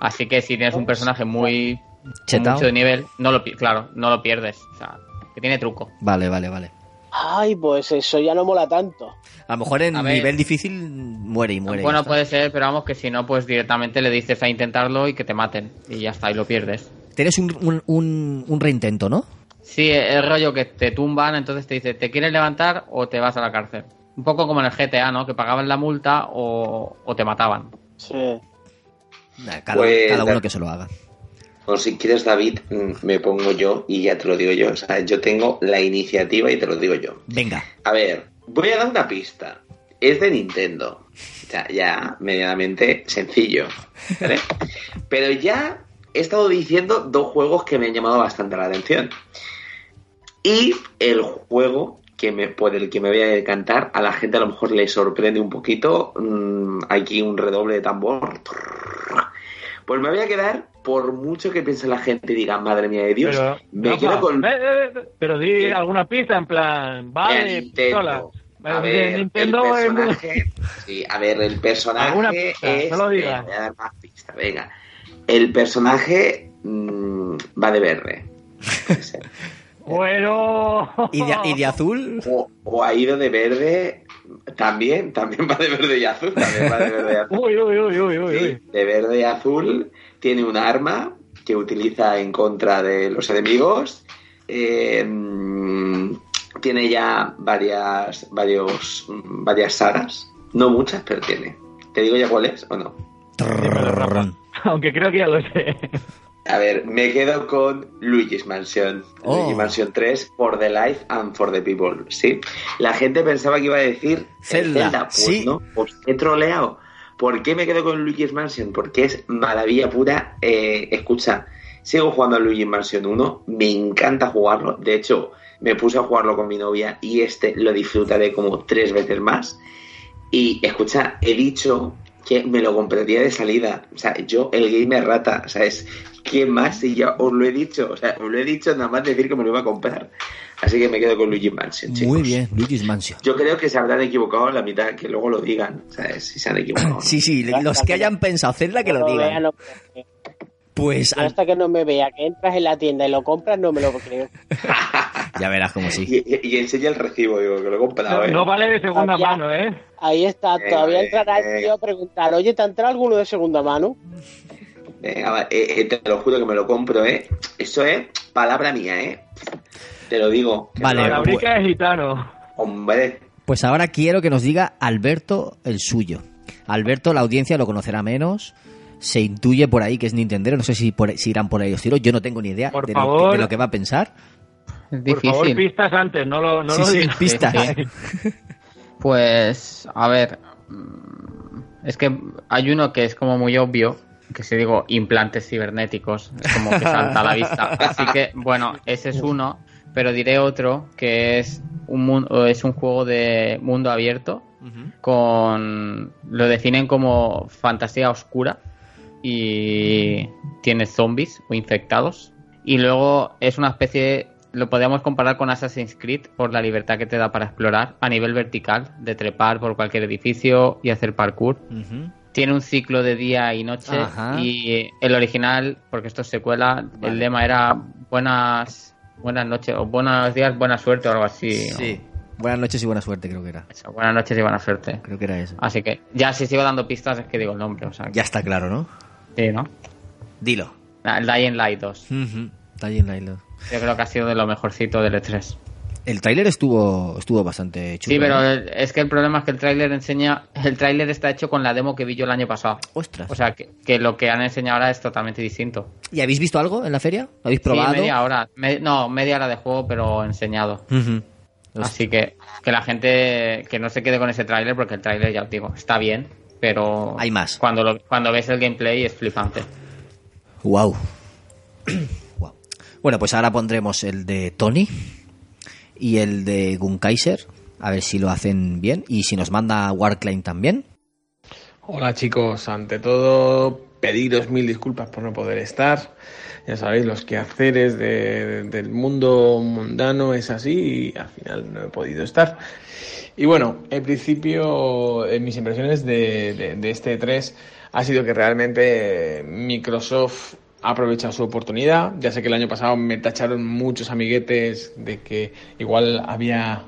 Speaker 3: Así que si tienes un personaje muy
Speaker 1: Chetao.
Speaker 3: mucho de nivel, no lo claro, no lo pierdes. O sea, que tiene truco.
Speaker 1: Vale, vale, vale.
Speaker 4: Ay, pues eso ya no mola tanto.
Speaker 1: A lo mejor en
Speaker 3: A ver.
Speaker 1: nivel difícil muere y muere.
Speaker 3: bueno, puede ser, pero vamos que si no, pues directamente le dices a intentarlo y que te maten. Y ya está, y lo pierdes.
Speaker 1: Tienes un, un, un, un reintento, ¿no?
Speaker 3: Sí, el rollo que te tumban, entonces te dice, ¿te quieres levantar o te vas a la cárcel? Un poco como en el GTA, ¿no? Que pagaban la multa o, o te mataban.
Speaker 4: Sí.
Speaker 1: Nah, Cada,
Speaker 5: Pues,
Speaker 1: cada uno que se lo haga.
Speaker 5: O si quieres, David, mm, me pongo yo y ya te lo digo yo. O sea, yo tengo la iniciativa y te lo digo yo.
Speaker 1: Venga.
Speaker 5: A ver, voy a dar una pista. Es de Nintendo. O sea, ya medianamente sencillo. ¿vale? Pero ya he estado diciendo dos juegos que me han llamado bastante la atención. Y el juego que me, por el que me voy a decantar, a la gente a lo mejor le sorprende un poquito. mm, aquí un redoble de tambor. Pues me voy a quedar, por mucho que piense la gente y diga, madre mía de Dios,
Speaker 6: Pero,
Speaker 5: me
Speaker 6: Rafa,
Speaker 5: quedo con...
Speaker 6: eh, eh, eh, pero di
Speaker 5: ¿Qué?
Speaker 6: alguna pista en plan, vale,
Speaker 5: Nintendo.
Speaker 6: pistola.
Speaker 5: A
Speaker 6: De
Speaker 5: ver,
Speaker 6: Nintendo
Speaker 5: el
Speaker 6: es muy-
Speaker 5: personaje, sí, a ver, el personaje
Speaker 6: Alguna pista,
Speaker 5: es...
Speaker 6: no lo digas.
Speaker 5: eh, voy a dar más venga. El personaje mm, va de verde. puede ser.
Speaker 6: Bueno.
Speaker 1: ¿Y de, y de azul?
Speaker 5: O, o ha ido de verde también, también va de verde y azul, también va de verde y azul.
Speaker 6: Uy, uy, uy, uy, uy,
Speaker 5: Sí,
Speaker 6: uy.
Speaker 5: de verde y azul, tiene un arma que utiliza en contra de los enemigos. eh, mm, tiene ya varias, varios, mm, varias sagas, no muchas, pero tiene. ¿Te digo ya cuál es o no?
Speaker 6: Dímelo, Rafa. Aunque creo que ya lo sé.
Speaker 5: A ver, me quedo con Luigi's Mansion.
Speaker 1: Oh.
Speaker 5: Luigi's Mansion 3, For the Life and for the People. Sí. La gente pensaba que iba a decir el
Speaker 1: Zelda,
Speaker 5: Pues
Speaker 1: sí.
Speaker 5: no, os he troleado. ¿Por qué me quedo con Luigi's Mansion? Porque es maravilla pura. Eh, escucha, sigo jugando a Luigi's Mansion 1. Me encanta jugarlo. De hecho, me puse a jugarlo con mi novia y este lo disfrutaré como tres veces más. Y escucha, he dicho que me lo compraría de salida. O sea, yo, el gamer rata, ¿sabes? ¿Qué más? Si ya os lo he dicho. O sea, os lo he dicho nada más decir que me lo iba a comprar. Así que me quedo con Luigi Mansion, chicos.
Speaker 1: Muy bien, Luigi's Mansion.
Speaker 5: Yo creo que se habrán equivocado en la mitad, que luego lo digan, ¿sabes? Si se han equivocado.
Speaker 1: Sí, sí, los que hayan pensado Zelda que lo digan. Pues al-
Speaker 4: hasta que no me vea que entras en la tienda y lo compras, no me lo creo.
Speaker 1: ya verás como sí.
Speaker 5: Y, y- y enseña el recibo, digo, que lo he comprado,
Speaker 6: No,
Speaker 5: ¿eh?
Speaker 6: no vale de segunda mano, ¿eh?
Speaker 4: Ahí está,
Speaker 5: Eh,
Speaker 4: todavía
Speaker 5: eh,
Speaker 4: entrará el
Speaker 5: eh.
Speaker 4: tío a preguntar, oye, ¿te ha entrado alguno de segunda mano?
Speaker 5: Venga, eh, te lo juro que me lo compro, ¿eh? Eso es palabra mía, ¿eh? Te lo digo.
Speaker 1: Vale,
Speaker 6: La brica es gitano.
Speaker 5: Hombre,
Speaker 1: Pues ahora quiero que nos diga Alberto el suyo. Alberto, la audiencia lo conocerá menos. Se intuye por ahí que es Nintendero. No sé si, por- si irán por ahí los tiros. Yo no tengo ni idea
Speaker 6: Por
Speaker 1: de lo, que,
Speaker 6: favor.
Speaker 1: de lo que va a pensar.
Speaker 3: Es
Speaker 6: Por favor,
Speaker 3: difícil.
Speaker 6: pistas antes, no lo, no
Speaker 1: Sí,
Speaker 6: lo
Speaker 1: sí,
Speaker 6: digas.
Speaker 1: pistas.
Speaker 3: Sí, Pues, a ver. mm, Es que hay uno que es como muy obvio, que si digo implantes cibernéticos, es como que salta a la vista. Así que, bueno, ese es uno, pero diré otro que es un, mun- o es un juego de mundo abierto con. Lo definen como fantasía oscura y tiene zombies o infectados. Y luego es una especie. Lo podríamos comparar con Assassin's Creed por la libertad que te da para explorar a nivel vertical, de trepar por cualquier edificio y hacer parkour. Tiene un ciclo de día y noche
Speaker 1: Ajá.
Speaker 3: y el original, porque esto es secuela,
Speaker 1: Vale.
Speaker 3: el lema era buenas buenas noches o buenos días, buena suerte o algo así.
Speaker 1: Buenas noches y buena suerte, creo que era.
Speaker 3: Eso, buenas noches y buena suerte.
Speaker 1: Creo que era eso.
Speaker 3: Así que ya si sigo dando pistas es que digo el nombre, o sea, que-
Speaker 1: Ya está claro, ¿no?
Speaker 3: Sí, ¿no?
Speaker 1: Dilo.
Speaker 3: El Dying Light 2.
Speaker 1: Ujú. Está ahí en la isla.
Speaker 3: Yo creo que ha sido de lo mejorcito del E3.
Speaker 1: El tráiler estuvo, estuvo bastante chulo.
Speaker 3: Sí, pero
Speaker 1: ¿eh?
Speaker 3: es que el problema es que el tráiler enseña... El tráiler está hecho con la demo que vi yo el año pasado.
Speaker 1: Ostras.
Speaker 3: O sea, que, que lo que han enseñado ahora es totalmente distinto.
Speaker 1: ¿Y habéis visto algo en la feria? ¿Lo habéis probado?
Speaker 3: Sí, media hora. Me- no, media hora de juego, pero enseñado. Así que que la gente que no se quede con ese tráiler, porque el tráiler, ya os digo, está bien, pero...
Speaker 1: Hay más.
Speaker 3: Cuando, lo- cuando ves el gameplay es flipante.
Speaker 1: Wow. Guau. Bueno, pues ahora pondremos el de Tony y el de Gunkaiser. A ver si lo hacen bien. Y si nos manda Warclaim también.
Speaker 13: Hola chicos, ante todo pediros mil disculpas por no poder estar. Ya sabéis, los quehaceres de- del mundo mundano es así y al final no he podido estar. Y bueno, en principio, mis impresiones de este 3 ha sido que realmente Microsoft ha aprovechado su oportunidad. Ya sé que el año pasado me tacharon muchos amiguetes de que igual había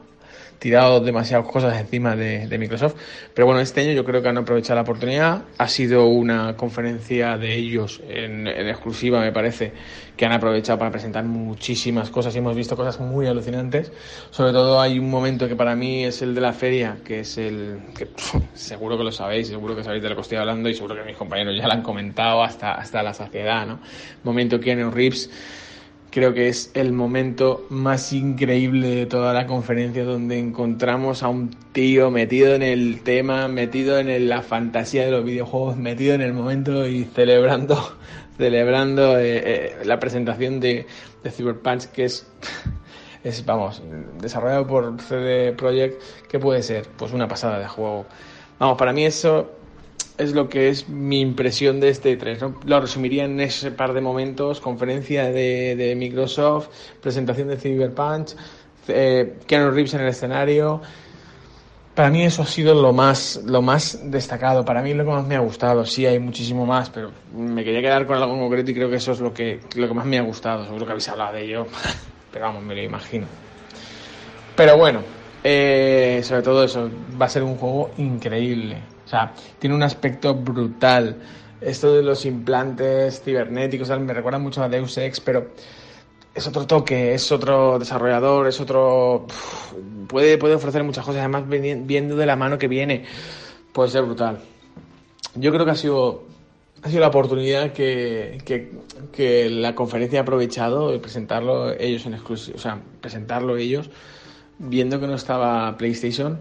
Speaker 13: tirado demasiadas cosas encima de, de Microsoft. Pero bueno, este año yo creo que han aprovechado la oportunidad. Ha sido una conferencia de ellos en, en exclusiva, me parece, que han aprovechado para presentar muchísimas cosas y hemos visto cosas muy alucinantes. Sobre todo hay un momento que para mí es el de la feria, que es el que pf, seguro que lo sabéis, seguro que sabéis de lo que estoy hablando y seguro que mis compañeros ya lo han comentado hasta, hasta la saciedad, ¿no? Momento Keanu Reeves creo que es el momento más increíble de toda la conferencia donde encontramos a un tío metido en el tema, metido en la fantasía de los videojuegos, metido en el momento y celebrando celebrando eh, eh, la presentación de, de Cyberpunk que es es vamos desarrollado por CD Projekt que puede ser pues una pasada de juego. Vamos para mí eso es lo que es mi impresión de este 3. ¿no? Lo resumiría en ese par de momentos, conferencia de, de Microsoft, presentación de Cyberpunk, eh, Keanu Reeves en el escenario. Para mí eso ha sido lo más, lo más destacado, para mí lo que más me ha gustado. Sí, hay muchísimo más, pero me quería quedar con algo en concreto y creo que eso es lo que, lo que más me ha gustado. Seguro que habéis hablado de ello, pero vamos, me lo imagino. Pero bueno, eh, sobre todo eso, va a ser un juego increíble. O sea, tiene un aspecto brutal. Esto de los implantes cibernéticos me recuerda mucho a Deus Ex, pero es otro toque, es otro desarrollador, es otro... puede, puede ofrecer muchas cosas, además viendo de la mano que viene, puede ser brutal. Yo creo que ha sido, ha sido la oportunidad que, que, que la conferencia ha aprovechado de presentarlo ellos en exclusivo, o sea, presentarlo ellos viendo que no estaba PlayStation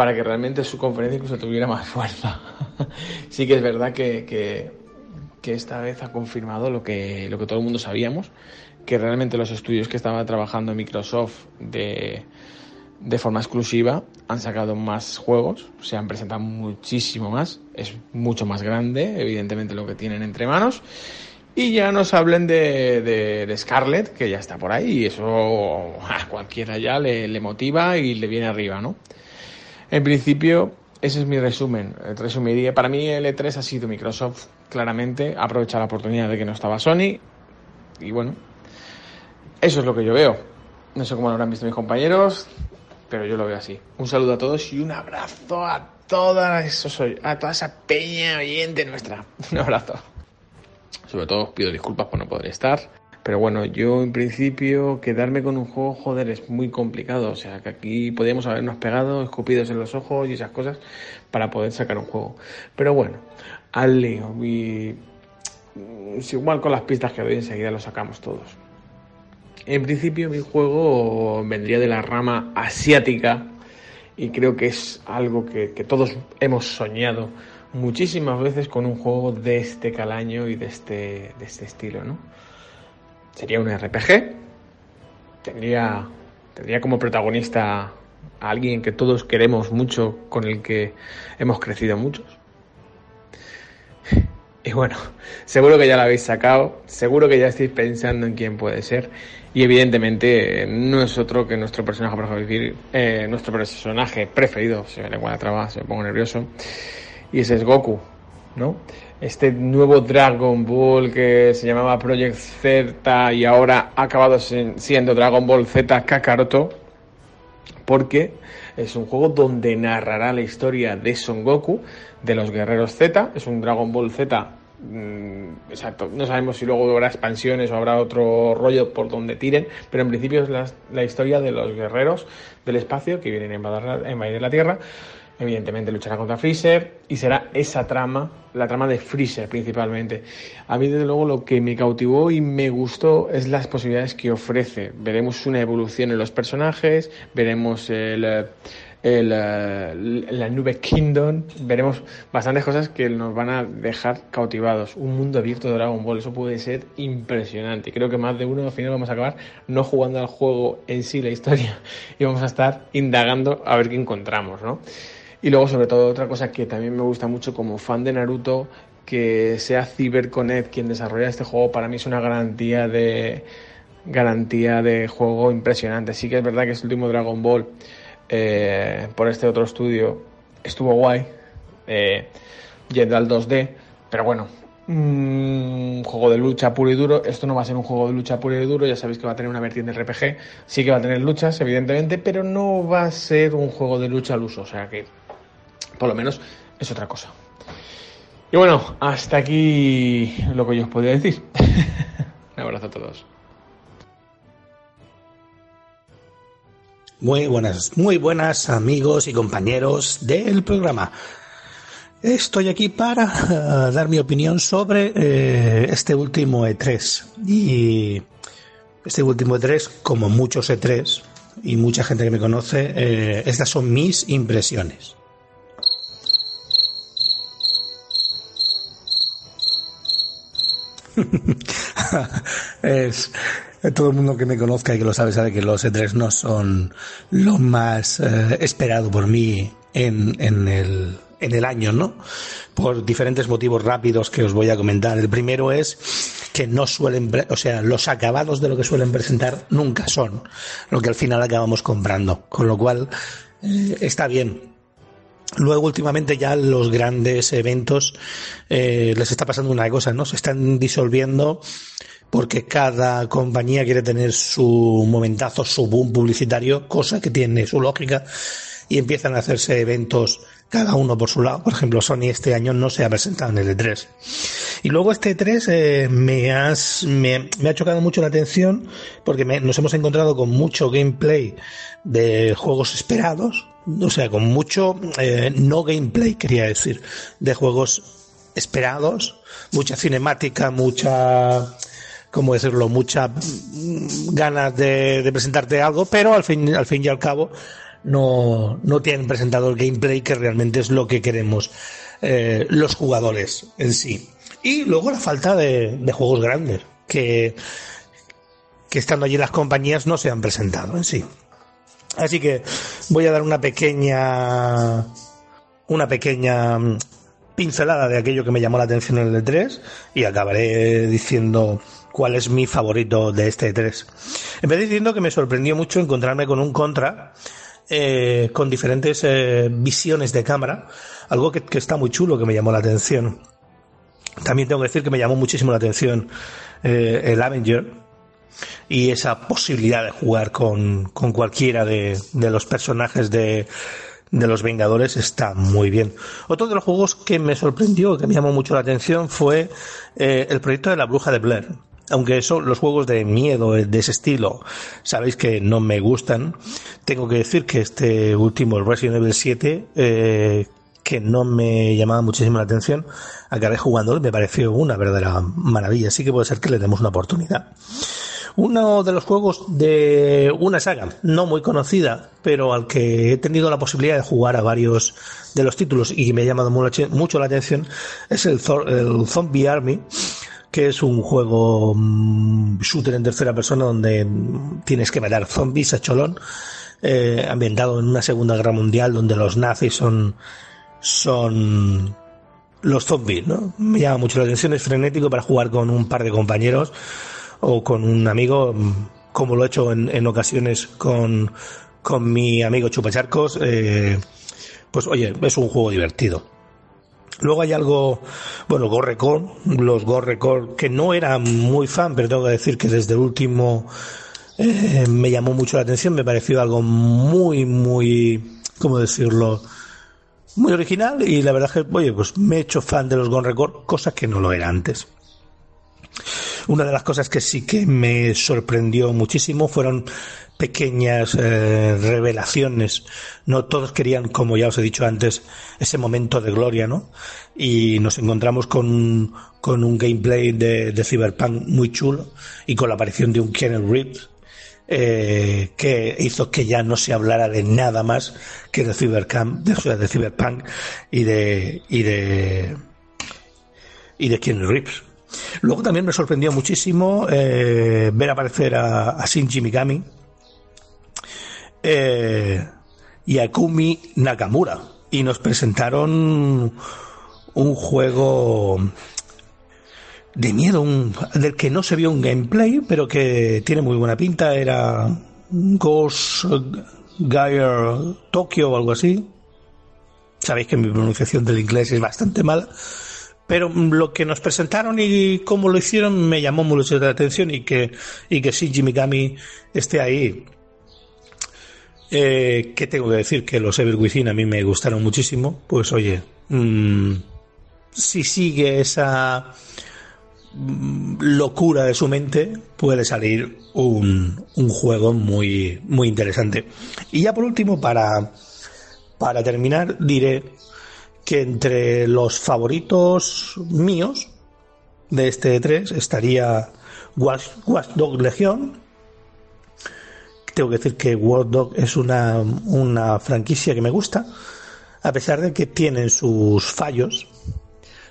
Speaker 13: para que realmente su conferencia incluso tuviera más fuerza. sí que es verdad que, que, esta vez ha confirmado lo que, lo que todo el mundo sabíamos, que realmente los estudios que estaba trabajando Microsoft de, de forma exclusiva han sacado más juegos, se han presentado muchísimo más, es mucho más grande, evidentemente, lo que tienen entre manos. Y ya nos hablen de, de, de Scarlett, que ya está por ahí, y eso a cualquiera ya le, le motiva y le viene arriba, ¿no? En principio, ese es mi resumen. Resumiría, para mí el E3 ha sido Microsoft, claramente, ha aprovechado la oportunidad de que no estaba Sony, y bueno, eso es lo que yo veo. No sé cómo lo habrán visto mis compañeros, pero yo lo veo así. Un saludo a todos y un abrazo a toda, a toda esa peña oyente nuestra. Un abrazo. Sobre todo pido disculpas por no poder estar. Pero bueno, yo en principio quedarme con un juego, joder, es muy complicado. O sea, que aquí podíamos habernos pegado, escupidos en los ojos y esas cosas para poder sacar un juego. Pero bueno, al lío. Y igual con las pistas que doy enseguida lo sacamos todos. En principio mi juego vendría de la rama asiática y creo que es algo que, que todos hemos soñado muchísimas veces con un juego de este calaño y de este, de este estilo, ¿no? Sería un RPG, tendría, tendría como protagonista a alguien que todos queremos mucho, con el que hemos crecido muchos. Y bueno, seguro que ya lo habéis sacado, seguro que ya estáis pensando en quién puede ser. Y evidentemente no es otro que nuestro personaje preferido, eh, nuestro personaje preferido, se me lengua la traba, se me pongo nervioso, y ese es Goku, ¿no? Este nuevo Dragon Ball que se llamaba Project Z y ahora ha acabado siendo Dragon Ball Z Kakaroto, porque es un juego donde narrará la historia de Son Goku, de los guerreros Z, es un Dragon Ball Z. mm, Exacto, no sabemos si luego habrá expansiones o habrá otro rollo por donde tiren, pero en principio es la, la historia de los guerreros del espacio que vienen a invadir la Tierra. Evidentemente luchará contra Freezer y será esa trama, la trama de Freezer principalmente. A mí desde luego lo que me cautivó y me gustó es las posibilidades que ofrece. Veremos una evolución en los personajes, veremos el, eh, la nube Kingdom, veremos bastantes cosas que nos van a dejar cautivados. Un mundo abierto de Dragon Ball, eso puede ser impresionante. Creo que más de uno al final vamos a acabar no jugando al juego en sí, la historia, y vamos a estar indagando a ver qué encontramos, ¿no? Y luego, sobre todo, otra cosa que también me gusta mucho como fan de Naruto, que sea CyberConnect quien desarrolla este juego, para mí es una garantía de garantía de juego impresionante. Sí que es verdad que este último Dragon Ball eh, por este otro estudio estuvo guay, eh, yendo al 2D, pero bueno, un juego de lucha puro y duro. Esto no va a ser un juego de lucha puro y duro, ya sabéis que va a tener una vertiente RPG, sí que va a tener luchas, evidentemente, pero no va a ser un juego de lucha al uso, o sea que por lo menos es otra cosa. Y bueno, hasta aquí lo que yo os podía decir. un abrazo a todos.
Speaker 14: Muy buenas, muy buenas amigos y compañeros del programa. Estoy aquí para eh, dar mi opinión sobre eh, este último E3. Y este último E3, como muchos E3 y mucha gente que me conoce, eh, estas son mis impresiones. es todo el mundo que me conozca y que lo sabe sabe que los E3 no son lo más eh, esperado por mí en, en, el, en el año, ¿no? Por diferentes motivos rápidos que os voy a comentar. El primero es que no suelen, o sea, los acabados de lo que suelen presentar nunca son lo que al final acabamos comprando. Con lo cual, eh, está bien. Luego, últimamente, ya los grandes eventos eh, les está pasando una cosa, ¿no? Se están disolviendo porque cada compañía quiere tener su momentazo, su boom publicitario, cosa que tiene su lógica, y empiezan a hacerse eventos cada uno por su lado. Por ejemplo, Sony este año no se ha presentado en el E3. Y luego este E3 eh, me, has, me, ha chocado mucho la atención porque me, nos hemos encontrado con mucho gameplay de juegos esperados, o sea, con mucho eh, no gameplay, quería decir, de juegos esperados, mucha cinemática, mucha ¿cómo decirlo? Muchas ganas de, de, presentarte algo, pero al fin, al fin y al cabo no, no tienen presentado el gameplay que realmente es lo que queremos eh, los jugadores en sí. Y luego la falta de, de juegos grandes, que, que estando allí las compañías no se han presentado en sí. Así que voy a dar una pequeña una pequeña pincelada de aquello que me llamó la atención en el E3 y acabaré diciendo cuál es mi favorito de este E3. Empecé diciendo que me sorprendió mucho encontrarme con un contra eh, con diferentes eh, visiones de cámara, algo que, está muy chulo, que me llamó la atención. También tengo que decir que me llamó muchísimo la atención eh, el Avenger y esa posibilidad de jugar con, con cualquiera de, de los personajes de, de los Vengadores está muy bien. Otro de los juegos que me sorprendió, que me llamó mucho la atención, fue el proyecto de la Bruja de Blair. Aunque eso, los juegos de miedo de ese estilo, sabéis que no me gustan, tengo que decir que este último, Resident Evil 7, eh, que no me llamaba muchísimo la atención, acabé jugándolo me pareció una verdadera maravilla. Así que puede ser que le demos una oportunidad uno de los juegos de una saga no muy conocida, pero al que he tenido la posibilidad de jugar a varios de los títulos y que me ha llamado mucho la atención, es el, el Zombie Army, que es un juego mm, shooter en tercera persona donde tienes que matar zombies a cholón, eh, ambientado en una Segunda Guerra Mundial donde los nazis son son los zombies, ¿no? Me llama mucho la atención, es frenético para jugar con un par de compañeros o con un amigo, como lo he hecho en, en ocasiones con, con mi amigo Chupacharcos, eh, pues oye, es un juego divertido. Luego hay algo, bueno, Gorrecord, los Gorrecord, que no era muy fan, pero tengo que decir que desde el último eh, me llamó mucho la atención, me pareció algo muy, muy, ¿cómo decirlo? Muy original y la verdad es que, oye, pues me he hecho fan de los Gorrecord, cosa que no lo era antes. Una de las cosas que sí que me sorprendió muchísimo fueron pequeñas eh, revelaciones. No todos querían, como ya os he dicho antes, ese momento de gloria, ¿no? Y nos encontramos con, con un gameplay de, de Cyberpunk muy chulo y con la aparición de un Keanu Reeves eh, que hizo que ya no se hablara de nada más que de Cyberpunk, de, Cyberpunk y de y de y de Keanu Reeves. Luego también me sorprendió muchísimo eh, ver aparecer a, a Shinji Mikami eh, y a Kumi Nakamura, y nos presentaron un juego de miedo, un, del que no se vio un gameplay, pero que tiene muy buena pinta. Era Ghost Gear Tokyo o algo así. Sabéis que mi pronunciación del inglés es bastante mala. Pero lo que nos presentaron y cómo lo hicieron me llamó mucho la atención y que, y que Shinji Mikami esté ahí. Eh, ¿Qué tengo que decir? Que los Evil Within a mí me gustaron muchísimo. Pues oye, mm, si sigue esa mm, locura de su mente, puede salir un, un juego muy, muy interesante. Y ya por último, para, para terminar, diré que entre los favoritos míos de este 3 estaría Watch, Watch Dog Legion. Tengo que decir que Watch Dog es una, una franquicia que me gusta, a pesar de que tienen sus fallos.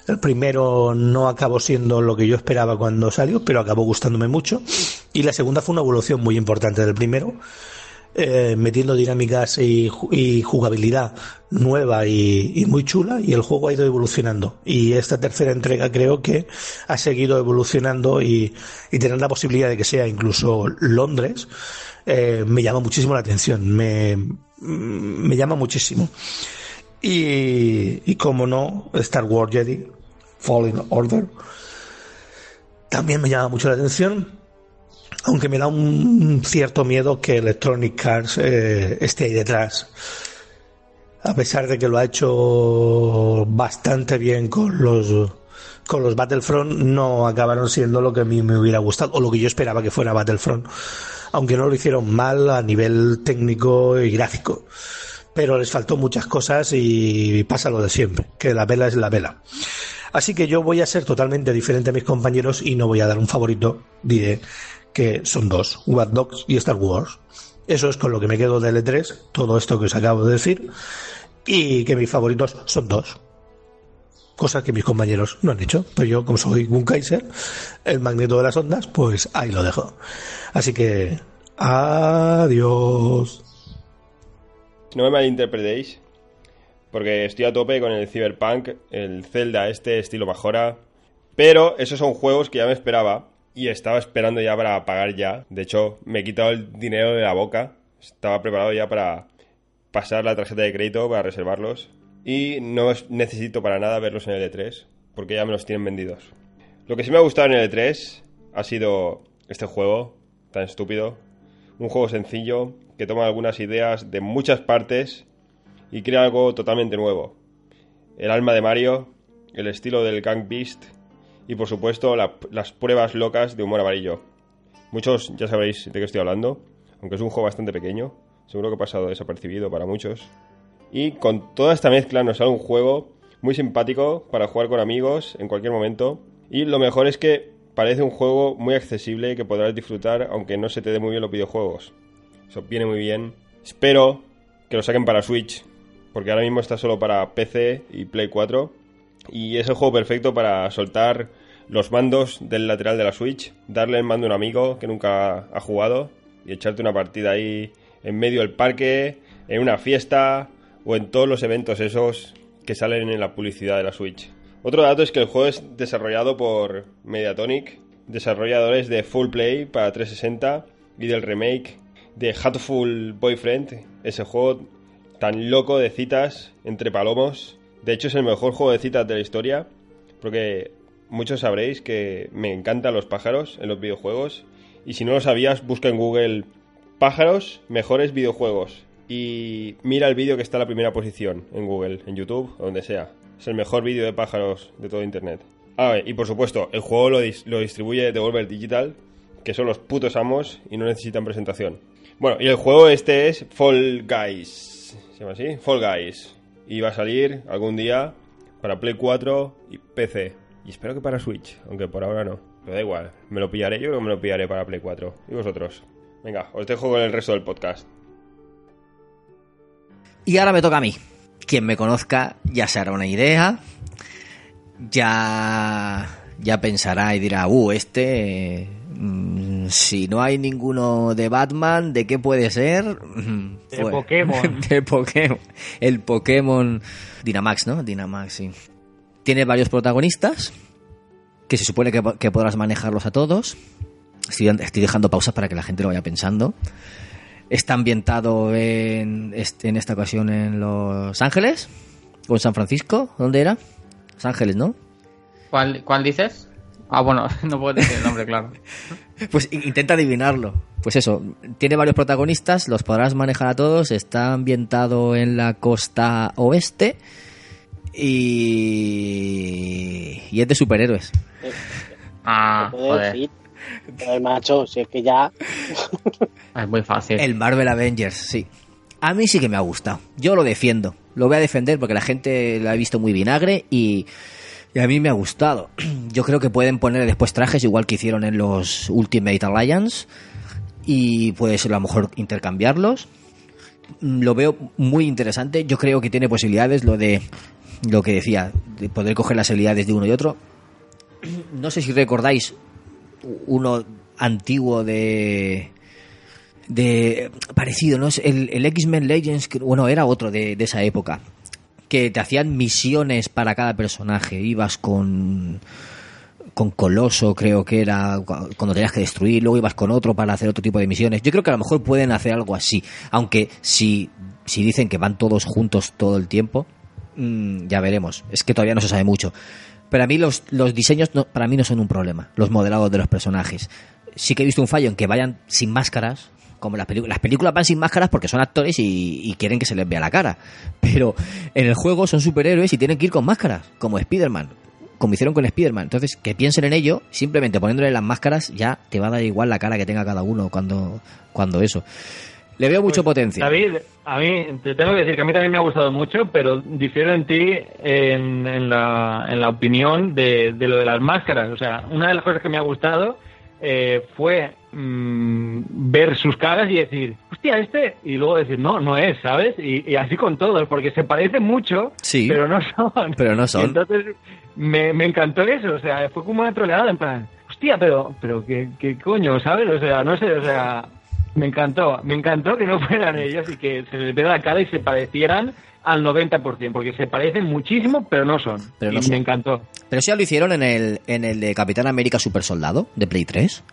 Speaker 14: El primero no acabó siendo lo que yo esperaba cuando salió, pero acabó gustándome mucho. Y la segunda fue una evolución muy importante del primero, eh, metiendo dinámicas y, ju- y jugabilidad nueva y, muy chula y el juego ha ido evolucionando y esta tercera entrega creo que ha seguido evolucionando y tener la posibilidad de que sea incluso Londres eh, me llama muchísimo la atención me, me llama muchísimo y, y como no Star Wars Jedi Fallen Order también me llama mucho la atención aunque me da un cierto miedo que Electronic Arts eh, esté ahí detrás. A pesar de que lo ha hecho bastante bien con los con los Battlefront, no acabaron siendo lo que a mí me hubiera gustado o lo que yo esperaba que fuera Battlefront, aunque no lo hicieron mal a nivel técnico y gráfico. Pero les faltó muchas cosas y pasa lo de siempre, que la vela es la vela. Así que yo voy a ser totalmente diferente a mis compañeros y no voy a dar un favorito, diré que son dos, Watch Dogs y Star Wars. Eso es con lo que me quedo de L3, todo esto que os acabo de decir, y que mis favoritos son dos. Cosas que mis compañeros no han hecho, pero yo, como soy un Kaiser, el magneto de las ondas, pues ahí lo dejo. Así que, adiós.
Speaker 15: No me malinterpretéis, porque estoy a tope con el Cyberpunk, el Zelda este estilo Majora, pero esos son juegos que ya me esperaba y estaba esperando ya para pagar ya. De hecho, me he quitado el dinero de la boca, estaba preparado ya para pasar la tarjeta de crédito para reservarlos y no es- necesito para nada verlos en el E3, porque ya me los tienen vendidos. Lo que sí me ha gustado en el E3 ha sido este juego tan estúpido, un juego sencillo que toma algunas ideas de muchas partes y crea algo totalmente nuevo. El alma de Mario, el estilo del Gang Beast y por supuesto la- las pruebas locas de humor amarillo. Muchos ya sabréis de qué estoy hablando, aunque es un juego bastante pequeño, seguro que ha pasado desapercibido para muchos. Y con toda esta mezcla nos sale un juego muy simpático para jugar con amigos en cualquier momento. Y lo mejor es que parece un juego muy accesible que podrás disfrutar aunque no se te dé muy bien los videojuegos. Eso viene muy bien. Espero que lo saquen para Switch, porque ahora mismo está solo para PC y Play 4. Y es el juego perfecto para soltar los mandos del lateral de la Switch, darle el mando a un amigo que nunca ha jugado y echarte una partida ahí en medio del parque, en una fiesta o en todos los eventos esos que salen en la publicidad de la Switch. Otro dato es que el juego es desarrollado por Mediatonic, desarrolladores de Full Play para 360 y del remake de Hatful Boyfriend, ese juego tan loco de citas entre palomos. De hecho es el mejor juego de citas de la historia, porque muchos sabréis que me encantan los pájaros en los videojuegos y si no lo sabías busca en Google pájaros mejores videojuegos y mira el vídeo que está en la primera posición en Google, en YouTube, o donde sea. Es el mejor vídeo de pájaros de todo Internet. Ah, y por supuesto, el juego lo, dis- lo distribuye Devolver Digital, que son los putos amos y no necesitan presentación. Bueno, y el juego este es Fall Guys. ¿Se llama así? Fall Guys. Y va a salir algún día para Play 4 y PC. Y espero que para Switch, aunque por ahora no. Pero da igual, me lo pillaré, yo que me lo pillaré para Play 4. ¿Y vosotros? Venga, os dejo con el resto del podcast.
Speaker 1: Y ahora me toca a mí. Quien me conozca ya se hará una idea. Ya ya pensará y dirá, uh, este, mm, si no hay ninguno de Batman, ¿de qué puede ser?
Speaker 6: De
Speaker 1: Pues-
Speaker 6: Pokémon.
Speaker 1: de Pokémon. El Pokémon Dynamax, ¿no? Dynamax, sí. Tiene varios protagonistas que se supone que, que podrás manejarlos a todos. Estoy, estoy dejando pausas para que la gente lo vaya pensando. Está ambientado en, est- en esta ocasión en Los Ángeles o en San Francisco. ¿Dónde era? Los Ángeles, ¿no?
Speaker 3: ¿Cuál, ¿Cuál dices? Ah, bueno, no puedo decir el nombre, claro.
Speaker 1: Pues intenta adivinarlo. Pues eso, tiene varios protagonistas, los podrás manejar a todos, está ambientado en la costa oeste y, y es de superhéroes.
Speaker 3: Ah, joder.
Speaker 4: decir. Pero, macho, si es que ya.
Speaker 3: Es muy fácil.
Speaker 1: El Marvel Avengers, sí. A mí sí que me ha gustado. Yo lo defiendo. Lo voy a defender porque la gente lo ha visto muy vinagre y, y a mí me ha gustado. Yo creo que pueden poner después trajes igual que hicieron en los Ultimate Alliance y puede ser a lo mejor intercambiarlos. Mm, Lo veo muy interesante. Yo creo que tiene posibilidades lo de lo que decía, de poder coger las habilidades de uno y otro. No sé si recordáis uno antiguo de de parecido, ¿no? El, el X-Men Legends, bueno, era otro de, de esa época, que te hacían misiones para cada personaje, ibas con con Coloso, creo que era cu- cuando tenías que destruir, luego ibas con otro para hacer otro tipo de misiones. Yo creo que a lo mejor pueden hacer algo así, aunque si, si dicen que van todos juntos todo el tiempo, mm, ya veremos. Es que todavía no se sabe mucho. Pero a mí los, los diseños no- para mí no son un problema, los modelados de los personajes. Sí que he visto un fallo en que vayan sin máscaras, como las películas. Las películas van sin máscaras porque son actores y, y quieren que se les vea la cara. Pero en el juego son superhéroes y tienen que ir con máscaras, como Spider-Man. Como hicieron con Spider-Man. Entonces, que piensen en ello, simplemente poniéndole las máscaras, ya te va a dar igual la cara que tenga cada uno cuando, cuando eso. Le veo mucho potencial.
Speaker 6: David, a mí te tengo que decir que a mí también me ha gustado mucho, pero difiero en ti en, en la, en la opinión de, de lo de las máscaras. O sea, una de las cosas que me ha gustado eh, fue mm, ver sus caras y decir, hostia, este, y luego decir, no, no es, ¿sabes? Y, y así con todos, porque se parecen mucho,
Speaker 1: Sí.
Speaker 6: pero no son.
Speaker 1: Pero no son.
Speaker 6: Entonces me, me encantó eso, o sea, fue como una troleada, en plan, hostia, pero, pero ¿qué, qué coño, ¿sabes? O sea, no sé, o sea, me encantó, me encantó que no fueran ellos y que se les viera la cara y se parecieran al 90%, porque se parecen muchísimo, pero no son.
Speaker 1: Pero no
Speaker 6: y
Speaker 1: son.
Speaker 6: me encantó.
Speaker 1: Pero eso ya lo hicieron en el, en el de Capitán América Super Soldado, de Play 3.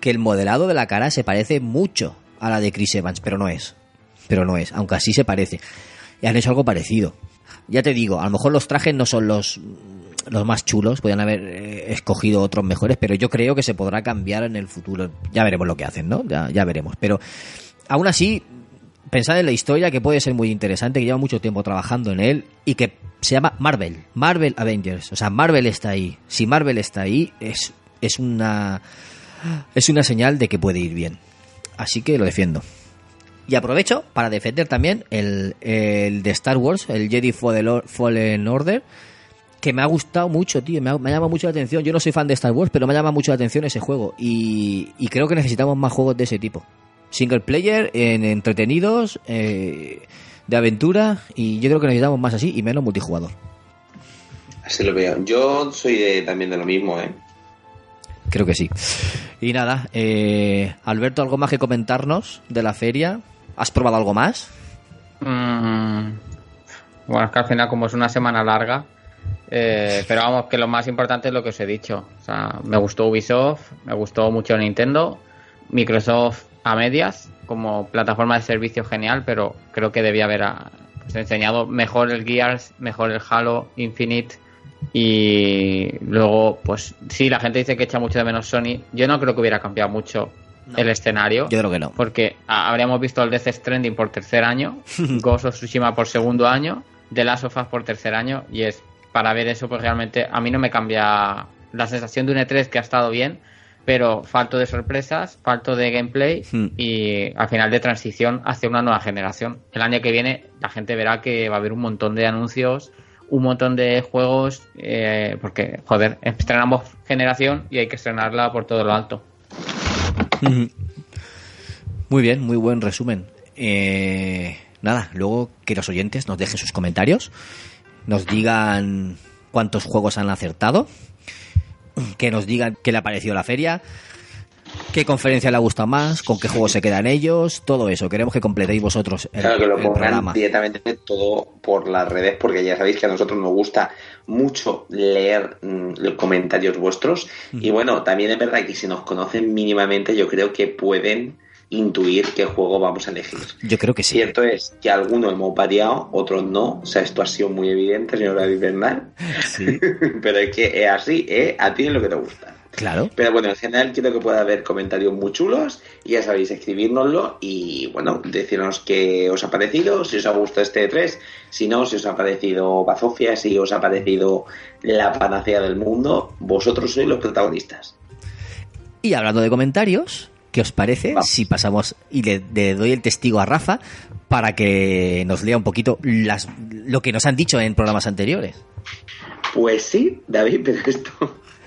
Speaker 1: Que el modelado de la cara se parece mucho a la de Chris Evans, pero no es. Pero no es, aunque así se parece. Y han hecho algo parecido. Ya te digo, a lo mejor los trajes no son los, los más chulos, podrían haber eh, escogido otros mejores, pero yo creo que se podrá cambiar en el futuro. Ya veremos lo que hacen, ¿no? Ya, ya veremos. Pero aún así, pensad en la historia que puede ser muy interesante, que lleva mucho tiempo trabajando en él y que se llama Marvel, Marvel Avengers. O sea, Marvel está ahí. Si Marvel está ahí, es, es una es una señal de que puede ir bien. Así que lo defiendo. Y aprovecho para defender también el, el de Star Wars, el Jedi Fallen Order, que me ha gustado mucho, tío. Me ha, me ha llamado mucho la atención. Yo no soy fan de Star Wars, pero me ha llamado mucho la atención ese juego. Y, y creo que necesitamos más juegos de ese tipo. Single player, en entretenidos, eh, de aventura. Y yo creo que necesitamos más así y menos multijugador.
Speaker 5: Así lo veo. Yo soy de- también de lo mismo, ¿eh?
Speaker 1: Creo que sí. Y nada, eh, Alberto, ¿algo más que comentarnos de la feria? ¿Has probado algo más?
Speaker 3: Mm, bueno, es que al final, como es una semana larga, eh, pero vamos, que lo más importante es lo que os he dicho. O sea, me gustó Ubisoft, me gustó mucho Nintendo, Microsoft a medias, como plataforma de servicio genial, pero creo que debía haber ah, pues, enseñado mejor el Gears, mejor el Halo Infinite. Y luego, pues sí, la gente dice que echa mucho de menos Sony. Yo no creo que hubiera cambiado mucho el escenario.
Speaker 1: Yo creo que no.
Speaker 3: Porque habríamos visto el Death Stranding por tercer año, Ghost of Tsushima por segundo año, The Last of Us por tercer año, y es para ver eso, pues realmente a mí no me cambia la sensación de un E3 que ha estado bien, pero falto de sorpresas, falto de gameplay
Speaker 1: Hmm.
Speaker 3: y al final de transición hacia una nueva generación. El año que viene la gente verá que va a haber un montón de anuncios, un montón de juegos, eh, porque, joder, estrenamos generación y hay que estrenarla por todo lo alto.
Speaker 1: Ujú. Muy bien, muy buen resumen. Eh, nada, luego que los oyentes nos dejen sus comentarios, nos digan cuántos juegos han acertado que nos digan qué le ha parecido la feria, qué conferencia le gusta más, con qué juegos se quedan ellos, todo eso. Queremos que completéis vosotros el,
Speaker 5: Claro, que lo pongan
Speaker 1: programa.
Speaker 5: directamente todo por las redes, porque ya sabéis que a nosotros nos gusta mucho leer mm, los comentarios vuestros. Y bueno, también es verdad que si nos conocen mínimamente, yo creo que pueden intuir qué juego vamos a elegir.
Speaker 1: Yo creo que sí.
Speaker 5: Cierto es que algunos hemos variado, otros no. O sea, esto ha sido muy evidente, señor David Bernal. Pero es que es así, ¿eh? A ti es lo que te gusta.
Speaker 1: Claro.
Speaker 5: Pero bueno, en general quiero que pueda haber comentarios muy chulos y ya sabéis, escribírnoslo y bueno, decirnos qué os ha parecido, si os ha gustado este 3, si no, si os ha parecido Bazofia, si os ha parecido la panacea del mundo, vosotros sois los protagonistas.
Speaker 1: Y hablando de comentarios, ¿qué os parece si pasamos y le, le doy el testigo a Rafa para que nos lea un poquito las, lo que nos han dicho en programas anteriores?
Speaker 5: Pues sí, David, pero esto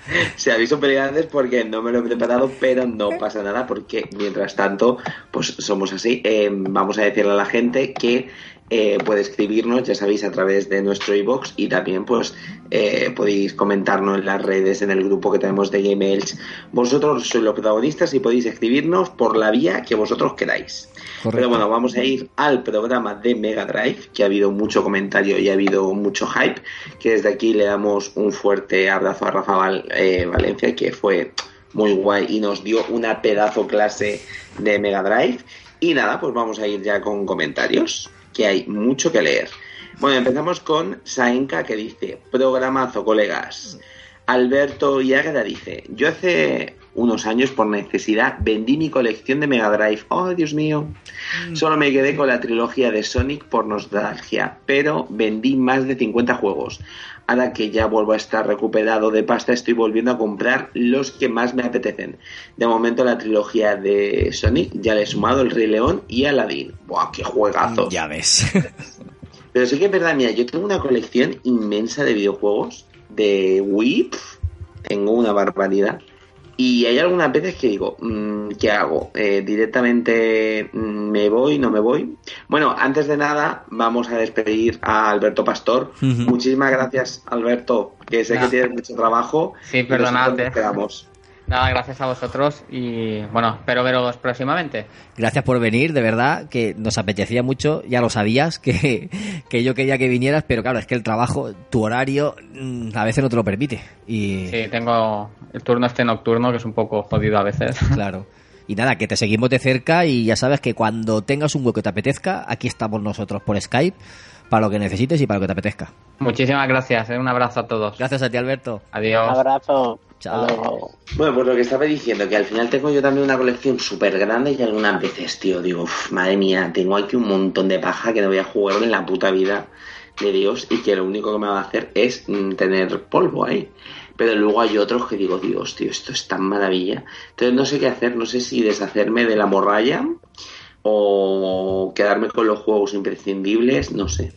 Speaker 5: se aviso pelear antes porque no me lo he preparado, pero no pasa nada porque mientras tanto, pues somos así. Eh, vamos a decirle a la gente que eh, puede escribirnos, ya sabéis, a través de nuestro iBox y también pues eh, podéis comentarnos en las redes, en el grupo que tenemos de Gmails. Vosotros sois los protagonistas y podéis escribirnos por la vía que vosotros queráis. Pero bueno, vamos a ir al programa de Mega Drive, que ha habido mucho comentario y ha habido mucho hype, que desde aquí le damos un fuerte abrazo a Rafa Val- eh, Valencia, que fue muy guay y nos dio una pedazo clase de Mega Drive. Y nada, pues vamos a ir ya con comentarios, que hay mucho que leer. Bueno, empezamos con Saenka, que dice, programazo, colegas. Alberto Yagra dice, yo hace unos años por necesidad vendí mi colección de Mega Drive. Oh, Dios mío. Solo me quedé con la trilogía de Sonic por nostalgia, pero vendí más de 50 juegos. Ahora que ya vuelvo a estar recuperado de pasta, estoy volviendo a comprar los que más me apetecen. De momento la trilogía de Sonic ya le he sumado el Rey León y Aladdin. ¡Buah, qué juegazos!
Speaker 1: Ya ves.
Speaker 5: Pero sí que es verdad, mira, yo tengo una colección inmensa de videojuegos de Wii, tengo una barbaridad. Y hay algunas veces que digo, mm, ¿qué hago? Eh, ¿Directamente mm, me voy, no me voy? Bueno, antes de nada, vamos a despedir a Alberto Pastor. Muchísimas gracias, Alberto, que sé que tienes mucho trabajo.
Speaker 3: Sí, perdonad.
Speaker 5: nos quedamos.
Speaker 3: Nada, gracias a vosotros y bueno, espero veros próximamente.
Speaker 1: Gracias por venir, de verdad, que nos apetecía mucho, ya lo sabías, que, que yo quería que vinieras, pero claro, es que el trabajo, tu horario, mm, a veces no te lo permite. Y
Speaker 3: Sí, tengo el turno este nocturno que es un poco jodido a veces.
Speaker 1: claro. Y nada, que te seguimos de cerca y ya sabes que cuando tengas un hueco que te apetezca, aquí estamos nosotros por Skype para lo que necesites y para lo que te apetezca.
Speaker 3: Muchísimas gracias, ¿eh? un abrazo a todos.
Speaker 1: Gracias a ti, Alberto.
Speaker 3: Adiós.
Speaker 4: Un abrazo.
Speaker 1: Chao.
Speaker 5: Bueno, pues lo que estaba diciendo, que al final tengo yo también una colección súper grande y algunas veces, tío, digo, "Uf, madre mía, tengo aquí un montón de paja que no voy a jugar en la puta vida de Dios y que lo único que me va a hacer es mm, tener polvo ahí. Pero luego hay otros que digo, Dios, tío, esto es tan maravilla. Entonces no sé qué hacer, no sé si deshacerme de la morralla o quedarme con los juegos imprescindibles, no sé.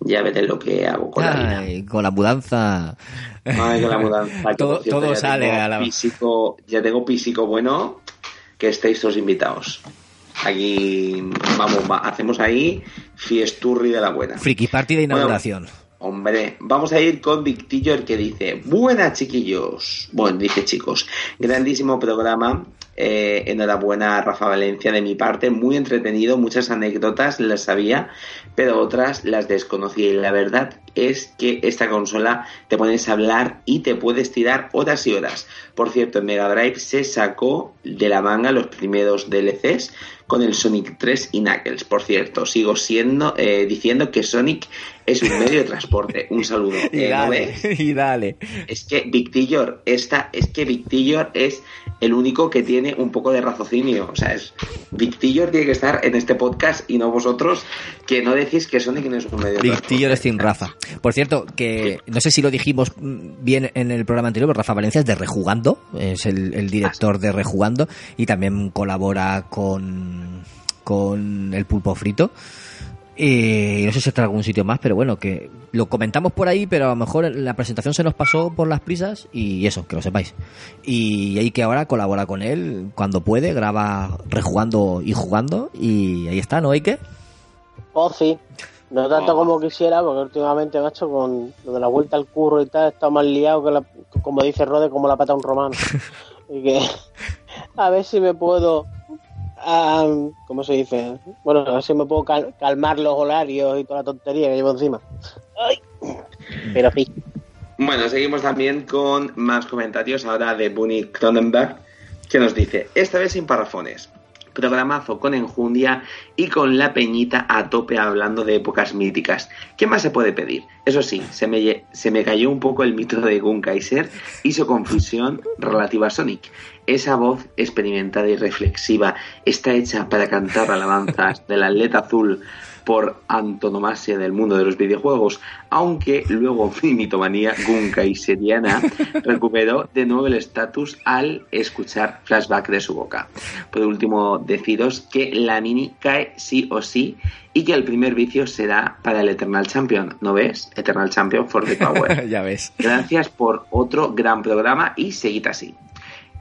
Speaker 5: Ya veré lo que hago con la vida.
Speaker 1: Con la mudanza.
Speaker 5: Ay, con la mudanza.
Speaker 1: todo
Speaker 5: cierto,
Speaker 1: sale a la...
Speaker 5: Físico, ya tengo físico bueno, que estéis todos invitados. Aquí, vamos, va- hacemos ahí fiesturri de la buena.
Speaker 1: Friki Party de inauguración.
Speaker 5: Hombre, vamos a ir con Victillo, el que dice, buenas chiquillos. Bueno, dice chicos, grandísimo programa. Eh, enhorabuena a Rafa Valencia de mi parte, muy entretenido, muchas anécdotas las sabía, pero otras las desconocía y la verdad es que esta consola te pones a hablar y te puedes tirar horas y horas. Por cierto, en Mega Drive se sacó de la manga los primeros DLCs con el Sonic 3 y Knuckles. Por cierto, sigo siendo eh, diciendo que Sonic es un medio de transporte. Un saludo.
Speaker 1: Y
Speaker 5: Eh, ¿no
Speaker 1: dale, y dale.
Speaker 5: Es que Victillor, esta, es que Victillor es el único que tiene un poco de raciocinio. O sea, es Victillor tiene que estar en este podcast y no vosotros que no decís que Sonic no es un medio de
Speaker 1: Victillo eres Team Rafa. Por cierto, que no sé si lo dijimos mm, bien en el programa anterior, pero Rafa Valencia es de Rejugando, es el, el director de Rejugando y también colabora con, con el pulpo frito. Y no sé si está en algún sitio más, pero bueno, que lo comentamos por ahí, pero a lo mejor la presentación se nos pasó por las prisas y eso, que lo sepáis. Y ahí que ahora colabora con él cuando puede, graba rejugando y jugando y ahí está, ¿no, Ike?
Speaker 4: Oh, sí. No tanto
Speaker 5: Oh.
Speaker 4: como quisiera, porque últimamente, macho, con lo de la vuelta al curro y tal, he estado más liado que, la- como dice Rode, como la pata de un romano. y que a ver si me puedo, ¿cómo se dice? Bueno, a ver si me puedo cal- calmar los horarios y toda la tontería que llevo encima. Ay. Pero sí.
Speaker 5: Bueno, seguimos también con más comentarios ahora de Bunny Cronenberg, que nos dice, esta vez sin parrafones, con enjundia y con la peñita a tope hablando de épocas míticas. ¿Qué más se puede pedir? Eso sí, se me, se me cayó un poco el mito de Gun Kaiser su confusión relativa a Sonic. Esa voz experimentada y reflexiva está hecha para cantar alabanzas del atleta azul por antonomasia del mundo de los videojuegos, aunque luego mi mitomanía gunkaiseriana recuperó de nuevo el estatus al escuchar flashback de su boca. Por último, deciros que la mini cae sí o sí y que el primer vicio será para el Eternal Champion, ¿no ves? Eternal Champion for the Power.
Speaker 1: ya ves.
Speaker 5: Gracias por otro gran programa y seguid así.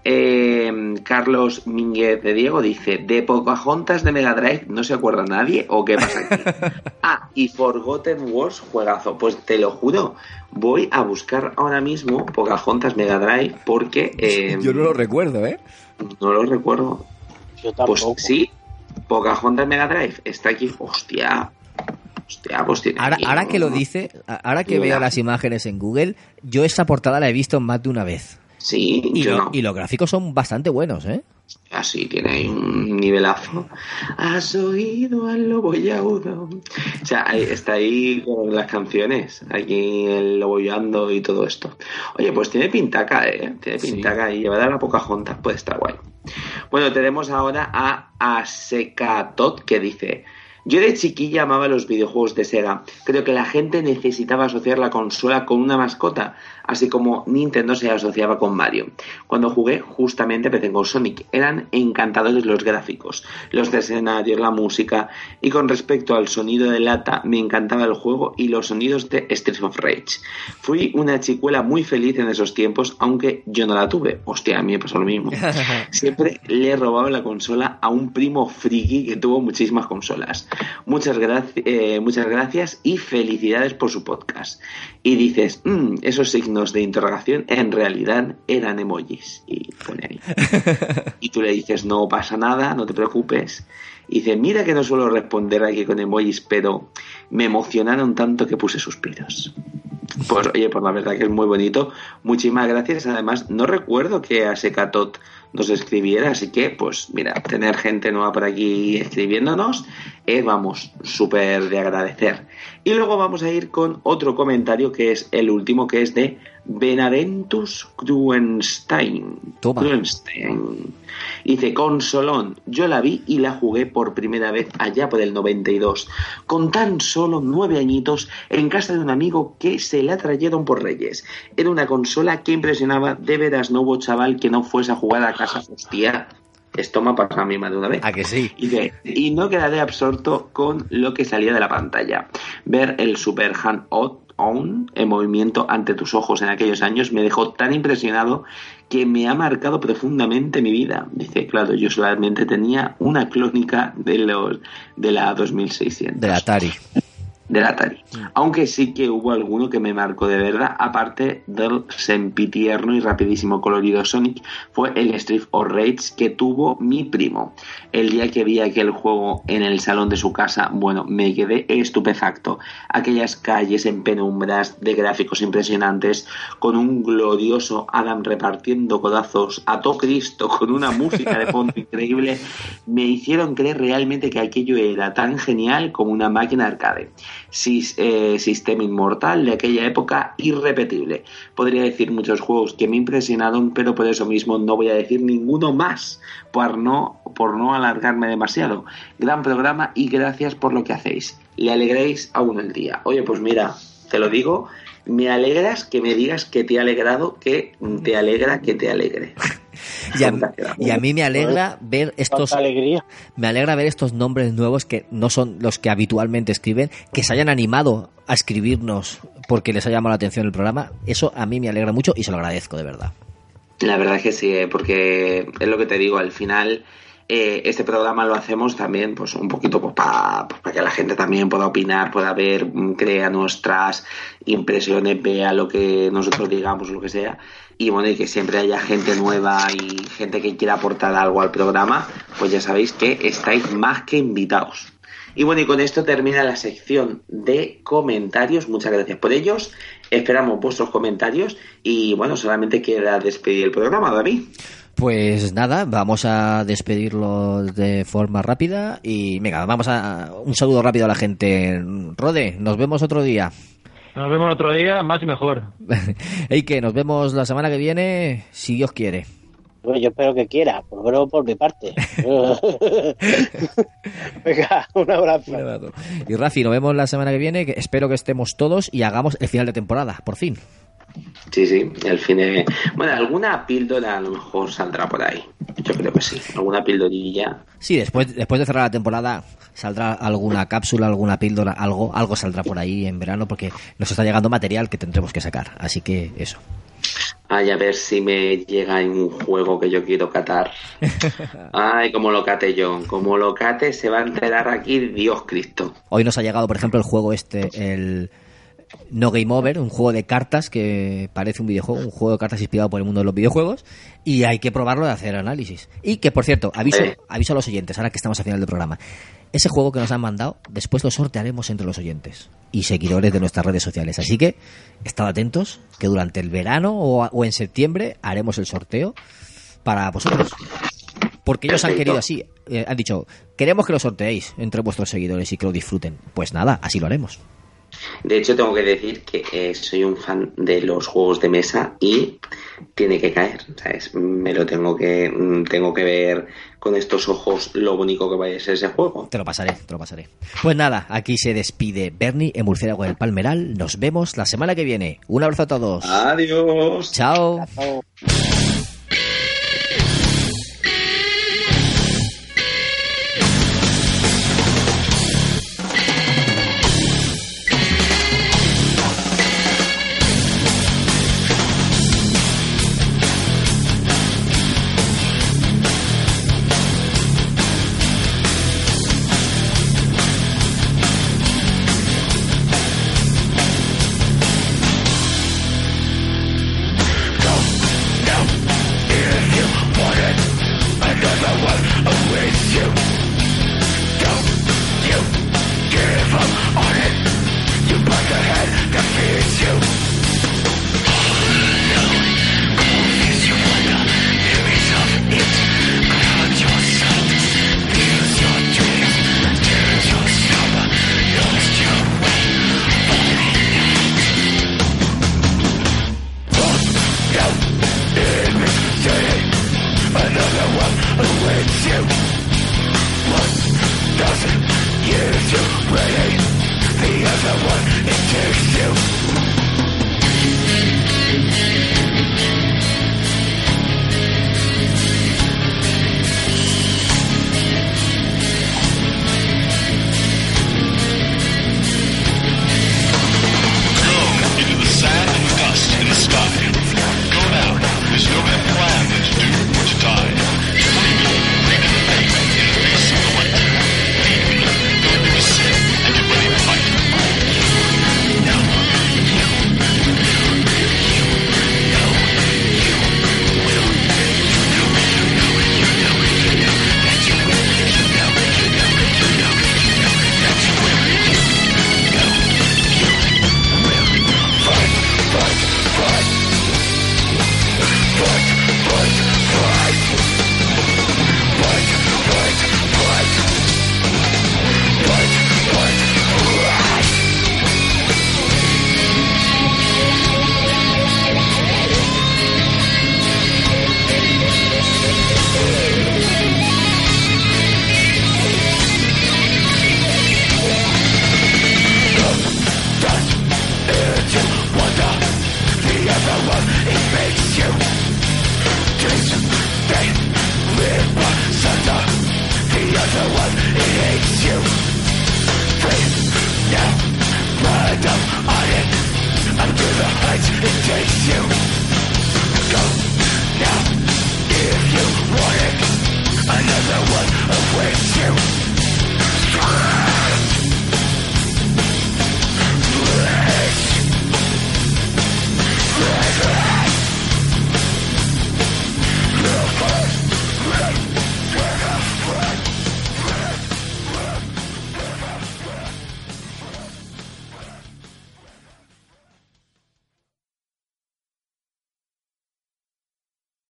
Speaker 5: Eh, Carlos Mínguez de Diego dice: ¿De Pocahontas de Mega Drive no se acuerda nadie o qué pasa aquí? ah, y Forgotten Wars, juegazo. Pues te lo juro, voy a buscar ahora mismo Pocahontas Mega Drive porque. eh,
Speaker 1: Yo no lo recuerdo, ¿eh?
Speaker 5: no lo recuerdo.
Speaker 4: Yo
Speaker 5: Pues sí, Pocahontas Mega Drive está aquí. Hostia. Hostia, pues tiene
Speaker 1: Ahora, ahora que lo dice, ahora que veo las imágenes en Google, yo esa portada la he visto más de una vez.
Speaker 5: Sí,
Speaker 1: Y,
Speaker 5: yo
Speaker 1: lo-
Speaker 5: no.
Speaker 1: y los gráficos son bastante buenos, ¿eh?
Speaker 5: Así tiene ahí un nivelazo. Has oído al lobo yaudo. O sea, está ahí con las canciones, aquí el lobo y todo esto. Oye, pues tiene pintaca, ¿eh? Tiene pintaca y llevada a la Pocahontas puede estar guay. Bueno, tenemos ahora a Asekatot que dice... Yo de chiquilla amaba los videojuegos de Sega. Creo que la gente necesitaba asociar la consola con una mascota, así como Nintendo se asociaba con Mario. Cuando jugué, justamente empecé con Sonic. Eran encantadores los gráficos, los escenarios, la música. Y con respecto al sonido de lata, me encantaba el juego y los sonidos de Streets of Rage. Fui una chicuela muy feliz en esos tiempos, aunque yo no la tuve. Hostia, a mí me pasó lo mismo. Siempre le robaba la consola a un primo friki que tuvo muchísimas consolas. Muchas, graci- eh, muchas gracias y felicidades por su podcast. Y dices, "Mm, esos signos de interrogación en realidad eran emojis. Y pone ahí. Y tú le dices, no pasa nada, no te preocupes. Y dice, mira que no suelo responder aquí con emojis, pero me emocionaron tanto que puse suspiros. Pues oye, por la verdad que es muy bonito. Muchísimas gracias. Además, no recuerdo que a Secatot nos escribiera, así que, pues mira, tener gente nueva por aquí escribiéndonos, es, vamos, súper de agradecer. Y luego vamos a ir con otro comentario que es el último, que es de Benaventus Kruenstein. Kruenstein. Dice, consolón, yo la vi y la jugué por primera vez allá por el 92, con tan solo nueve añitos en casa de un amigo que se la trajeron por Reyes. Era una consola que impresionaba, de veras no hubo chaval que no fuese a jugar a casa. Hostia, esto me ha pasado a mí más de una vez.
Speaker 1: ¿A que sí?
Speaker 5: Y, de- y no quedaré absorto con lo que salía de la pantalla. Ver el Super Hand On en movimiento ante tus ojos en aquellos años me dejó tan impresionado que me ha marcado profundamente mi vida. Dice, claro, yo solamente tenía una clónica de los de la 2600
Speaker 1: Del Atari.
Speaker 5: Del Atari. Aunque sí que hubo alguno que me marcó de verdad, aparte del sempitierno y rapidísimo colorido Sonic, fue el Street of Rage que tuvo mi primo. El día que vi aquel juego en el salón de su casa, bueno, me quedé estupefacto. Aquellas calles en penumbras de gráficos impresionantes, con un glorioso Adam repartiendo codazos a todo Cristo, con una música de fondo increíble, me hicieron creer realmente que aquello era tan genial como una máquina arcade. Eh, sistema inmortal de aquella época irrepetible. Podría decir muchos juegos que me impresionaron, pero por eso mismo no voy a decir ninguno más, por no, por no alargarme demasiado. Gran programa y gracias por lo que hacéis. Le alegréis a uno el día. Oye, pues mira, te lo digo, me alegras que me digas que te ha alegrado, que te alegra que te alegre.
Speaker 1: Y a, y a mí me alegra ver estos me alegra ver estos nombres nuevos que no son los que habitualmente escriben, que se hayan animado a escribirnos porque les ha llamado la atención el programa. Eso a mí me alegra mucho y se lo agradezco de verdad.
Speaker 5: La verdad es que sí, eh, porque es lo que te digo, al final eh, este programa lo hacemos también, pues un poquito pues, para que la gente también pueda opinar, pueda ver, mm, crea nuestras impresiones, vea lo que nosotros digamos, lo que sea. Y bueno, y que siempre haya gente nueva y gente que quiera aportar algo al programa, pues ya sabéis que estáis más que invitados. Y bueno, y con esto termina la sección de comentarios. Muchas gracias por ellos. Esperamos vuestros comentarios y bueno, solamente queda despedir el programa, David.
Speaker 1: Pues nada, vamos a despedirlo de forma rápida y venga, vamos a un saludo rápido a la gente. Rode, nos vemos otro día.
Speaker 6: Nos vemos otro día, más y mejor.
Speaker 1: y que nos vemos la semana que viene, si Dios quiere.
Speaker 4: Bueno, yo espero que quiera, por lo menos por mi parte. Venga, un abrazo.
Speaker 1: Y Rafi, nos vemos la semana que viene, que espero que estemos todos y hagamos el final de temporada, por fin.
Speaker 5: Sí, sí, el fin de... Bueno, alguna píldora a lo mejor saldrá por ahí. Yo creo que sí, alguna pildorilla.
Speaker 1: Sí, después, después de cerrar la temporada saldrá alguna cápsula, alguna píldora, algo, algo saldrá por ahí en verano porque nos está llegando material que tendremos que sacar. Así que eso.
Speaker 5: Ay, a ver si me llega en un juego que yo quiero catar. Ay, como lo cate yo. Como lo cate, se va a enterar aquí Dios Cristo.
Speaker 1: Hoy nos ha llegado, por ejemplo, el juego este, el No Game Over, un juego de cartas que parece un videojuego, un juego de cartas inspirado por el mundo de los videojuegos. Y hay que probarlo de hacer análisis. Y que, por cierto, aviso, aviso a los oyentes, ahora que estamos al final del programa. Ese juego que nos han mandado, después lo sortearemos entre los oyentes y seguidores de nuestras redes sociales. Así que estad atentos, que durante el verano o, o en septiembre haremos el sorteo para vosotros. Porque ellos han querido así. eh, han dicho, queremos que lo sorteéis entre vuestros seguidores y que lo disfruten. Pues nada, así lo haremos.
Speaker 5: De hecho, tengo que decir que eh, soy un fan de los juegos de mesa y tiene que caer, ¿sabes? Me lo tengo que, mm, tengo que ver con estos ojos lo bonito que vaya a ser ese juego.
Speaker 1: Te lo pasaré, te lo pasaré. Pues nada, aquí se despide Bernie en Murciélago del Palmeral. Nos vemos la semana que viene. Un abrazo a todos.
Speaker 5: Adiós.
Speaker 1: Chao.
Speaker 4: Chao.